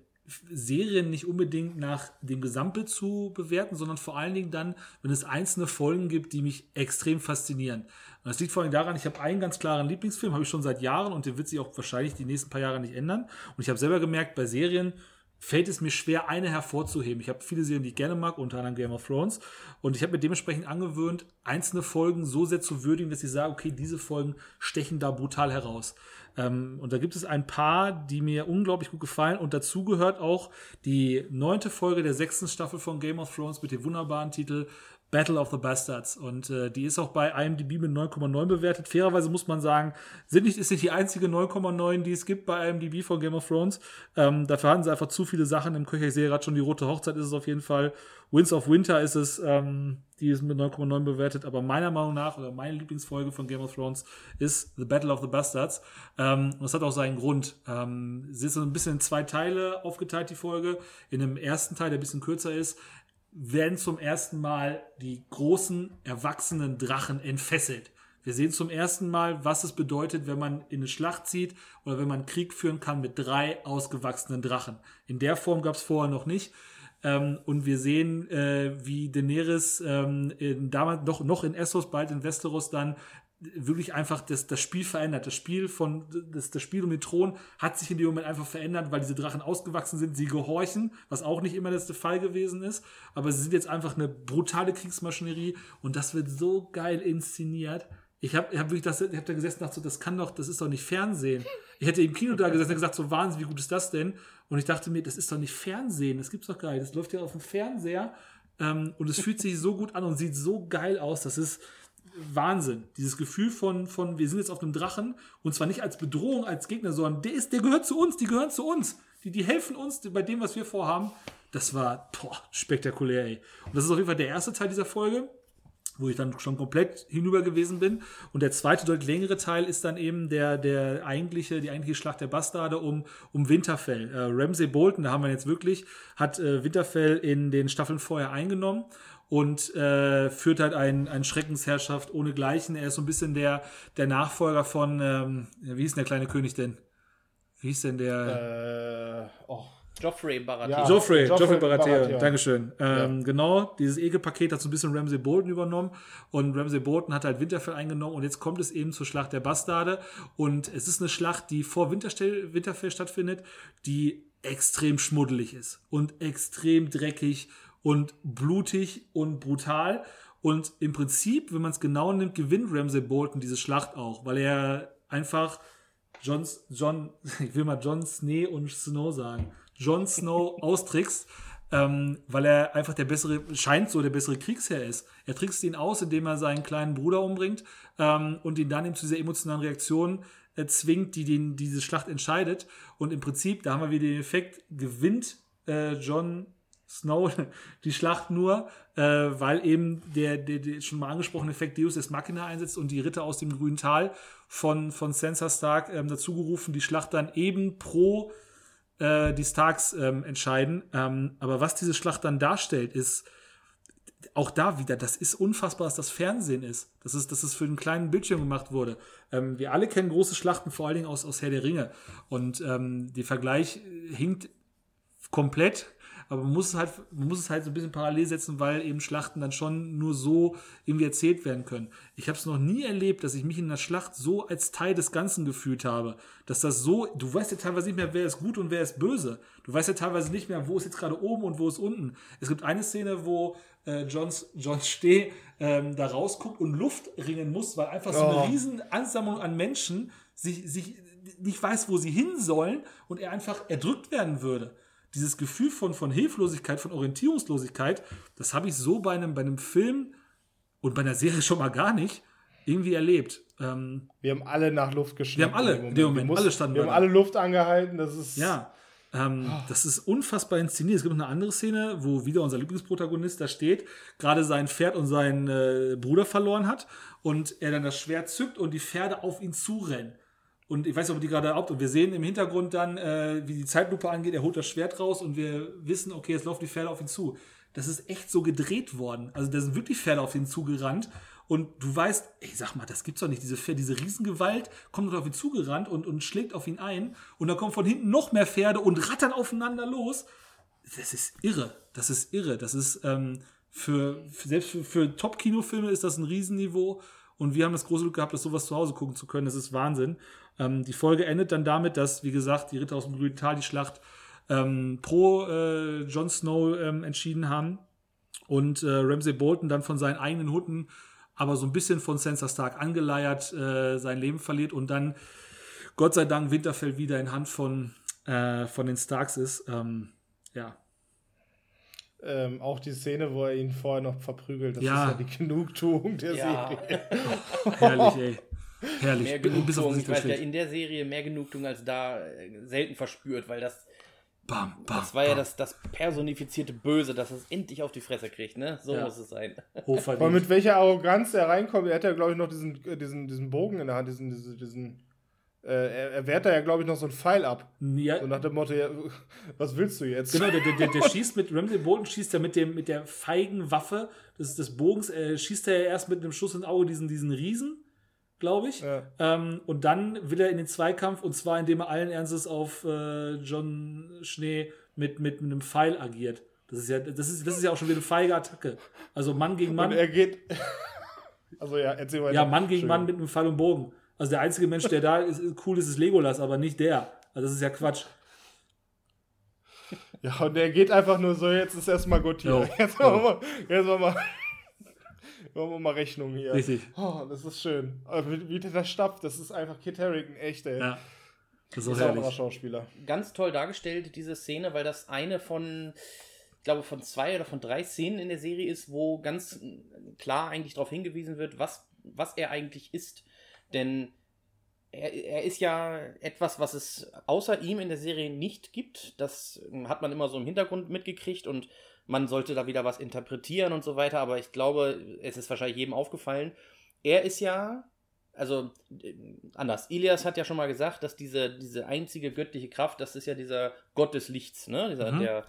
Serien nicht unbedingt nach dem Gesamtbild zu bewerten, sondern vor allen Dingen dann, wenn es einzelne Folgen gibt, die mich extrem faszinieren. Und das liegt vor allem daran, ich habe einen ganz klaren Lieblingsfilm, habe ich schon seit Jahren und den wird sich auch wahrscheinlich die nächsten paar Jahre nicht ändern. Und ich habe selber gemerkt, bei Serien fällt es mir schwer, eine hervorzuheben. Ich habe viele Serien, die ich gerne mag, unter anderem Game of Thrones. Und ich habe mir dementsprechend angewöhnt, einzelne Folgen so sehr zu würdigen, dass ich sage, okay, diese Folgen stechen da brutal heraus. Ähm, und da gibt es ein paar, die mir unglaublich gut gefallen. Und dazu gehört auch die neunte Folge der sechsten Staffel von Game of Thrones mit dem wunderbaren Titel Battle of the Bastards. Und äh, die ist auch bei IMDb mit 9,9 bewertet. Fairerweise muss man sagen, sind nicht, ist nicht die einzige 9,9, die es gibt bei IMDb von Game of Thrones. Ähm, dafür hatten sie einfach zu viele Sachen im Köcher. Ich sehe gerade schon, die Rote Hochzeit ist es auf jeden Fall. Winds of Winter ist es, ähm, die ist mit 9,9 bewertet. Aber meiner Meinung nach, oder meine Lieblingsfolge von Game of Thrones ist The Battle of the Bastards. Ähm, und das hat auch seinen Grund. Ähm, sie ist so ein bisschen in zwei Teile aufgeteilt, die Folge. In dem ersten Teil, der ein bisschen kürzer ist, werden zum ersten Mal die großen, erwachsenen Drachen entfesselt. Wir sehen zum ersten Mal, was es bedeutet, wenn man in eine Schlacht zieht oder wenn man Krieg führen kann mit drei ausgewachsenen Drachen. In der Form gab es vorher noch nicht. Ähm, und wir sehen, äh, wie Daenerys ähm, in, damals noch, noch in Essos, bald in Westeros dann wirklich einfach das, das Spiel verändert. Das Spiel von das, das Spiel um den Thron hat sich in dem Moment einfach verändert, weil diese Drachen ausgewachsen sind, sie gehorchen, was auch nicht immer das der Fall gewesen ist. Aber sie sind jetzt einfach eine brutale Kriegsmaschinerie und das wird so geil inszeniert. Ich habe ich hab wirklich das, ich hab da gesessen und dachte so, das kann doch, das ist doch nicht Fernsehen. Ich hätte im Kino da gesessen und gesagt, so Wahnsinn, wie gut ist das denn? Und ich dachte mir, das ist doch nicht Fernsehen, das gibt's doch nicht. Das läuft ja auf dem Fernseher ähm, und es fühlt sich so gut an und sieht so geil aus. Das ist Wahnsinn. Dieses Gefühl von, von, wir sind jetzt auf einem Drachen und zwar nicht als Bedrohung, als Gegner, sondern der ist, der gehört zu uns, die gehören zu uns. Die, die helfen uns bei dem, was wir vorhaben. Das war boah, spektakulär, ey. Und das ist auf jeden Fall der erste Teil dieser Folge wo ich dann schon komplett hinüber gewesen bin. Und der zweite, deutlich längere Teil ist dann eben der, der eigentliche, die eigentliche Schlacht der Bastarde um, um Winterfell. Äh, Ramsay Bolton, da haben wir jetzt wirklich, hat äh, Winterfell in den Staffeln vorher eingenommen und äh, führt halt ein, ein Schreckensherrschaft ohnegleichen. Er ist so ein bisschen der, der Nachfolger von, ähm, wie hieß denn der kleine König denn? Wie hieß denn der? Äh, oh. Joffrey Baratheon. Ja. Joffrey, Joffrey Joffrey Baratheon, Baratheon. Dankeschön. Ähm, Genau, dieses Ekelpaket hat so ein bisschen Ramsay Bolton übernommen und Ramsay Bolton hat halt Winterfell eingenommen und jetzt kommt es eben zur Schlacht der Bastarde und es ist eine Schlacht, die vor Winterstell, Winterfell stattfindet, die extrem schmuddelig ist und extrem dreckig und blutig und brutal Und im Prinzip, wenn man es genau nimmt, gewinnt Ramsay Bolton diese Schlacht auch, weil er einfach John, John, ich will mal John Snee und Snow sagen, John Snow austrickst, ähm, weil er einfach der bessere, scheint so der bessere Kriegsherr ist. Er trickst ihn aus, indem er seinen kleinen Bruder umbringt ähm, und ihn dann eben zu dieser emotionalen Reaktion äh, zwingt, die den, diese Schlacht entscheidet. Und im Prinzip, da haben wir wieder den Effekt, gewinnt äh, John Snow die Schlacht nur, äh, weil eben der, der, der schon mal angesprochene Effekt Deus Ex Machina einsetzt und die Ritter aus dem grünen Tal von, von Sansa Stark ähm, dazugerufen, die Schlacht dann eben pro äh, die Starks ähm, entscheiden. Ähm, aber was diese Schlacht dann darstellt, ist auch da wieder, das ist unfassbar, dass das Fernsehen ist. Das ist, dass es für einen kleinen Bildschirm gemacht wurde. Ähm, wir alle kennen große Schlachten, vor allen Dingen aus, aus Herr der Ringe. Und ähm, der Vergleich hinkt komplett aber man muss es halt, man muss es halt so ein bisschen parallel setzen, weil eben Schlachten dann schon nur so irgendwie erzählt werden können. Ich habe es noch nie erlebt, dass ich mich in einer Schlacht so als Teil des Ganzen gefühlt habe, dass das so, du weißt ja teilweise nicht mehr, wer ist gut und wer ist böse. Du weißt ja teilweise nicht mehr, wo ist jetzt gerade oben und wo ist unten. Es gibt eine Szene, wo äh, Johns, John Steh ähm, da rausguckt und Luft ringen muss, weil einfach so eine oh. riesen Ansammlung an Menschen sich, sich nicht weiß, wo sie hin sollen und er einfach erdrückt werden würde dieses Gefühl von, von Hilflosigkeit, von Orientierungslosigkeit, das habe ich so bei einem, bei einem Film und bei einer Serie schon mal gar nicht irgendwie erlebt. Ähm, wir haben alle nach Luft geschnappt. Wir haben alle, in dem Moment, mussten, alle standen Wir haben alle Luft angehalten, das ist. Ja. Ähm, oh. Das ist unfassbar inszeniert. Es gibt noch eine andere Szene, wo wieder unser Lieblingsprotagonist da steht, gerade sein Pferd und seinen äh, Bruder verloren hat und er dann das Schwert zückt und die Pferde auf ihn zurennen. Und ich weiß nicht, ob die gerade ab. Und wir sehen im Hintergrund dann, äh, wie die Zeitlupe angeht, er holt das Schwert raus und wir wissen, okay, jetzt laufen die Pferde auf ihn zu. Das ist echt so gedreht worden. Also da sind wirklich Pferde auf ihn zugerannt. Und du weißt, ey, sag mal, das gibt's doch nicht. Diese, Pferde, diese Riesengewalt kommt auf ihn zugerannt und, und schlägt auf ihn ein. Und dann kommen von hinten noch mehr Pferde und rattern aufeinander los. Das ist irre. Das ist irre. Das ist ähm, für, für selbst für, für Top-Kinofilme ist das ein Riesenniveau. Und wir haben das große Glück gehabt, das sowas zu Hause gucken zu können. Das ist Wahnsinn. Ähm, die Folge endet dann damit, dass, wie gesagt, die Ritter aus dem grünen Tal die Schlacht ähm, pro äh, Jon Snow ähm, entschieden haben und äh, Ramsay Bolton dann von seinen eigenen Hunden, aber so ein bisschen von Sansa Stark angeleiert, äh, sein Leben verliert und dann Gott sei Dank Winterfell wieder in Hand von, äh, von den Starks ist. Ähm, ja, ähm, auch die Szene, wo er ihn vorher noch verprügelt, das ja. ist ja die Genugtuung der ja. Serie. Herrlich, ey. Herrlich. Mehr Genugtuung, ich weiß ja, in der Serie mehr Genugtuung als da äh, selten verspürt, weil das Bam, bam, das war bam. ja das, das personifizierte Böse, dass es endlich auf die Fresse kriegt, ne? So ja. muss es sein. Aber mit welcher Arroganz er reinkommt, er hat ja, glaube ich, noch diesen, äh, diesen, diesen Bogen in der Hand, diesen, diesen, diesen äh, er, er wehrt da ja, glaube ich, noch so ein Pfeil ab. Ja. So nach dem Motto, ja, was willst du jetzt? Genau, der, der, der schießt mit, Ramsey Bolton schießt ja mit, dem, mit der feigen Waffe des, des Bogens, äh, schießt er ja erst mit einem Schuss ins Auge diesen, diesen Riesen glaube ich. Ja. Ähm, und dann will er in den Zweikampf und zwar indem er allen Ernstes auf äh, John Schnee mit, mit, einem Pfeil agiert. Das ist ja, das ist, das ist ja auch schon wieder eine feige Attacke. Also Mann gegen Mann. Und er geht. also ja, erzähl weiter. Ja, Mann gegen Mann mit einem Pfeil und Bogen. Also der einzige Mensch, der da ist, cool ist, ist Legolas, aber nicht der. Also das ist ja Quatsch. Ja, und er geht einfach nur so, jetzt ist erstmal gut hier. Jetzt machen wir, jetzt machen wir Machen wir mal Rechnung hier. Richtig. Oh, das ist schön. Wie, wie der stapft, das ist einfach Kit Harington, echt, ey. Ja. Das ist, ist auch ein Schauspieler. Ganz toll dargestellt, diese Szene, weil das eine von, ich glaube, von zwei oder von drei Szenen in der Serie ist, wo ganz klar eigentlich darauf hingewiesen wird, was, was er eigentlich ist. Denn er, er, ist ja etwas, was es außer ihm in der Serie nicht gibt. Das hat man immer so im Hintergrund mitgekriegt und man sollte da wieder was interpretieren und so weiter, aber ich glaube, es ist wahrscheinlich jedem aufgefallen. Er ist ja, also äh, anders, Ilias hat ja schon mal gesagt, dass diese, diese einzige göttliche Kraft, das ist ja dieser Gott des Lichts, ne? Dieser, mhm. der,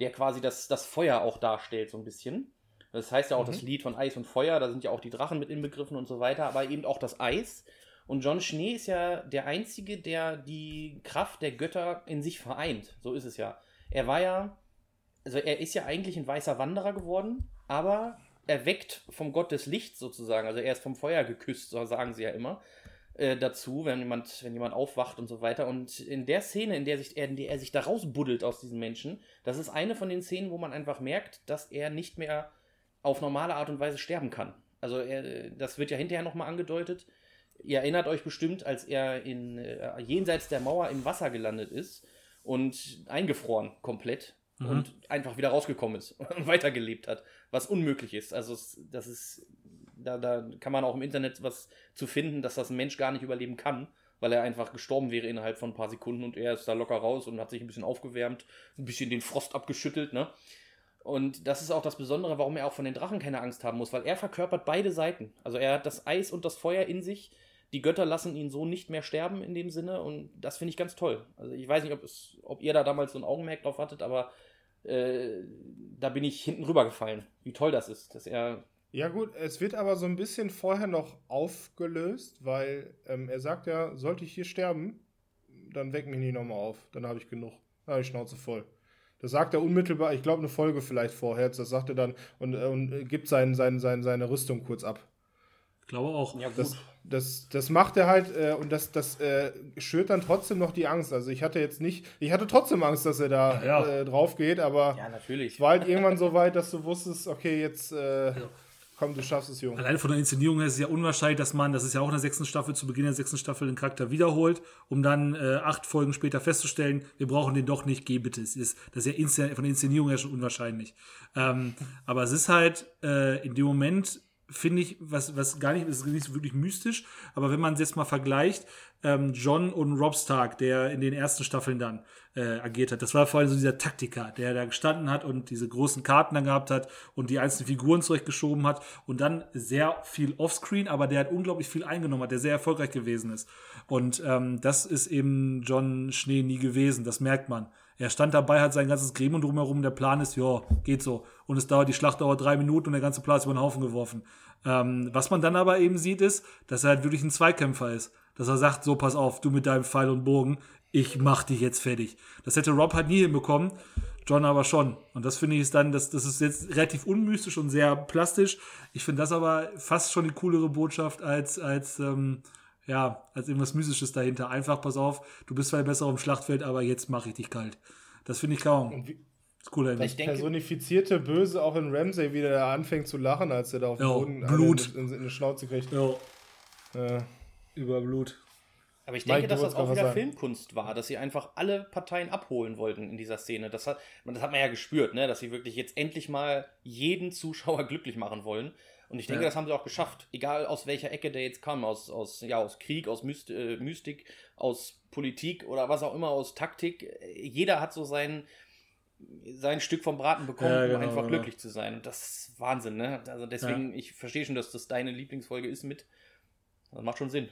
der quasi das, das Feuer auch darstellt, so ein bisschen. Das heißt ja auch mhm. das Lied von Eis und Feuer, da sind ja auch die Drachen mit inbegriffen und so weiter, aber eben auch das Eis. Und John Schnee ist ja der Einzige, der die Kraft der Götter in sich vereint. So ist es ja. Er war ja also er ist ja eigentlich ein weißer Wanderer geworden, aber erweckt vom Gott des Lichts sozusagen. Also er ist vom Feuer geküsst, so sagen sie ja immer. Äh, dazu, wenn jemand, wenn jemand aufwacht und so weiter. Und in der Szene, in der, sich, in der er sich da rausbuddelt aus diesen Menschen, das ist eine von den Szenen, wo man einfach merkt, dass er nicht mehr auf normale Art und Weise sterben kann. Also er, das wird ja hinterher nochmal angedeutet. Ihr erinnert euch bestimmt, als er in, äh, jenseits der Mauer im Wasser gelandet ist und eingefroren komplett mhm. und einfach wieder rausgekommen ist und weitergelebt hat, was unmöglich ist. Also das ist, da, da kann man auch im Internet was zu finden, dass das ein Mensch gar nicht überleben kann, weil er einfach gestorben wäre innerhalb von ein paar Sekunden und er ist da locker raus und hat sich ein bisschen aufgewärmt, ein bisschen den Frost abgeschüttelt, ne? Und das ist auch das Besondere, warum er auch von den Drachen keine Angst haben muss, weil er verkörpert beide Seiten. Also er hat das Eis und das Feuer in sich. Die Götter lassen ihn so nicht mehr sterben in dem Sinne und das finde ich ganz toll. Also ich weiß nicht, ob, es, ob ihr da damals so ein Augenmerk drauf hattet, aber äh, da bin ich hinten rübergefallen, wie toll das ist, dass er. Ja, gut, es wird aber so ein bisschen vorher noch aufgelöst, weil ähm, er sagt ja, sollte ich hier sterben, dann weck mich nicht nochmal auf, dann habe ich genug. Dann habe ich Schnauze voll. Das sagt er unmittelbar, ich glaube, eine Folge vielleicht vorher, das sagt er dann und, äh, und gibt sein, sein, sein, seine Rüstung kurz ab. Ich glaube auch. Ja, das, das, das macht er halt äh, und das, das äh, schürt dann trotzdem noch die Angst. Also ich hatte jetzt nicht, ich hatte trotzdem Angst, dass er da ja, ja. Äh, drauf geht, aber ja, natürlich. es war halt irgendwann so weit, dass du wusstest, okay, jetzt äh, ja. komm, du schaffst es, Junge. Allein von der Inszenierung her ist es ja unwahrscheinlich, dass man, das ist ja auch in der sechsten Staffel, zu Beginn der sechsten Staffel den Charakter wiederholt, um dann äh, acht Folgen später festzustellen, wir brauchen den doch nicht, geh bitte. Das ist, das ist ja von der Inszenierung her schon unwahrscheinlich. Ähm, aber es ist halt äh, in dem Moment finde ich, was, was gar nicht, ist nicht so wirklich mystisch, aber wenn man es jetzt mal vergleicht, ähm, John und Rob Stark, der in den ersten Staffeln dann äh, agiert hat, das war vor allem so dieser Taktiker, der da gestanden hat und diese großen Karten dann gehabt hat und die einzelnen Figuren zurechtgeschoben hat und dann sehr viel Offscreen, aber der hat unglaublich viel eingenommen hat, der sehr erfolgreich gewesen ist. Und ähm, das ist eben John Schnee nie gewesen, das merkt man. Er stand dabei, hat sein ganzes Gremium drumherum. Der Plan ist, ja, geht so. Und es dauert, die Schlacht dauert drei Minuten und der ganze Plan ist über den Haufen geworfen. Ähm, was man dann aber eben sieht, ist, dass er halt wirklich ein Zweikämpfer ist. Dass er sagt, so, pass auf, du mit deinem Pfeil und Bogen, ich mach dich jetzt fertig. Das hätte Rob halt nie hinbekommen. John aber schon. Und das finde ich ist dann, das, das ist jetzt relativ unmystisch und sehr plastisch. Ich finde das aber fast schon die coolere Botschaft als, als, ähm, ja, als irgendwas Mystisches dahinter. Einfach, pass auf, du bist zwar besser im Schlachtfeld, aber jetzt mache ich dich kalt. Das finde ich kaum. Das ist cool, ich denke, personifizierte Böse auch in Ramsey wieder anfängt zu lachen, als er da auf dem Boden Blut. In, in, in, die Schnauze kriegt. Ja. Äh. Über Blut. Aber ich denke, Mike, dass das auch wieder Filmkunst war, dass sie einfach alle Parteien abholen wollten in dieser Szene. Das hat, das hat man ja gespürt, ne? dass sie wirklich jetzt endlich mal jeden Zuschauer glücklich machen wollen. Und ich denke, ja. das haben sie auch geschafft. Egal aus welcher Ecke der jetzt kam, aus, aus, ja, aus Krieg, aus Myst äh, Mystik, aus Politik oder was auch immer, aus Taktik. Jeder hat so sein, sein Stück vom Braten bekommen, ja, genau, um einfach genau. glücklich zu sein. Und das ist Wahnsinn, ne? Also deswegen, ja. ich verstehe schon, dass das deine Lieblingsfolge ist mit. Das macht schon Sinn.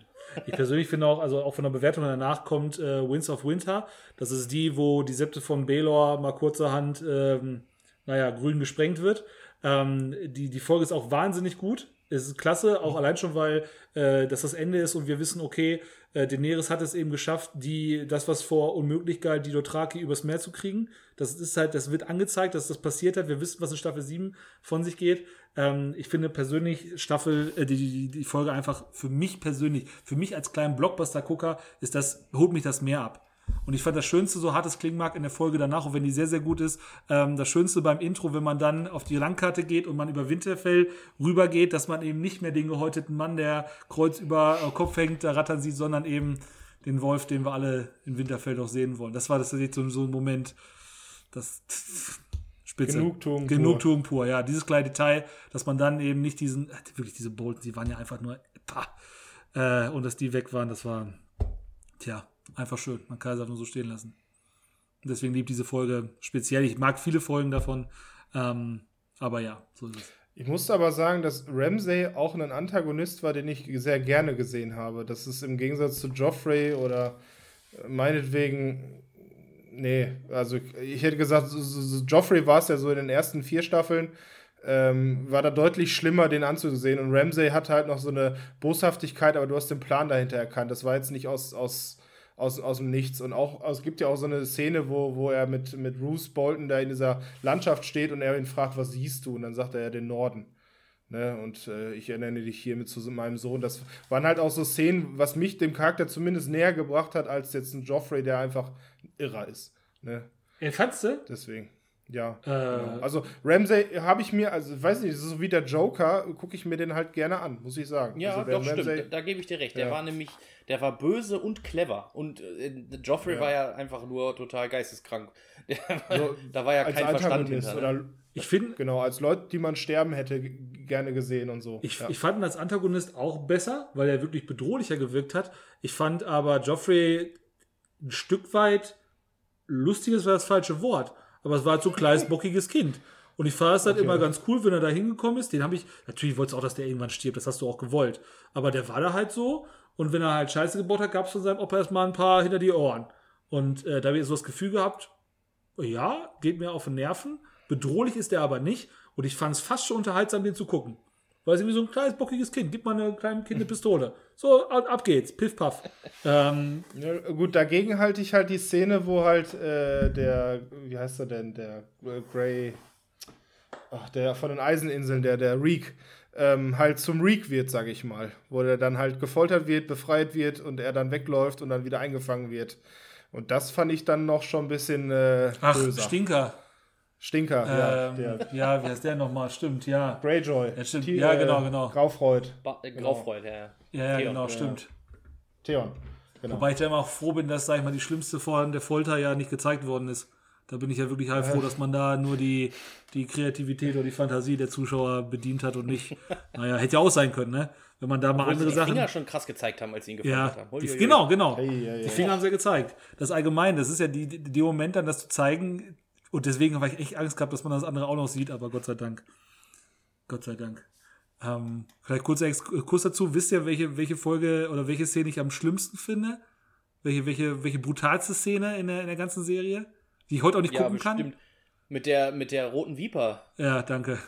Ich persönlich finde auch, also auch von der Bewertung danach kommt äh, Winds of Winter. Das ist die, wo die Septe von Baelor mal kurzerhand, ähm, naja, grün gesprengt wird. Ähm, die, die Folge ist auch wahnsinnig gut. Es ist klasse, auch allein schon, weil äh, das das Ende ist und wir wissen, okay, äh, Daenerys hat es eben geschafft, die, das, was vor unmöglich galt, die Dothraki übers Meer zu kriegen. Das ist halt, das wird angezeigt, dass das passiert hat. Wir wissen, was in Staffel 7 von sich geht. Ähm, ich finde persönlich Staffel, äh, die, die, die Folge einfach für mich persönlich, für mich als kleinen Blockbuster-Gucker, ist das, holt mich das mehr ab. Und ich fand das Schönste, so hart es klingen mag, in der Folge danach, auch wenn die sehr, sehr gut ist, ähm, das Schönste beim Intro, wenn man dann auf die Landkarte geht und man über Winterfell rübergeht, dass man eben nicht mehr den gehäuteten Mann, der Kreuz über äh, Kopf hängt, da rattern sieht, sondern eben den Wolf, den wir alle in Winterfell noch sehen wollen. Das war das jetzt so, so ein Moment, das Spitze. Genugtuung, Genugtuung pur. pur. Ja, dieses kleine Detail, dass man dann eben nicht diesen, äh, wirklich diese Bolten, die waren ja einfach nur, pah, äh, und dass die weg waren, das war, tja, einfach schön. Man kann es auch nur so stehen lassen. Deswegen liebt diese Folge speziell. Ich mag viele Folgen davon. Ähm, aber ja, so ist es. Ich musste aber sagen, dass Ramsay auch ein Antagonist war, den ich sehr gerne gesehen habe. Das ist im Gegensatz zu Joffrey oder äh, meinetwegen, nee, also ich hätte gesagt, Joffrey war es ja so in den ersten vier Staffeln, ähm, war da deutlich schlimmer, den anzusehen. Und Ramsay hat halt noch so eine Boshaftigkeit, aber du hast den Plan dahinter erkannt. Das war jetzt nicht aus, aus aus, aus dem Nichts. Und auch, es gibt ja auch so eine Szene, wo, wo er mit, mit Bruce Bolton da in dieser Landschaft steht und er ihn fragt, was siehst du? Und dann sagt er ja den Norden. Ne? Und äh, ich erinnere dich hiermit zu meinem Sohn. Das waren halt auch so Szenen, was mich dem Charakter zumindest näher gebracht hat, als jetzt ein Joffrey, der einfach irrer ist. Ne? Er fandst du? Deswegen. Ja. Äh, genau. Also Ramsey habe ich mir, also weiß nicht, so wie der Joker, gucke ich mir den halt gerne an, muss ich sagen. Ja, also, doch, stimmt. Da, Ramsey- da gebe ich dir recht. Der Ja. war nämlich, der war böse und clever. Und äh, Joffrey Ja. war ja einfach nur total geisteskrank. War, So, da war ja kein Verstand Antagonist hinter. Ne? ich finde, genau, als Leute, die man sterben hätte, gerne gesehen und so. Ich, ja. ich fand ihn als Antagonist auch besser, weil er wirklich bedrohlicher gewirkt hat. Ich fand aber Joffrey ein Stück weit lustiges war das falsche Wort, aber es war halt so ein kleines, bockiges Kind. Und ich fand es halt Okay. immer ganz cool, wenn er da hingekommen ist. Den habe ich, natürlich wolltest du auch, dass der irgendwann stirbt, das hast du auch gewollt. Aber der war da halt so. Und wenn er halt Scheiße gebaut hat, gab es von seinem Opa erstmal ein paar hinter die Ohren. Und äh, da habe ich so das Gefühl gehabt, ja, geht mir auf den Nerven. Bedrohlich ist der aber nicht. Und ich fand es fast schon unterhaltsam, den zu gucken. Weil es irgendwie so ein kleines, bockiges Kind. Gib mal einem kleinen Kind eine Pistole. So, ab geht's. Piff, paff. Ähm, Ja, gut, dagegen halte ich halt die Szene, wo halt äh, der, wie heißt er denn, der äh, Grey, ach, der von den Eiseninseln, der, der Reek, ähm, halt zum Reek wird, sag ich mal. Wo der dann halt gefoltert wird, befreit wird und er dann wegläuft und dann wieder eingefangen wird. Und das fand ich dann noch schon ein bisschen äh, ach, böser. Stinker. Stinker, ja. Ähm, Der ja, wie heißt der nochmal? Stimmt, ja. Greyjoy. Ja, stimmt. T- Ja, genau, genau. Graufreud. Ba äh, Graufreud, ja. ja. Ja, ja, Theon, genau, ja. stimmt. Theon. Genau. Wobei ich da immer auch froh bin, dass, sag ich mal, die schlimmste Form der Folter ja nicht gezeigt worden ist. Da bin ich ja wirklich halb froh, dass man da nur die, die Kreativität oder die Fantasie der Zuschauer bedient hat und nicht, naja, hätte ja auch sein können, ne? Wenn man da mal Obwohl andere die Sachen. Finger schon krass gezeigt haben, als sie ihn gefunden Ja, haben. die, genau, genau. Ei, ei. Die Finger haben sie ja gezeigt. Das allgemein, das ist ja die, die, die Moment dann, das zu zeigen. Und deswegen habe ich echt Angst gehabt, dass man das andere auch noch sieht, aber Gott sei Dank. Gott sei Dank. Ähm, vielleicht kurzer Exkurs dazu. Wisst ihr, welche, welche Folge oder welche Szene ich am schlimmsten finde? Welche, welche, welche brutalste Szene in der, in der ganzen Serie? Die ich heute auch nicht Ja, gucken bestimmt. Mit der, mit der roten Viper. kann? Ja, danke.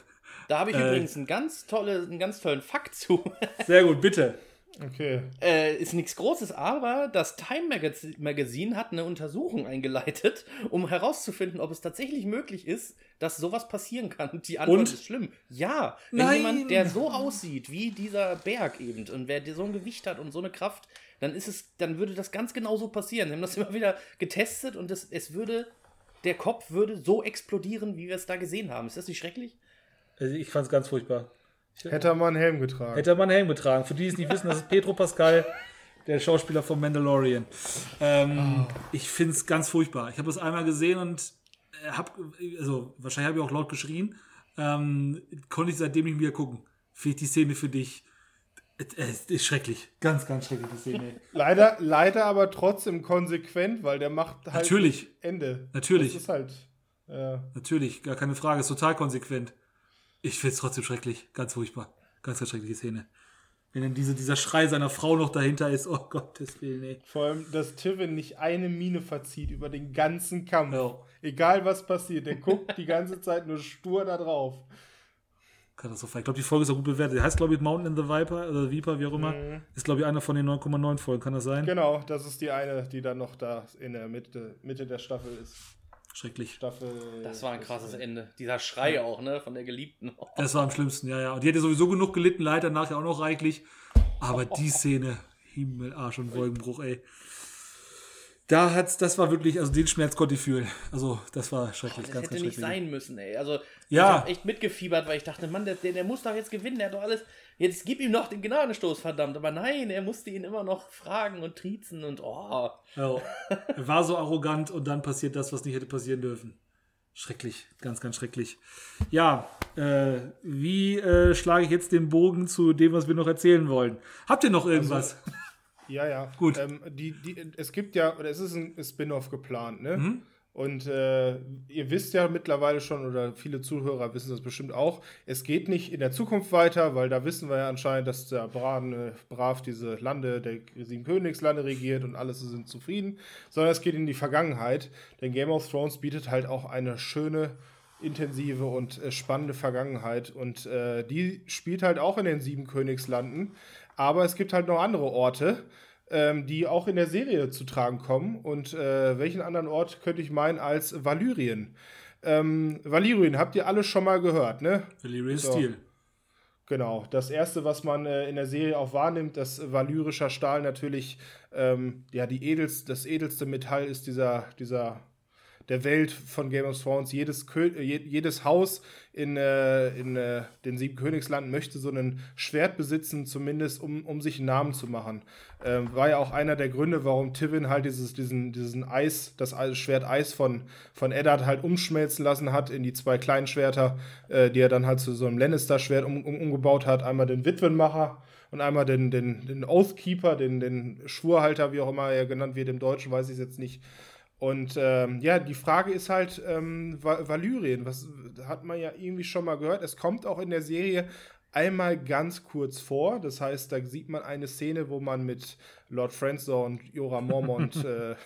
Da habe ich Äh. übrigens einen ganz, tolle, einen ganz tollen Fakt zu. Sehr gut, bitte. Okay. äh, ist nichts Großes, aber das Time Magaz Magazine hat eine Untersuchung eingeleitet, um herauszufinden, ob es tatsächlich möglich ist, dass sowas passieren kann. Und die Antwort Und? ist schlimm. Ja, wenn Nein! jemand, der so aussieht wie dieser Berg eben und wer so ein Gewicht hat und so eine Kraft, dann ist es, dann würde das ganz genau so passieren. Wir haben das immer wieder getestet und es, es würde, der Kopf würde so explodieren, wie wir es da gesehen haben. Ist das nicht schrecklich? Also ich fand es ganz furchtbar. Hätte er mal einen Helm getragen. Hätte er mal einen Helm getragen. Für die, die es nicht wissen, das ist Pedro Pascal, der Schauspieler von Mandalorian. Ähm, Ich finde es ganz furchtbar. Ich habe das einmal gesehen und habe, also wahrscheinlich habe ich auch laut geschrien, ähm, konnte ich seitdem nicht mehr gucken. Finde ich die Szene für dich. Es- Es ist schrecklich. Ganz, ganz schrecklich, die Szene. Leider, leider aber trotzdem konsequent, weil der macht halt Natürlich. Ende. Natürlich. Das ist halt. Äh, Natürlich, gar keine Frage. Ist total konsequent. Ich finde es trotzdem schrecklich. Ganz furchtbar. Ganz, ganz schreckliche Szene. Wenn dann diese, dieser Schrei seiner Frau noch dahinter ist, oh Gottes Willen, ey. vor allem, dass Tivin nicht eine Miene verzieht über den ganzen Kampf. Ja. Egal was passiert, der guckt die ganze Zeit nur stur da drauf. Katastrophal. Ich glaube, die Folge ist auch gut bewertet. Die heißt, glaube ich, Mountain in the Viper oder Viper, wie auch immer. Ist, glaube ich, einer von den 9,9 Folgen. Kann das sein? Genau, das ist die eine, die dann noch da in der Mitte, Mitte der Staffel ist. Schrecklich. Staffel. Das war ein krasses Ende. Dieser Schrei auch, ne, von der Geliebten. Das war am schlimmsten, ja, ja. Und die hätte sowieso genug gelitten, leider nachher auch noch reichlich. Aber die Szene, Himmel, Arsch und Wolkenbruch, ey. Da hat's, das war wirklich, also den Schmerz konnte ich fühlen. Also, das war schrecklich, Das ganz, hätte ganz nicht sein müssen, ey. Also, Ja. ich habe echt mitgefiebert, weil ich dachte, Mann, der, der, der muss doch jetzt gewinnen, der hat doch alles. Jetzt gib ihm noch den Gnadenstoß, verdammt. Aber nein, er musste ihn immer noch fragen und triezen und oh. Ja. Er war so arrogant und dann passiert das, was nicht hätte passieren dürfen. Schrecklich, ganz, ganz schrecklich. Ja, äh, wie äh, schlage ich jetzt den Bogen zu dem, was wir noch erzählen wollen? Habt ihr noch irgendwas? Ja, ja. Gut. Ähm, die, die, es gibt ja, oder es ist ein Spin-off geplant, ne? Mhm. Und äh, ihr wisst ja mittlerweile schon, oder viele Zuhörer wissen das bestimmt auch, es geht nicht in der Zukunft weiter, weil da wissen wir ja anscheinend, dass der Bran äh, brav diese Lande, der sieben Königslande regiert und alles sind zufrieden, sondern es geht in die Vergangenheit. Denn Game of Thrones bietet halt auch eine schöne, intensive und äh, spannende Vergangenheit. Und äh, die spielt halt auch in den sieben Königslanden. Aber es gibt halt noch andere Orte, ähm, die auch in der Serie zu tragen kommen. Und äh, welchen anderen Ort könnte ich meinen als Valyrien? Ähm, Valyrien, habt ihr alle schon mal gehört, ne? Valyrian So. Steel. Genau. Das erste, was man äh, in der Serie auch wahrnimmt, dass valyrischer Stahl natürlich ähm, ja, die edelst, das edelste Metall ist dieser, dieser der Welt von Game of Thrones. Jedes, Kö jedes Haus in, äh, in äh, den sieben Königslanden möchte so ein Schwert besitzen, zumindest um, um sich einen Namen zu machen. Ähm, war ja auch einer der Gründe, warum Tivin halt dieses, diesen, diesen Eis, das Schwert Eis von, von Eddard halt umschmelzen lassen hat in die zwei kleinen Schwerter, äh, die er dann halt zu so einem Lannister-Schwert um, um, umgebaut hat. Einmal den Witwenmacher und einmal den, den, den Oathkeeper, den, den Schwurhalter, wie auch immer er genannt wird im Deutschen, weiß ich jetzt nicht. Und ähm, ja, die Frage ist halt ähm, Valyrien. Was hat man ja irgendwie schon mal gehört? Es kommt auch in der Serie einmal ganz kurz vor. Das heißt, da sieht man eine Szene, wo man mit Lord Franzor und Jorah Mormont äh,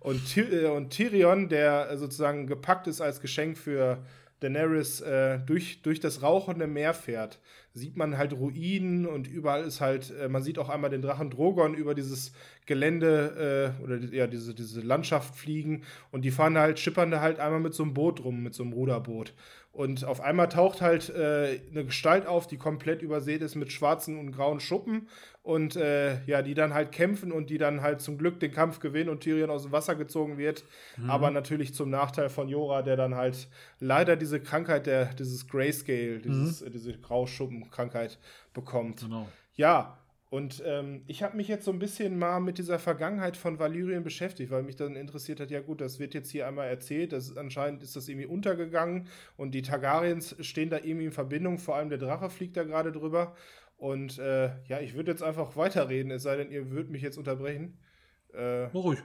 und, äh, und Tyrion, der sozusagen gepackt ist als Geschenk für Daenerys äh, durch, durch das rauchende Meer fährt, sieht man halt Ruinen und überall ist halt, äh, man sieht auch einmal den Drachen Drogon über dieses Gelände äh, oder ja, diese, diese Landschaft fliegen und die fahren halt, schippern da halt einmal mit so einem Boot rum, mit so einem Ruderboot. Und auf einmal taucht halt äh, eine Gestalt auf, die komplett übersät ist mit schwarzen und grauen Schuppen und äh, ja, die dann halt kämpfen und die dann halt zum Glück den Kampf gewinnen und Tyrion aus dem Wasser gezogen wird. Mhm. Aber natürlich zum Nachteil von Jora, der dann halt leider diese Krankheit, der, dieses Grayscale, dieses, mhm. äh, diese Grauschuppenkrankheit bekommt. Genau. Ja, und ähm, ich habe mich jetzt so ein bisschen mal mit dieser Vergangenheit von Valyrien beschäftigt, weil mich dann interessiert hat, ja gut, das wird jetzt hier einmal erzählt, das ist, anscheinend ist das irgendwie untergegangen und die Targaryens stehen da irgendwie in Verbindung, vor allem der Drache fliegt da gerade drüber. Und äh, ja, ich würde jetzt einfach weiterreden, es sei denn, ihr würdet mich jetzt unterbrechen. Äh, ruhig.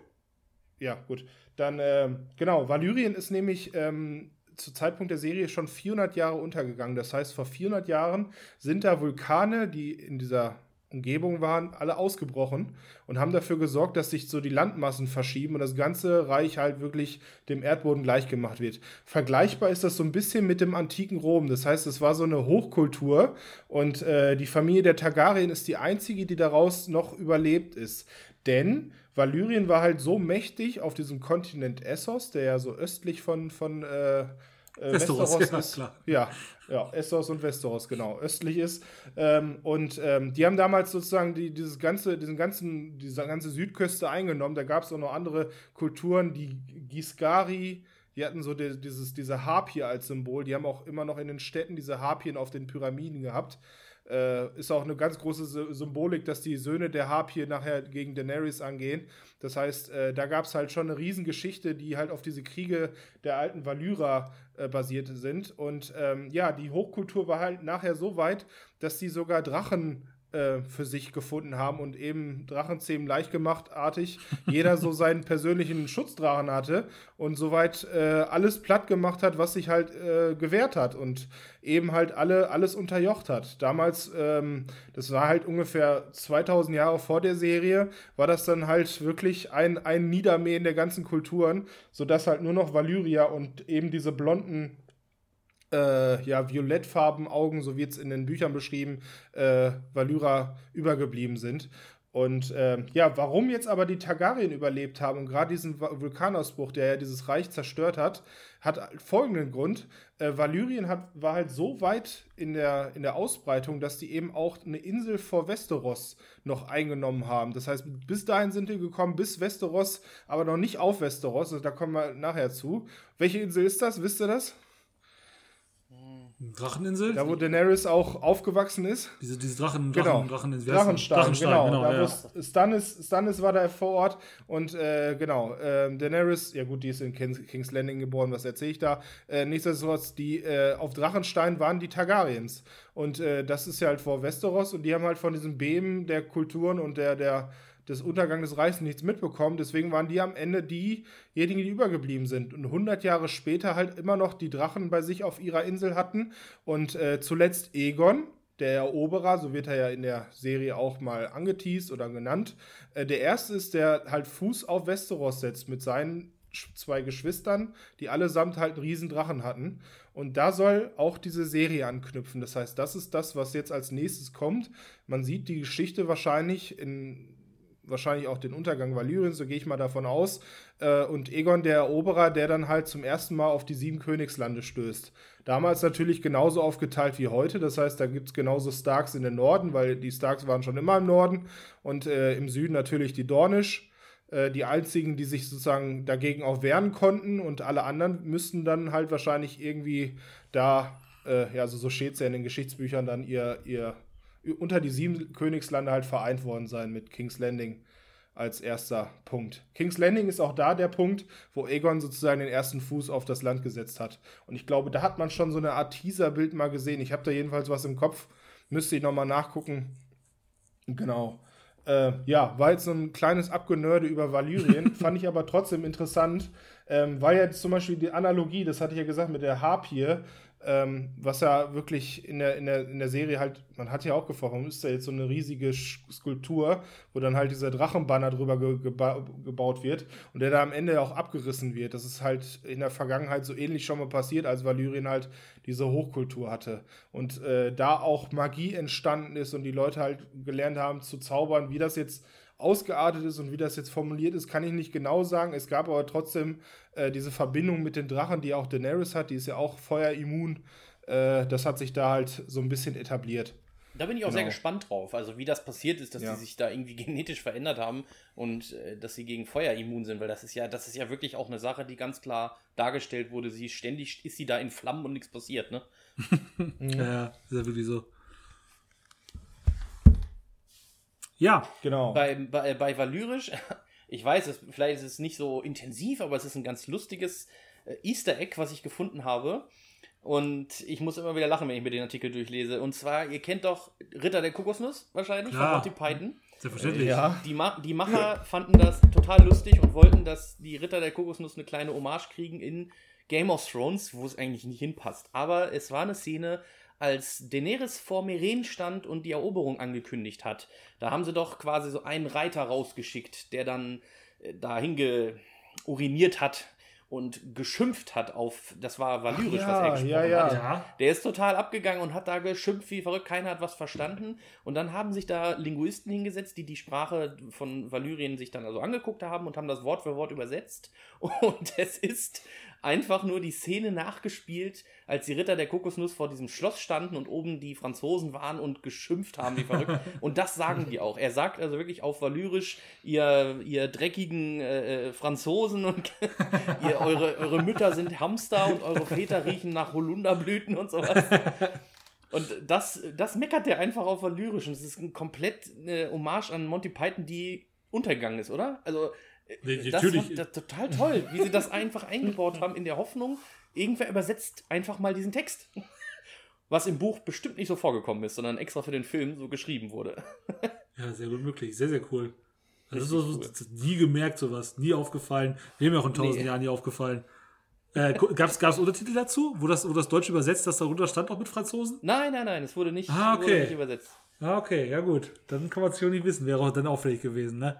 Ja, gut. Dann, äh, genau, Valyrien ist nämlich ähm, zu Zeitpunkt der Serie schon 400 Jahre untergegangen. Das heißt, vor 400 Jahren sind da Vulkane, die in dieser Umgebung waren, alle ausgebrochen und haben dafür gesorgt, dass sich so die Landmassen verschieben und das ganze Reich halt wirklich dem Erdboden gleichgemacht wird. Vergleichbar ist das so ein bisschen mit dem antiken Rom. Das heißt, es war so eine Hochkultur und äh, die Familie der Targaryen ist die einzige, die daraus noch überlebt ist. Denn Valyrien war halt so mächtig auf diesem Kontinent Essos, der ja so östlich von, von äh, äh, Westeros, Westeros ja, ist, klar. Ja, ja, Essos und Westeros, genau, östlich ist. Ähm, und ähm, die haben damals sozusagen die, dieses ganze, diesen ganzen, diese ganze Südküste eingenommen. Da gab es auch noch andere Kulturen, die Giscari, die hatten so die, dieses, diese Harpie als Symbol. Die haben auch immer noch in den Städten diese Harpien auf den Pyramiden gehabt. Äh, ist auch eine ganz große Symbolik, dass die Söhne der Harpie nachher gegen Daenerys angehen. Das heißt, äh, da gab es halt schon eine Riesengeschichte, die halt auf diese Kriege der alten Valyra äh, basiert sind. Und ähm, ja, die Hochkultur war halt nachher so weit, dass sie sogar Drachen äh, für sich gefunden haben und eben Drachenzähmen leicht gemacht artig jeder so seinen persönlichen Schutzdrachen hatte und soweit äh, alles platt gemacht hat, was sich halt äh, gewehrt hat und eben halt alle alles unterjocht hat. Damals, ähm, das war halt ungefähr 2000 Jahre vor der Serie, war das dann halt wirklich ein, ein Niedermähen der ganzen Kulturen, sodass halt nur noch Valyria und eben diese blonden äh, ja, violettfarben Augen, so wird es in den Büchern beschrieben, äh, Valyra übergeblieben sind. Und äh, ja, warum jetzt aber die Targaryen überlebt haben und gerade diesen Vulkanausbruch, der ja dieses Reich zerstört hat, hat folgenden Grund. Äh, Valyrien hat, war halt so weit in der, in der Ausbreitung, dass die eben auch eine Insel vor Westeros noch eingenommen haben. Das heißt, bis dahin sind die gekommen, bis Westeros, aber noch nicht auf Westeros. Also da kommen wir nachher zu. Welche Insel ist das? Wisst ihr das? Dracheninsel? Da, wo Daenerys auch aufgewachsen ist. Diese, diese Drachen, genau. Dracheninsel. Drachenstein, Drachenstein, genau. genau da, ja. Stannis, Stannis war da vor Ort und äh, genau, äh, Daenerys, ja gut, die ist in King's Landing geboren, was erzähle ich da? Äh, nichtsdestotrotz, die äh, auf Drachenstein waren die Targaryens. Und äh, das ist ja halt vor Westeros und die haben halt von diesem Beben der Kulturen und der, der des Untergangs des Reichs nichts mitbekommen. Deswegen waren die am Ende diejenigen, die übergeblieben sind. Und 100 Jahre später halt immer noch die Drachen bei sich auf ihrer Insel hatten. Und äh, zuletzt Egon, der Eroberer, so wird er ja in der Serie auch mal angeteased oder genannt. Äh, der erste ist, der halt Fuß auf Westeros setzt mit seinen zwei Geschwistern, die allesamt halt einen riesen Drachen hatten. Und da soll auch diese Serie anknüpfen. Das heißt, das ist das, was jetzt als nächstes kommt. Man sieht die Geschichte wahrscheinlich in wahrscheinlich auch den Untergang Valyriens, so gehe ich mal davon aus. Äh, und Egon der Eroberer, der dann halt zum ersten Mal auf die sieben Königslande stößt. Damals natürlich genauso aufgeteilt wie heute. Das heißt, da gibt es genauso Starks in den Norden, weil die Starks waren schon immer im Norden. Und äh, im Süden natürlich die Dornish. äh, die einzigen, die sich sozusagen dagegen auch wehren konnten und alle anderen müssten dann halt wahrscheinlich irgendwie da, äh, ja, also so steht es ja in den Geschichtsbüchern, dann ihr, ihr unter die sieben Königslande halt vereint worden sein mit King's Landing als erster Punkt. King's Landing ist auch da der Punkt, wo Aegon sozusagen den ersten Fuß auf das Land gesetzt hat. Und ich glaube, da hat man schon so eine Art Teaserbild mal gesehen. Ich habe da jedenfalls was im Kopf. Müsste ich nochmal nachgucken. Genau. Äh, ja, war jetzt so ein kleines Abgenörde über Valyrien, fand ich aber trotzdem interessant, ähm, weil ja zum Beispiel die Analogie, das hatte ich ja gesagt, mit der Harpie, ähm, was ja wirklich in der, in, der, in der Serie halt, man hat ja auch gefragt, warum ist da jetzt so eine riesige Skulptur, wo dann halt dieser Drachenbanner drüber ge geba gebaut wird und der da am Ende auch abgerissen wird. Das ist halt in der Vergangenheit so ähnlich schon mal passiert, als Valyrien halt diese Hochkultur hatte. Und äh, da auch Magie entstanden ist und die Leute halt gelernt haben zu zaubern, wie das jetzt ausgeartet ist und wie das jetzt formuliert ist, kann ich nicht genau sagen. Es gab aber trotzdem äh, diese Verbindung mit den Drachen, die auch Daenerys hat, die ist ja auch feuerimmun. Äh, das hat sich da halt so ein bisschen etabliert. Da bin ich auch genau. sehr gespannt drauf, also wie das passiert ist, dass ja. die sich da irgendwie genetisch verändert haben und äh, dass sie gegen Feuer immun sind, weil das ist ja, das ist ja wirklich auch eine Sache, die ganz klar dargestellt wurde. Sie ständig ist sie da in Flammen und nichts passiert, ne? ja, ist ja wirklich so. Ja, genau. Bei, bei, bei Valyrisch, ich weiß, es, vielleicht ist es nicht so intensiv, aber es ist ein ganz lustiges äh, Easter Egg, was ich gefunden habe. Und ich muss immer wieder lachen, wenn ich mir den Artikel durchlese. Und zwar, ihr kennt doch Ritter der Kokosnuss wahrscheinlich ja, von Monty Python. Selbstverständlich. Ja. Die, Ma die Macher fanden das total lustig und wollten, dass die Ritter der Kokosnuss eine kleine Hommage kriegen in Game of Thrones, wo es eigentlich nicht hinpasst. Aber es war eine Szene, als Daenerys vor Meren stand und die Eroberung angekündigt hat. Da haben sie doch quasi so einen Reiter rausgeschickt, der dann äh, dahin uriniert hat und geschimpft hat auf, das war valyrisch, ja, was er gesprochen ja, ja. hat. Der ist total abgegangen und hat da geschimpft wie verrückt, keiner hat was verstanden. Und dann haben sich da Linguisten hingesetzt, die die Sprache von Valyrien sich dann also angeguckt haben und haben das Wort für Wort übersetzt. Und es ist einfach nur die Szene nachgespielt, als die Ritter der Kokosnuss vor diesem Schloss standen und oben die Franzosen waren und geschimpft haben, wie verrückt. und das sagen die auch. Er sagt also wirklich auf Valyrisch, ihr, ihr dreckigen äh, äh Franzosen und ihr, eure, eure Mütter sind Hamster und eure Väter riechen nach Holunderblüten und sowas. Und das, das meckert der einfach auf Valyrisch. Und es ist ein komplett eine Hommage an Monty Python, die untergegangen ist, oder? Also Nee, das natürlich. Das total toll, wie sie das einfach eingebaut haben in der Hoffnung, irgendwer übersetzt einfach mal diesen Text. Was im Buch bestimmt nicht so vorgekommen ist, sondern extra für den Film so geschrieben wurde. Ja, sehr gut möglich. Sehr, sehr cool. Das ist so, cool. nie gemerkt, sowas. Nie aufgefallen. Mir auch in tausend nee. Jahren nie aufgefallen. Äh, Gab es Untertitel dazu, wo das, wo das Deutsch übersetzt, dass darunter stand, auch mit Franzosen? Nein, nein, nein, es wurde nicht, ah, okay. wurde nicht übersetzt. Ah, okay, ja gut. Dann kann man es schon nicht wissen. Wäre auch dann auffällig gewesen, ne?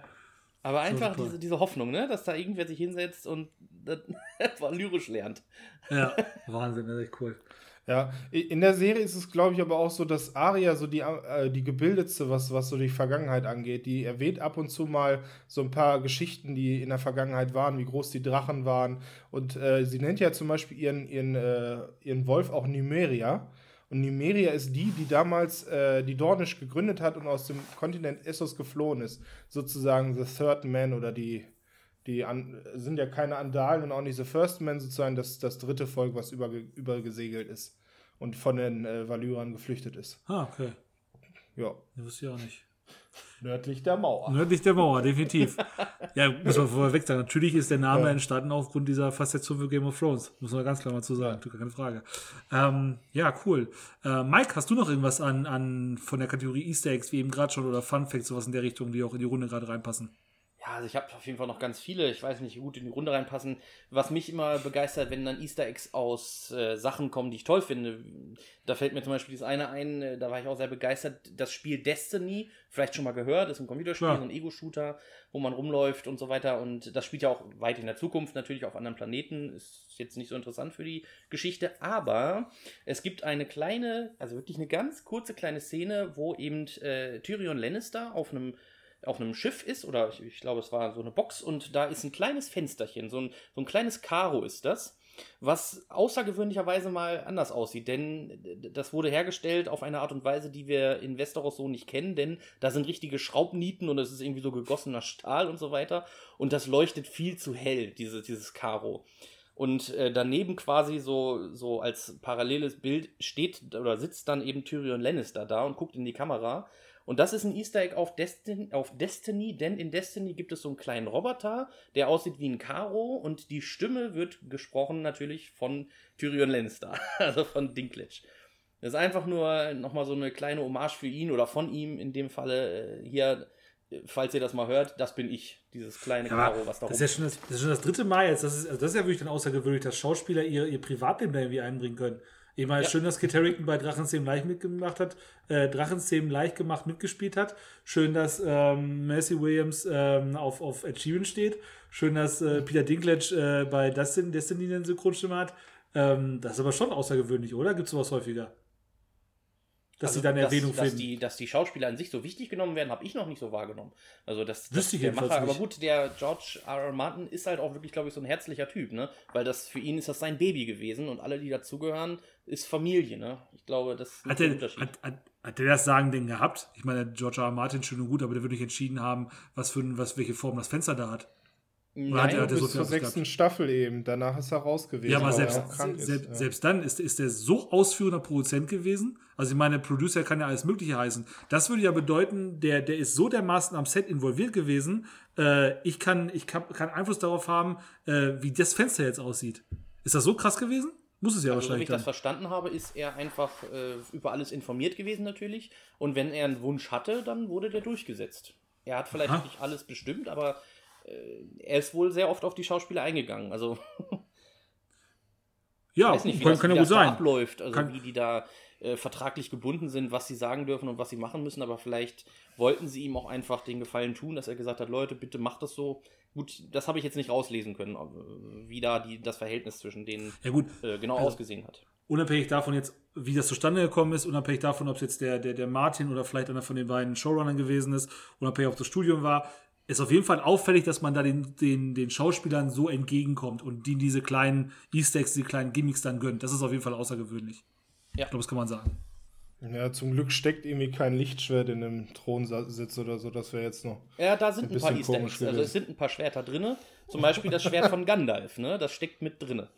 Aber einfach diese, diese Hoffnung, ne? dass da irgendwer sich hinsetzt und etwa lyrisch lernt. Ja, Wahnsinn, das ist echt cool. Ja, in der Serie ist es, glaube ich, aber auch so, dass Aria so die, äh, die gebildetste, was, was so die Vergangenheit angeht, die erwähnt ab und zu mal so ein paar Geschichten, die in der Vergangenheit waren, wie groß die Drachen waren. Und äh, sie nennt ja zum Beispiel ihren, ihren, äh, ihren Wolf auch Numeria. Und Numeria ist die, die damals äh, die Dornish gegründet hat und aus dem Kontinent Essos geflohen ist. Sozusagen The Third Man oder die, die an, sind ja keine Andalen und auch nicht The First Man, sozusagen das, das dritte Volk, was über, übergesegelt ist und von den äh, Valyrern geflüchtet ist. Ah, okay. Ja. Das wusste ich auch nicht. Nördlich der Mauer. Nördlich der Mauer, definitiv. ja, muss man vorher weg sagen. Natürlich ist der Name ja. entstanden aufgrund dieser Faszination für Game of Thrones. Muss man ganz klar mal zu sagen. Ja. Keine Frage. Ähm, ja, cool. Äh, Mike, hast du noch irgendwas an, an von der Kategorie Easter Eggs, wie eben gerade schon, oder Fun Facts, sowas in der Richtung, die auch in die Runde gerade reinpassen? Ja, also ich habe auf jeden Fall noch ganz viele. Ich weiß nicht, wie gut in die Runde reinpassen. Was mich immer begeistert, wenn dann Easter Eggs aus äh, Sachen kommen, die ich toll finde. Da fällt mir zum Beispiel das eine ein, äh, da war ich auch sehr begeistert. Das Spiel Destiny, vielleicht schon mal gehört, ist ein Computerspiel, ja. so ein Ego-Shooter, wo man rumläuft und so weiter. Und das spielt ja auch weit in der Zukunft, natürlich auf anderen Planeten. Ist jetzt nicht so interessant für die Geschichte. Aber es gibt eine kleine, also wirklich eine ganz kurze kleine Szene, wo eben äh, Tyrion Lannister auf einem auf einem Schiff ist, oder ich, ich, glaube, es war so eine Box und da ist ein kleines Fensterchen, so ein, so ein kleines Karo ist das. was außergewöhnlicherweise mal anders aussieht, denn das wurde hergestellt auf eine Art und Weise, die wir in Westeros so nicht kennen, denn da sind richtige Schraubnieten und es ist irgendwie so gegossener Stahl und so weiter und das leuchtet viel zu hell, diese, dieses Karo. Und äh, daneben quasi so, so als paralleles Bild steht oder sitzt dann eben Tyrion Lannister da und guckt in die Kamera und das ist ein Easter Egg auf Destiny, auf Destiny, denn in Destiny gibt es so einen kleinen Roboter, der aussieht wie ein Karo und die Stimme wird gesprochen natürlich von Tyrion Lannister, also von Dinklage. Das ist einfach nur nochmal so eine kleine Hommage für ihn oder von ihm in dem Falle äh, hier, äh, falls ihr das mal hört, das bin ich, dieses kleine Ja, Karo, was da das, ist ja schon das, das ist schon das dritte Mal jetzt. Das ist, also das ist ja wirklich dann außergewöhnlich, dass Schauspieler ihr, ihr Privatleben da irgendwie einbringen können. Ich meine, Ja. schön, dass Kit Harington bei Drachenzähmen leicht mitgemacht hat, äh, Drachenzähmen leicht gemacht mitgespielt hat. Schön, dass ähm, Macy Williams ähm, auf, auf Sheeran steht. Schön, dass äh, Peter Dinklage äh, bei Dustin, Destiny eine Synchronstimme hat. Ähm, das ist aber schon außergewöhnlich, oder? Gibt es sowas häufiger? Dass Also, sie dann Erwähnung dass, dass finden. die, dass die Schauspieler an sich so wichtig genommen werden, habe ich noch nicht so wahrgenommen. Also das, das Wüsste ich der Macher, aber gut, der George R. R. Martin ist halt auch wirklich, glaube ich, so ein herzlicher Typ, ne? Weil das für ihn ist das sein Baby gewesen und alle, die dazugehören, ist Familie, ne? Ich glaube, das ist Hat der Unterschied. hat, hat, hat der das Sagen denn gehabt? Ich meine, George R. R. Martin schön und gut, aber der würde nicht entschieden haben, was für was, welche Form das Fenster da hat. Oder hat er- hat er so Bis viel zur sechsten Staffel eben. Danach ist er raus gewesen. Ja, aber selbst, er krank ist, selbst, ja. selbst dann ist, ist er so ausführender Produzent gewesen. Also ich meine, Producer kann ja alles Mögliche heißen. Das würde ja bedeuten, der, der ist so dermaßen am Set involviert gewesen, äh, ich, kann, ich kann, kann Einfluss darauf haben, äh, wie das Fenster jetzt aussieht. Ist das so krass gewesen? Muss es ja Also, so wie wahrscheinlich ich das verstanden habe, ist er einfach äh, über alles informiert gewesen natürlich. Und wenn er einen Wunsch hatte, dann wurde der durchgesetzt. Er hat vielleicht Aha. nicht alles bestimmt, aber äh, er ist wohl sehr oft auf die Schauspieler eingegangen. Also Ja, weiß nicht, wie kann, das, kann wie ja gut das da sein. abläuft, also Kann- wie die da äh, vertraglich gebunden sind, was sie sagen dürfen und was sie machen müssen, aber vielleicht wollten sie ihm auch einfach den Gefallen tun, dass er gesagt hat, Leute, bitte macht das so. Gut, das habe ich jetzt nicht rauslesen können, äh, wie da die, das Verhältnis zwischen denen Ja gut, äh, genau Also- ausgesehen hat. unabhängig davon jetzt, wie das zustande gekommen ist, unabhängig davon, ob es jetzt der, der, der Martin oder vielleicht einer von den beiden Showrunnern gewesen ist, unabhängig ob das Studium war, ist auf jeden Fall auffällig, dass man da den, den, den Schauspielern so entgegenkommt und die diese kleinen Easter Eggs, die kleinen Gimmicks dann gönnt. Das ist auf jeden Fall außergewöhnlich. Ja. Ich glaube, das kann man sagen. Ja, zum Glück steckt irgendwie kein Lichtschwert in dem Thronsitz oder so, das wäre jetzt noch. Ja, da sind Ein ein, paar Easter Eggs. Also es sind ein paar Schwerter drinne. Zum Beispiel das Schwert von Gandalf, ne? Das steckt mit drinne.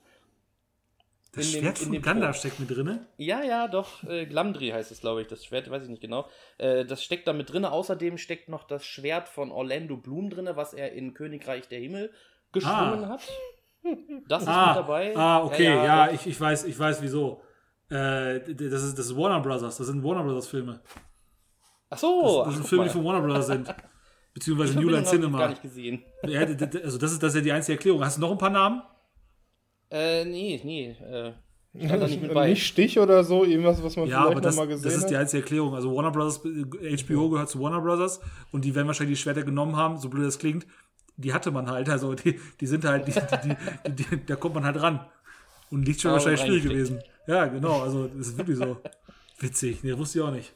Das In dem- Schwert in von dem Gandalf steckt mit drin. Ja, ja, doch. Äh, Glamdri heißt es, glaube ich, das Schwert, weiß ich nicht genau. Äh, das steckt da mit drinne. Außerdem steckt noch das Schwert von Orlando Bloom drinne, was er in Königreich der Himmel geschwungen Ah. hat. Das ist Ah, mit dabei. ah, okay, ja, doch. ich, ich, weiß, ich weiß wieso. Äh, das, ist, das ist Warner Brothers, das sind Warner Brothers Filme. Ach so. Das sind ach, Filme, guck die von mal. Warner Brothers sind. Beziehungsweise New Line hab ich Cinema. gar nicht gesehen. Ja, also das ist, das ist ja die einzige Erklärung. Hast du noch ein paar Namen? Äh, nee, nee. Äh, nicht. Nicht Stich oder so, irgendwas, was man Ja, aber vielleicht das, noch mal gesehen das ist die hat. einzige Erklärung. Also Warner Brothers, äh, HBO gehört zu Warner Brothers und die werden wahrscheinlich die Schwerter genommen haben, so blöd das klingt. Die hatte man halt. Also die, die sind halt, die, die, die, die, da kommt man halt ran. Und Licht schon Ah, wahrscheinlich schwierig reingesteckt. gewesen. Ja, genau. Also das ist wirklich so. Witzig. Nee, wusste ich auch nicht.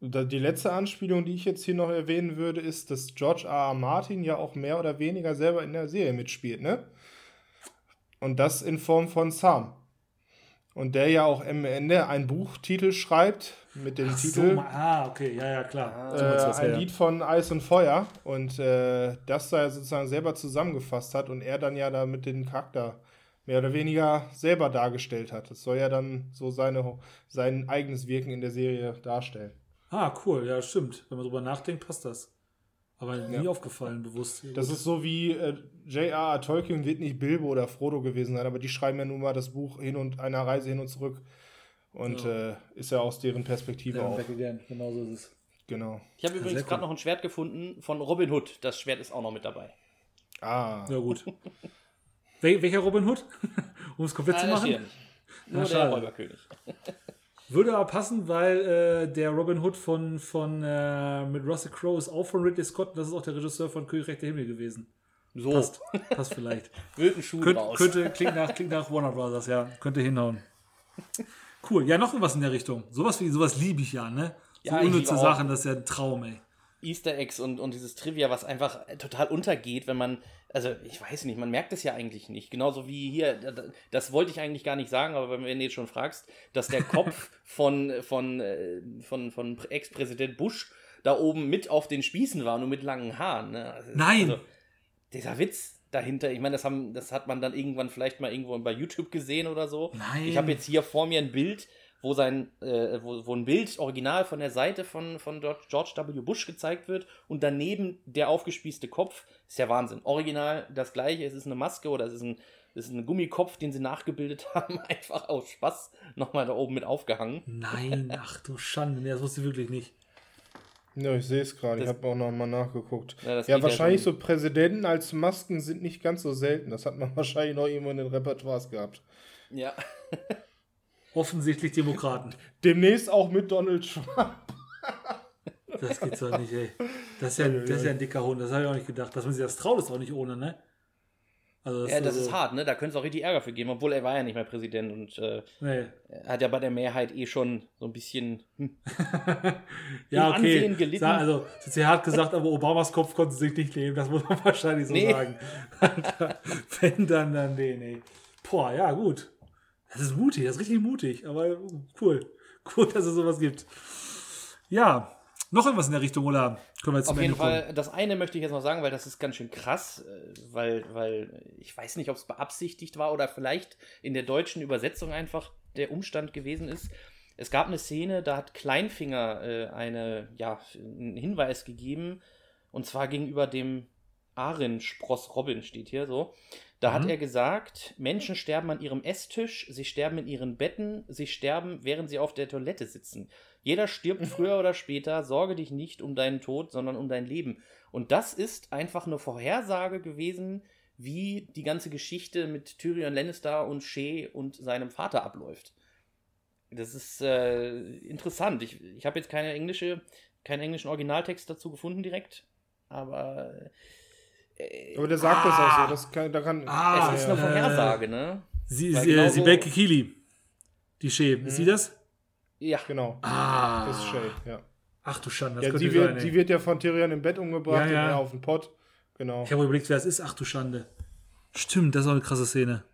Die letzte Anspielung, die ich jetzt hier noch erwähnen würde, ist, dass George R. R. Martin ja auch mehr oder weniger selber in der Serie mitspielt, ne? Und das in Form von Sam. Und der ja auch am Ende einen Buchtitel schreibt mit dem So, Titel ma- ah, okay, ja, ja, klar. So äh, ein. Lied von Eis und Feuer und äh, das da sozusagen selber zusammengefasst hat und er dann ja da mit den Charakter mehr oder weniger selber dargestellt hat. Das soll ja dann so seine, sein eigenes Wirken in der Serie darstellen. Ah, cool, ja, stimmt. Wenn man drüber nachdenkt, passt das. Aber nie Ja. aufgefallen, bewusst. Das ist so wie äh, J.R.R. Tolkien wird nicht Bilbo oder Frodo gewesen sein, aber die schreiben ja nun mal das Buch hin und einer Reise hin und zurück. Und äh, ist ja aus deren Perspektive ja, auch. Genau so ist es. Genau. Ich habe übrigens gerade cool. noch ein Schwert gefunden von Robin Hood. Das Schwert ist auch noch mit dabei. Ah. Ja, gut. Wel welcher Robin Hood? um es komplett zu Ah, das machen? ja nicht. Nur der schade. Räuberkönig. Würde aber passen, weil äh, der Robin Hood von, von äh, mit Russell Crowe ist auch von Ridley Scott und das ist auch der Regisseur von Königreich der Himmel gewesen. So, Passt. Passt vielleicht. wird ein Schuh Könnt, raus. könnte, klingt nach, klingt nach Warner Brothers, ja. Könnte hinhauen. Cool. Ja, noch was in der Richtung. Sowas wie sowas liebe ich ja, ne? So Ja, unnütze. Sachen, das ist ja ein Traum, ey. Easter Eggs und, und dieses Trivia, was einfach total untergeht, wenn man, also ich weiß nicht, man merkt es ja eigentlich nicht. Genauso wie hier, das wollte ich eigentlich gar nicht sagen, aber wenn du jetzt schon fragst, dass der Kopf von, von, äh, von, von Ex-Präsident Bush da oben mit auf den Spießen war, nur mit langen Haaren. Ne? Also, Nein! Also, dieser Witz dahinter, ich meine, das, haben, das hat man dann irgendwann vielleicht mal irgendwo bei YouTube gesehen oder so. Nein. Ich habe jetzt hier vor mir ein Bild, wo sein, äh, wo, wo ein Bild original von der Seite von, von George W. Bush gezeigt wird und daneben der aufgespießte Kopf. Ist ja Wahnsinn. Original das gleiche, es ist eine Maske oder es ist ein, es ist ein Gummikopf, den sie nachgebildet haben, einfach aus Spaß nochmal da oben mit aufgehangen. Nein, ach du Schande, nee, das wusste ich wirklich nicht. Ja, ich sehe es gerade, ich habe auch noch mal nachgeguckt. Ja, Ja, ja wahrscheinlich schon. so Präsidenten als Masken sind nicht ganz so selten. Das hat man wahrscheinlich noch irgendwo in den Repertoires gehabt. Ja. Offensichtlich Demokraten. Demnächst auch mit Donald Trump. Das geht's doch nicht, ey. Das ist ja, das ist ja ein dicker Hund, das habe ich auch nicht gedacht. Dass man sich das traut, ist auch nicht ohne, ne? Also ja, das also- ist hart, ne? Da könnte es auch richtig Ärger für geben, obwohl er war ja nicht mehr Präsident und äh, Nee. er hat ja bei der Mehrheit eh schon so ein bisschen. Hm. Ja, Im okay. Ansehen gelitten. Sag, also, das ist ja hart gesagt, aber Obamas Kopf konnte sich nicht nehmen, das muss man wahrscheinlich so Nee. sagen. Wenn dann, dann, nee, nee. Boah, ja, gut. Das ist mutig, das ist richtig mutig, aber cool. Cool, dass es sowas gibt. Ja, noch irgendwas in der Richtung, oder können wir jetzt Auf zum jeden Ende kommen? Fall, das eine möchte ich jetzt noch sagen, weil das ist ganz schön krass, äh, weil, weil ich weiß nicht, ob es beabsichtigt war oder vielleicht in der deutschen Übersetzung einfach der Umstand gewesen ist. Es gab eine Szene, da hat Kleinfinger äh, eine, ja, einen Hinweis gegeben, und zwar gegenüber dem Arin-Spross Robin steht hier so. Da hat Mhm. er gesagt, Menschen sterben an ihrem Esstisch, sie sterben in ihren Betten, sie sterben, während sie auf der Toilette sitzen. Jeder stirbt früher oder später, sorge dich nicht um deinen Tod, sondern um dein Leben. Und das ist einfach eine Vorhersage gewesen, wie die ganze Geschichte mit Tyrion Lannister und Shea und seinem Vater abläuft. Das ist äh, interessant. Ich, ich habe jetzt keine englische, keinen englischen Originaltext dazu gefunden direkt, aber äh, Aber der sagt das Ah. auch so. Das kann, da kann, Ah, es ist ja, eine. Vorhersage, ne? Sie, sie, genau äh, so- Kili. Die Shee. Ist sie das? Ja. Genau. Ah. Das ist Shay, ja. Ach du Schande, das ja könnte sie, sein, wird, ey. sie wird ja von Tyrion im Bett umgebracht Ja, ja. und er auf den Pott. Genau. Ich habe überlegt, wer es ist. Ach du Schande. Stimmt, das ist auch eine krasse Szene.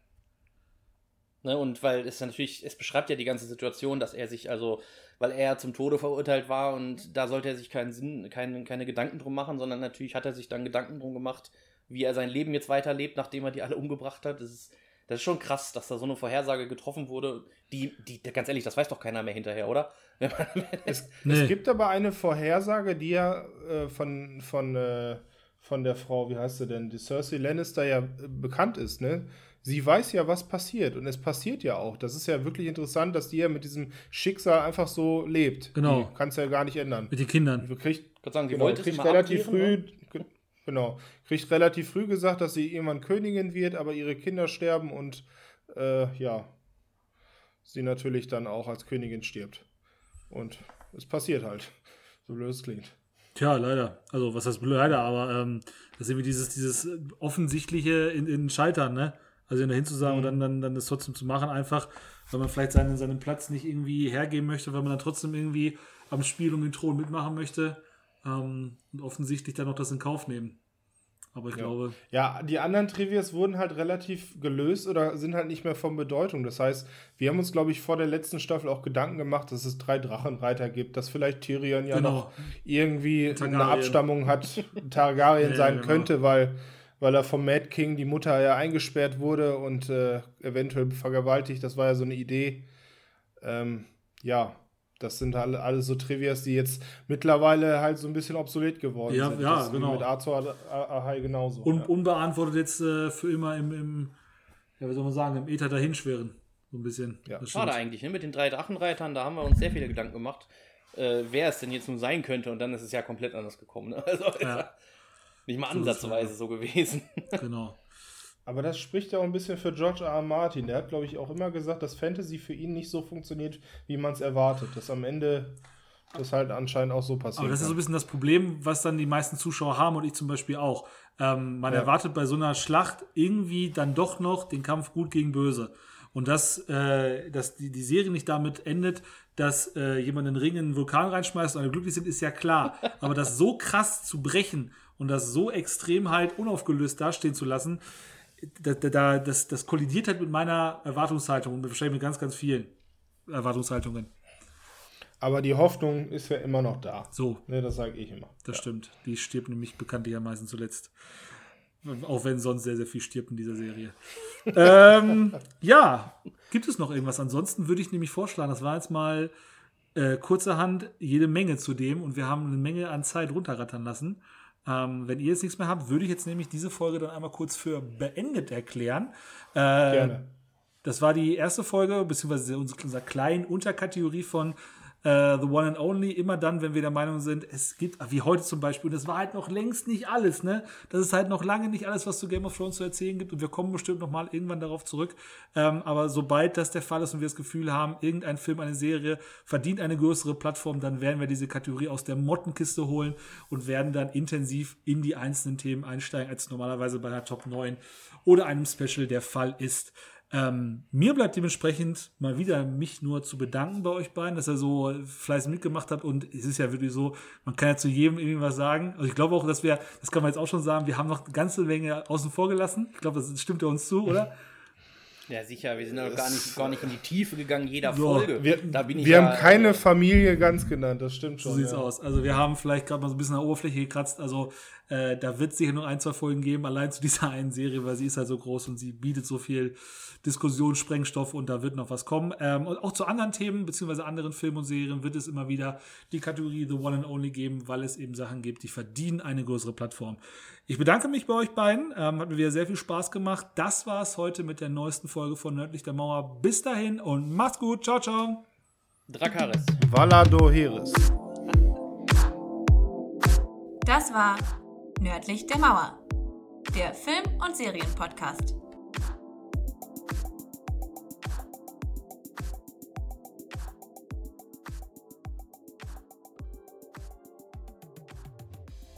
Ne, und weil es natürlich, es beschreibt ja die ganze Situation, dass er sich also, weil er zum Tode verurteilt war und da sollte er sich keinen Sinn, keinen, keine Gedanken drum machen, sondern natürlich hat er sich dann Gedanken drum gemacht, wie er sein Leben jetzt weiterlebt, nachdem er die alle umgebracht hat. Das ist, das ist schon krass, dass da so eine Vorhersage getroffen wurde, die, die, ganz ehrlich, das weiß doch keiner mehr hinterher, oder? Es, Nee. es gibt aber eine Vorhersage, die ja äh, von, von, äh, von der Frau, wie heißt sie denn, die Cersei Lannister ja äh, bekannt ist, ne? Sie weiß ja, was passiert und es passiert ja auch. Das ist ja wirklich interessant, dass die ja mit diesem Schicksal einfach so lebt. Genau. Kannst ja gar nicht ändern. Mit den Kindern. Du kriegst, ich würde sagen, die genau, kriegt relativ abklären, früh, ge- genau, kriegt relativ früh gesagt, dass sie irgendwann Königin wird, aber ihre Kinder sterben und äh, ja, sie natürlich dann auch als Königin stirbt. Und es passiert halt. So blöd es klingt. Tja, leider. Also, was heißt leider, aber ähm, das ist irgendwie dieses, dieses offensichtliche in, in Scheitern, ne? Also dahin zu sagen und dann, dann, dann das trotzdem zu machen, einfach, weil man vielleicht seinen, seinen Platz nicht irgendwie hergeben möchte, weil man dann trotzdem irgendwie am Spiel um den Thron mitmachen möchte ähm, und offensichtlich dann noch das in Kauf nehmen. Aber ich glaube, Ja, die anderen Trivias wurden halt relativ gelöst oder sind halt nicht mehr von Bedeutung. Das heißt, wir haben uns, glaube ich, vor der letzten Staffel auch Gedanken gemacht, dass es drei Drachenreiter gibt, dass vielleicht Tyrion ja Genau. noch irgendwie eine Targaryen. Abstammung hat, Targaryen Ja, sein genau. könnte, weil, weil er vom Mad King die Mutter ja eingesperrt wurde und äh, eventuell vergewaltigt. Das war ja so eine Idee. Ähm, ja, das sind alle, alle so Trivias, die jetzt mittlerweile halt so ein bisschen obsolet geworden Ja, sind. ja, Das genau. Mit Azor Ahai genauso. un, ja. unbeantwortet jetzt äh, für immer im, im, ja, wie soll man sagen, im Äther dahinschweren. So ein bisschen. Ja. Das Schade eigentlich, ne? Mit den drei Drachenreitern, da haben wir uns sehr viele Gedanken gemacht, äh, wer es denn jetzt nun sein könnte und dann ist es ja komplett anders gekommen. Ne? Also Ja. Nicht mal So ansatzweise so gewesen. Genau. Aber das spricht ja auch ein bisschen für George R. R. Martin. Der hat, glaube ich, auch immer gesagt, dass Fantasy für ihn nicht so funktioniert, wie man es erwartet. Dass am Ende das halt anscheinend auch so passiert. Aber das ist so ein bisschen das Problem, was dann die meisten Zuschauer haben und ich zum Beispiel auch. Ähm, man Ja. erwartet bei so einer Schlacht irgendwie dann doch noch den Kampf gut gegen böse. Und dass, äh, dass die, die Serie nicht damit endet, dass äh, jemand einen Ring in einen Vulkan reinschmeißt und alle glücklich sind, ist ja klar. Aber das so krass zu brechen und das so extrem halt unaufgelöst dastehen zu lassen, da, da, das, das kollidiert halt mit meiner Erwartungshaltung und wahrscheinlich mit ganz, ganz vielen Erwartungshaltungen. Aber die Hoffnung ist ja immer noch da. So. Ne, das sage ich immer. Das ja. stimmt. Die stirbt nämlich bekanntlich am meisten zuletzt. Auch wenn sonst sehr, sehr viel stirbt in dieser Serie. ähm, ja, gibt es noch irgendwas? Ansonsten würde ich nämlich vorschlagen, das war jetzt mal äh, kurzerhand jede Menge zu dem und wir haben eine Menge an Zeit runterrattern lassen. Ähm, wenn ihr jetzt nichts mehr habt, würde ich jetzt nämlich diese Folge dann einmal kurz für beendet erklären. Äh, Gerne. Das war die erste Folge, beziehungsweise unsere kleine Unterkategorie von Uh, the One and Only, immer dann, wenn wir der Meinung sind, es gibt, wie heute zum Beispiel, und das war halt noch längst nicht alles, ne? Das ist halt noch lange nicht alles, was zu Game of Thrones zu erzählen gibt und wir kommen bestimmt noch mal irgendwann darauf zurück. Ähm, aber sobald das der Fall ist und wir das Gefühl haben, irgendein Film, eine Serie verdient eine größere Plattform, dann werden wir diese Kategorie aus der Mottenkiste holen und werden dann intensiv in die einzelnen Themen einsteigen, als normalerweise bei einer Top 9 oder einem Special der Fall ist. Ähm, mir bleibt dementsprechend mal wieder mich nur zu bedanken bei euch beiden, dass ihr so fleißig mitgemacht habt und es ist ja wirklich so, man kann ja zu jedem irgendwie was sagen. Also ich glaube auch, dass wir, das kann man jetzt auch schon sagen, wir haben noch eine ganze Menge außen vor gelassen. Ich glaube, das stimmt ja uns zu, oder? Ja, sicher, wir sind ja gar nicht, gar nicht in die Tiefe gegangen, jeder so, Folge. Wir, wir ja, haben keine äh, Familie ganz genannt, das stimmt schon. So sieht's ja. aus. Also wir haben vielleicht gerade mal so ein bisschen an der Oberfläche gekratzt. Also äh, da wird es sicher noch ein, zwei Folgen geben, allein zu dieser einen Serie, weil sie ist halt so groß und sie bietet so viel Diskussion, Sprengstoff und da wird noch was kommen. Ähm, und auch zu anderen Themen, beziehungsweise anderen Filmen und Serien wird es immer wieder die Kategorie The One and Only geben, weil es eben Sachen gibt, die verdienen eine größere Plattform. Ich bedanke mich bei euch beiden. Ähm, hat mir wieder sehr viel Spaß gemacht. Das war es heute mit der neuesten Folge von Nördlich der Mauer. Bis dahin und macht's gut. Ciao, ciao. Drakaris. Valado Heres. Das war Nördlich der Mauer, der Film- und Serienpodcast.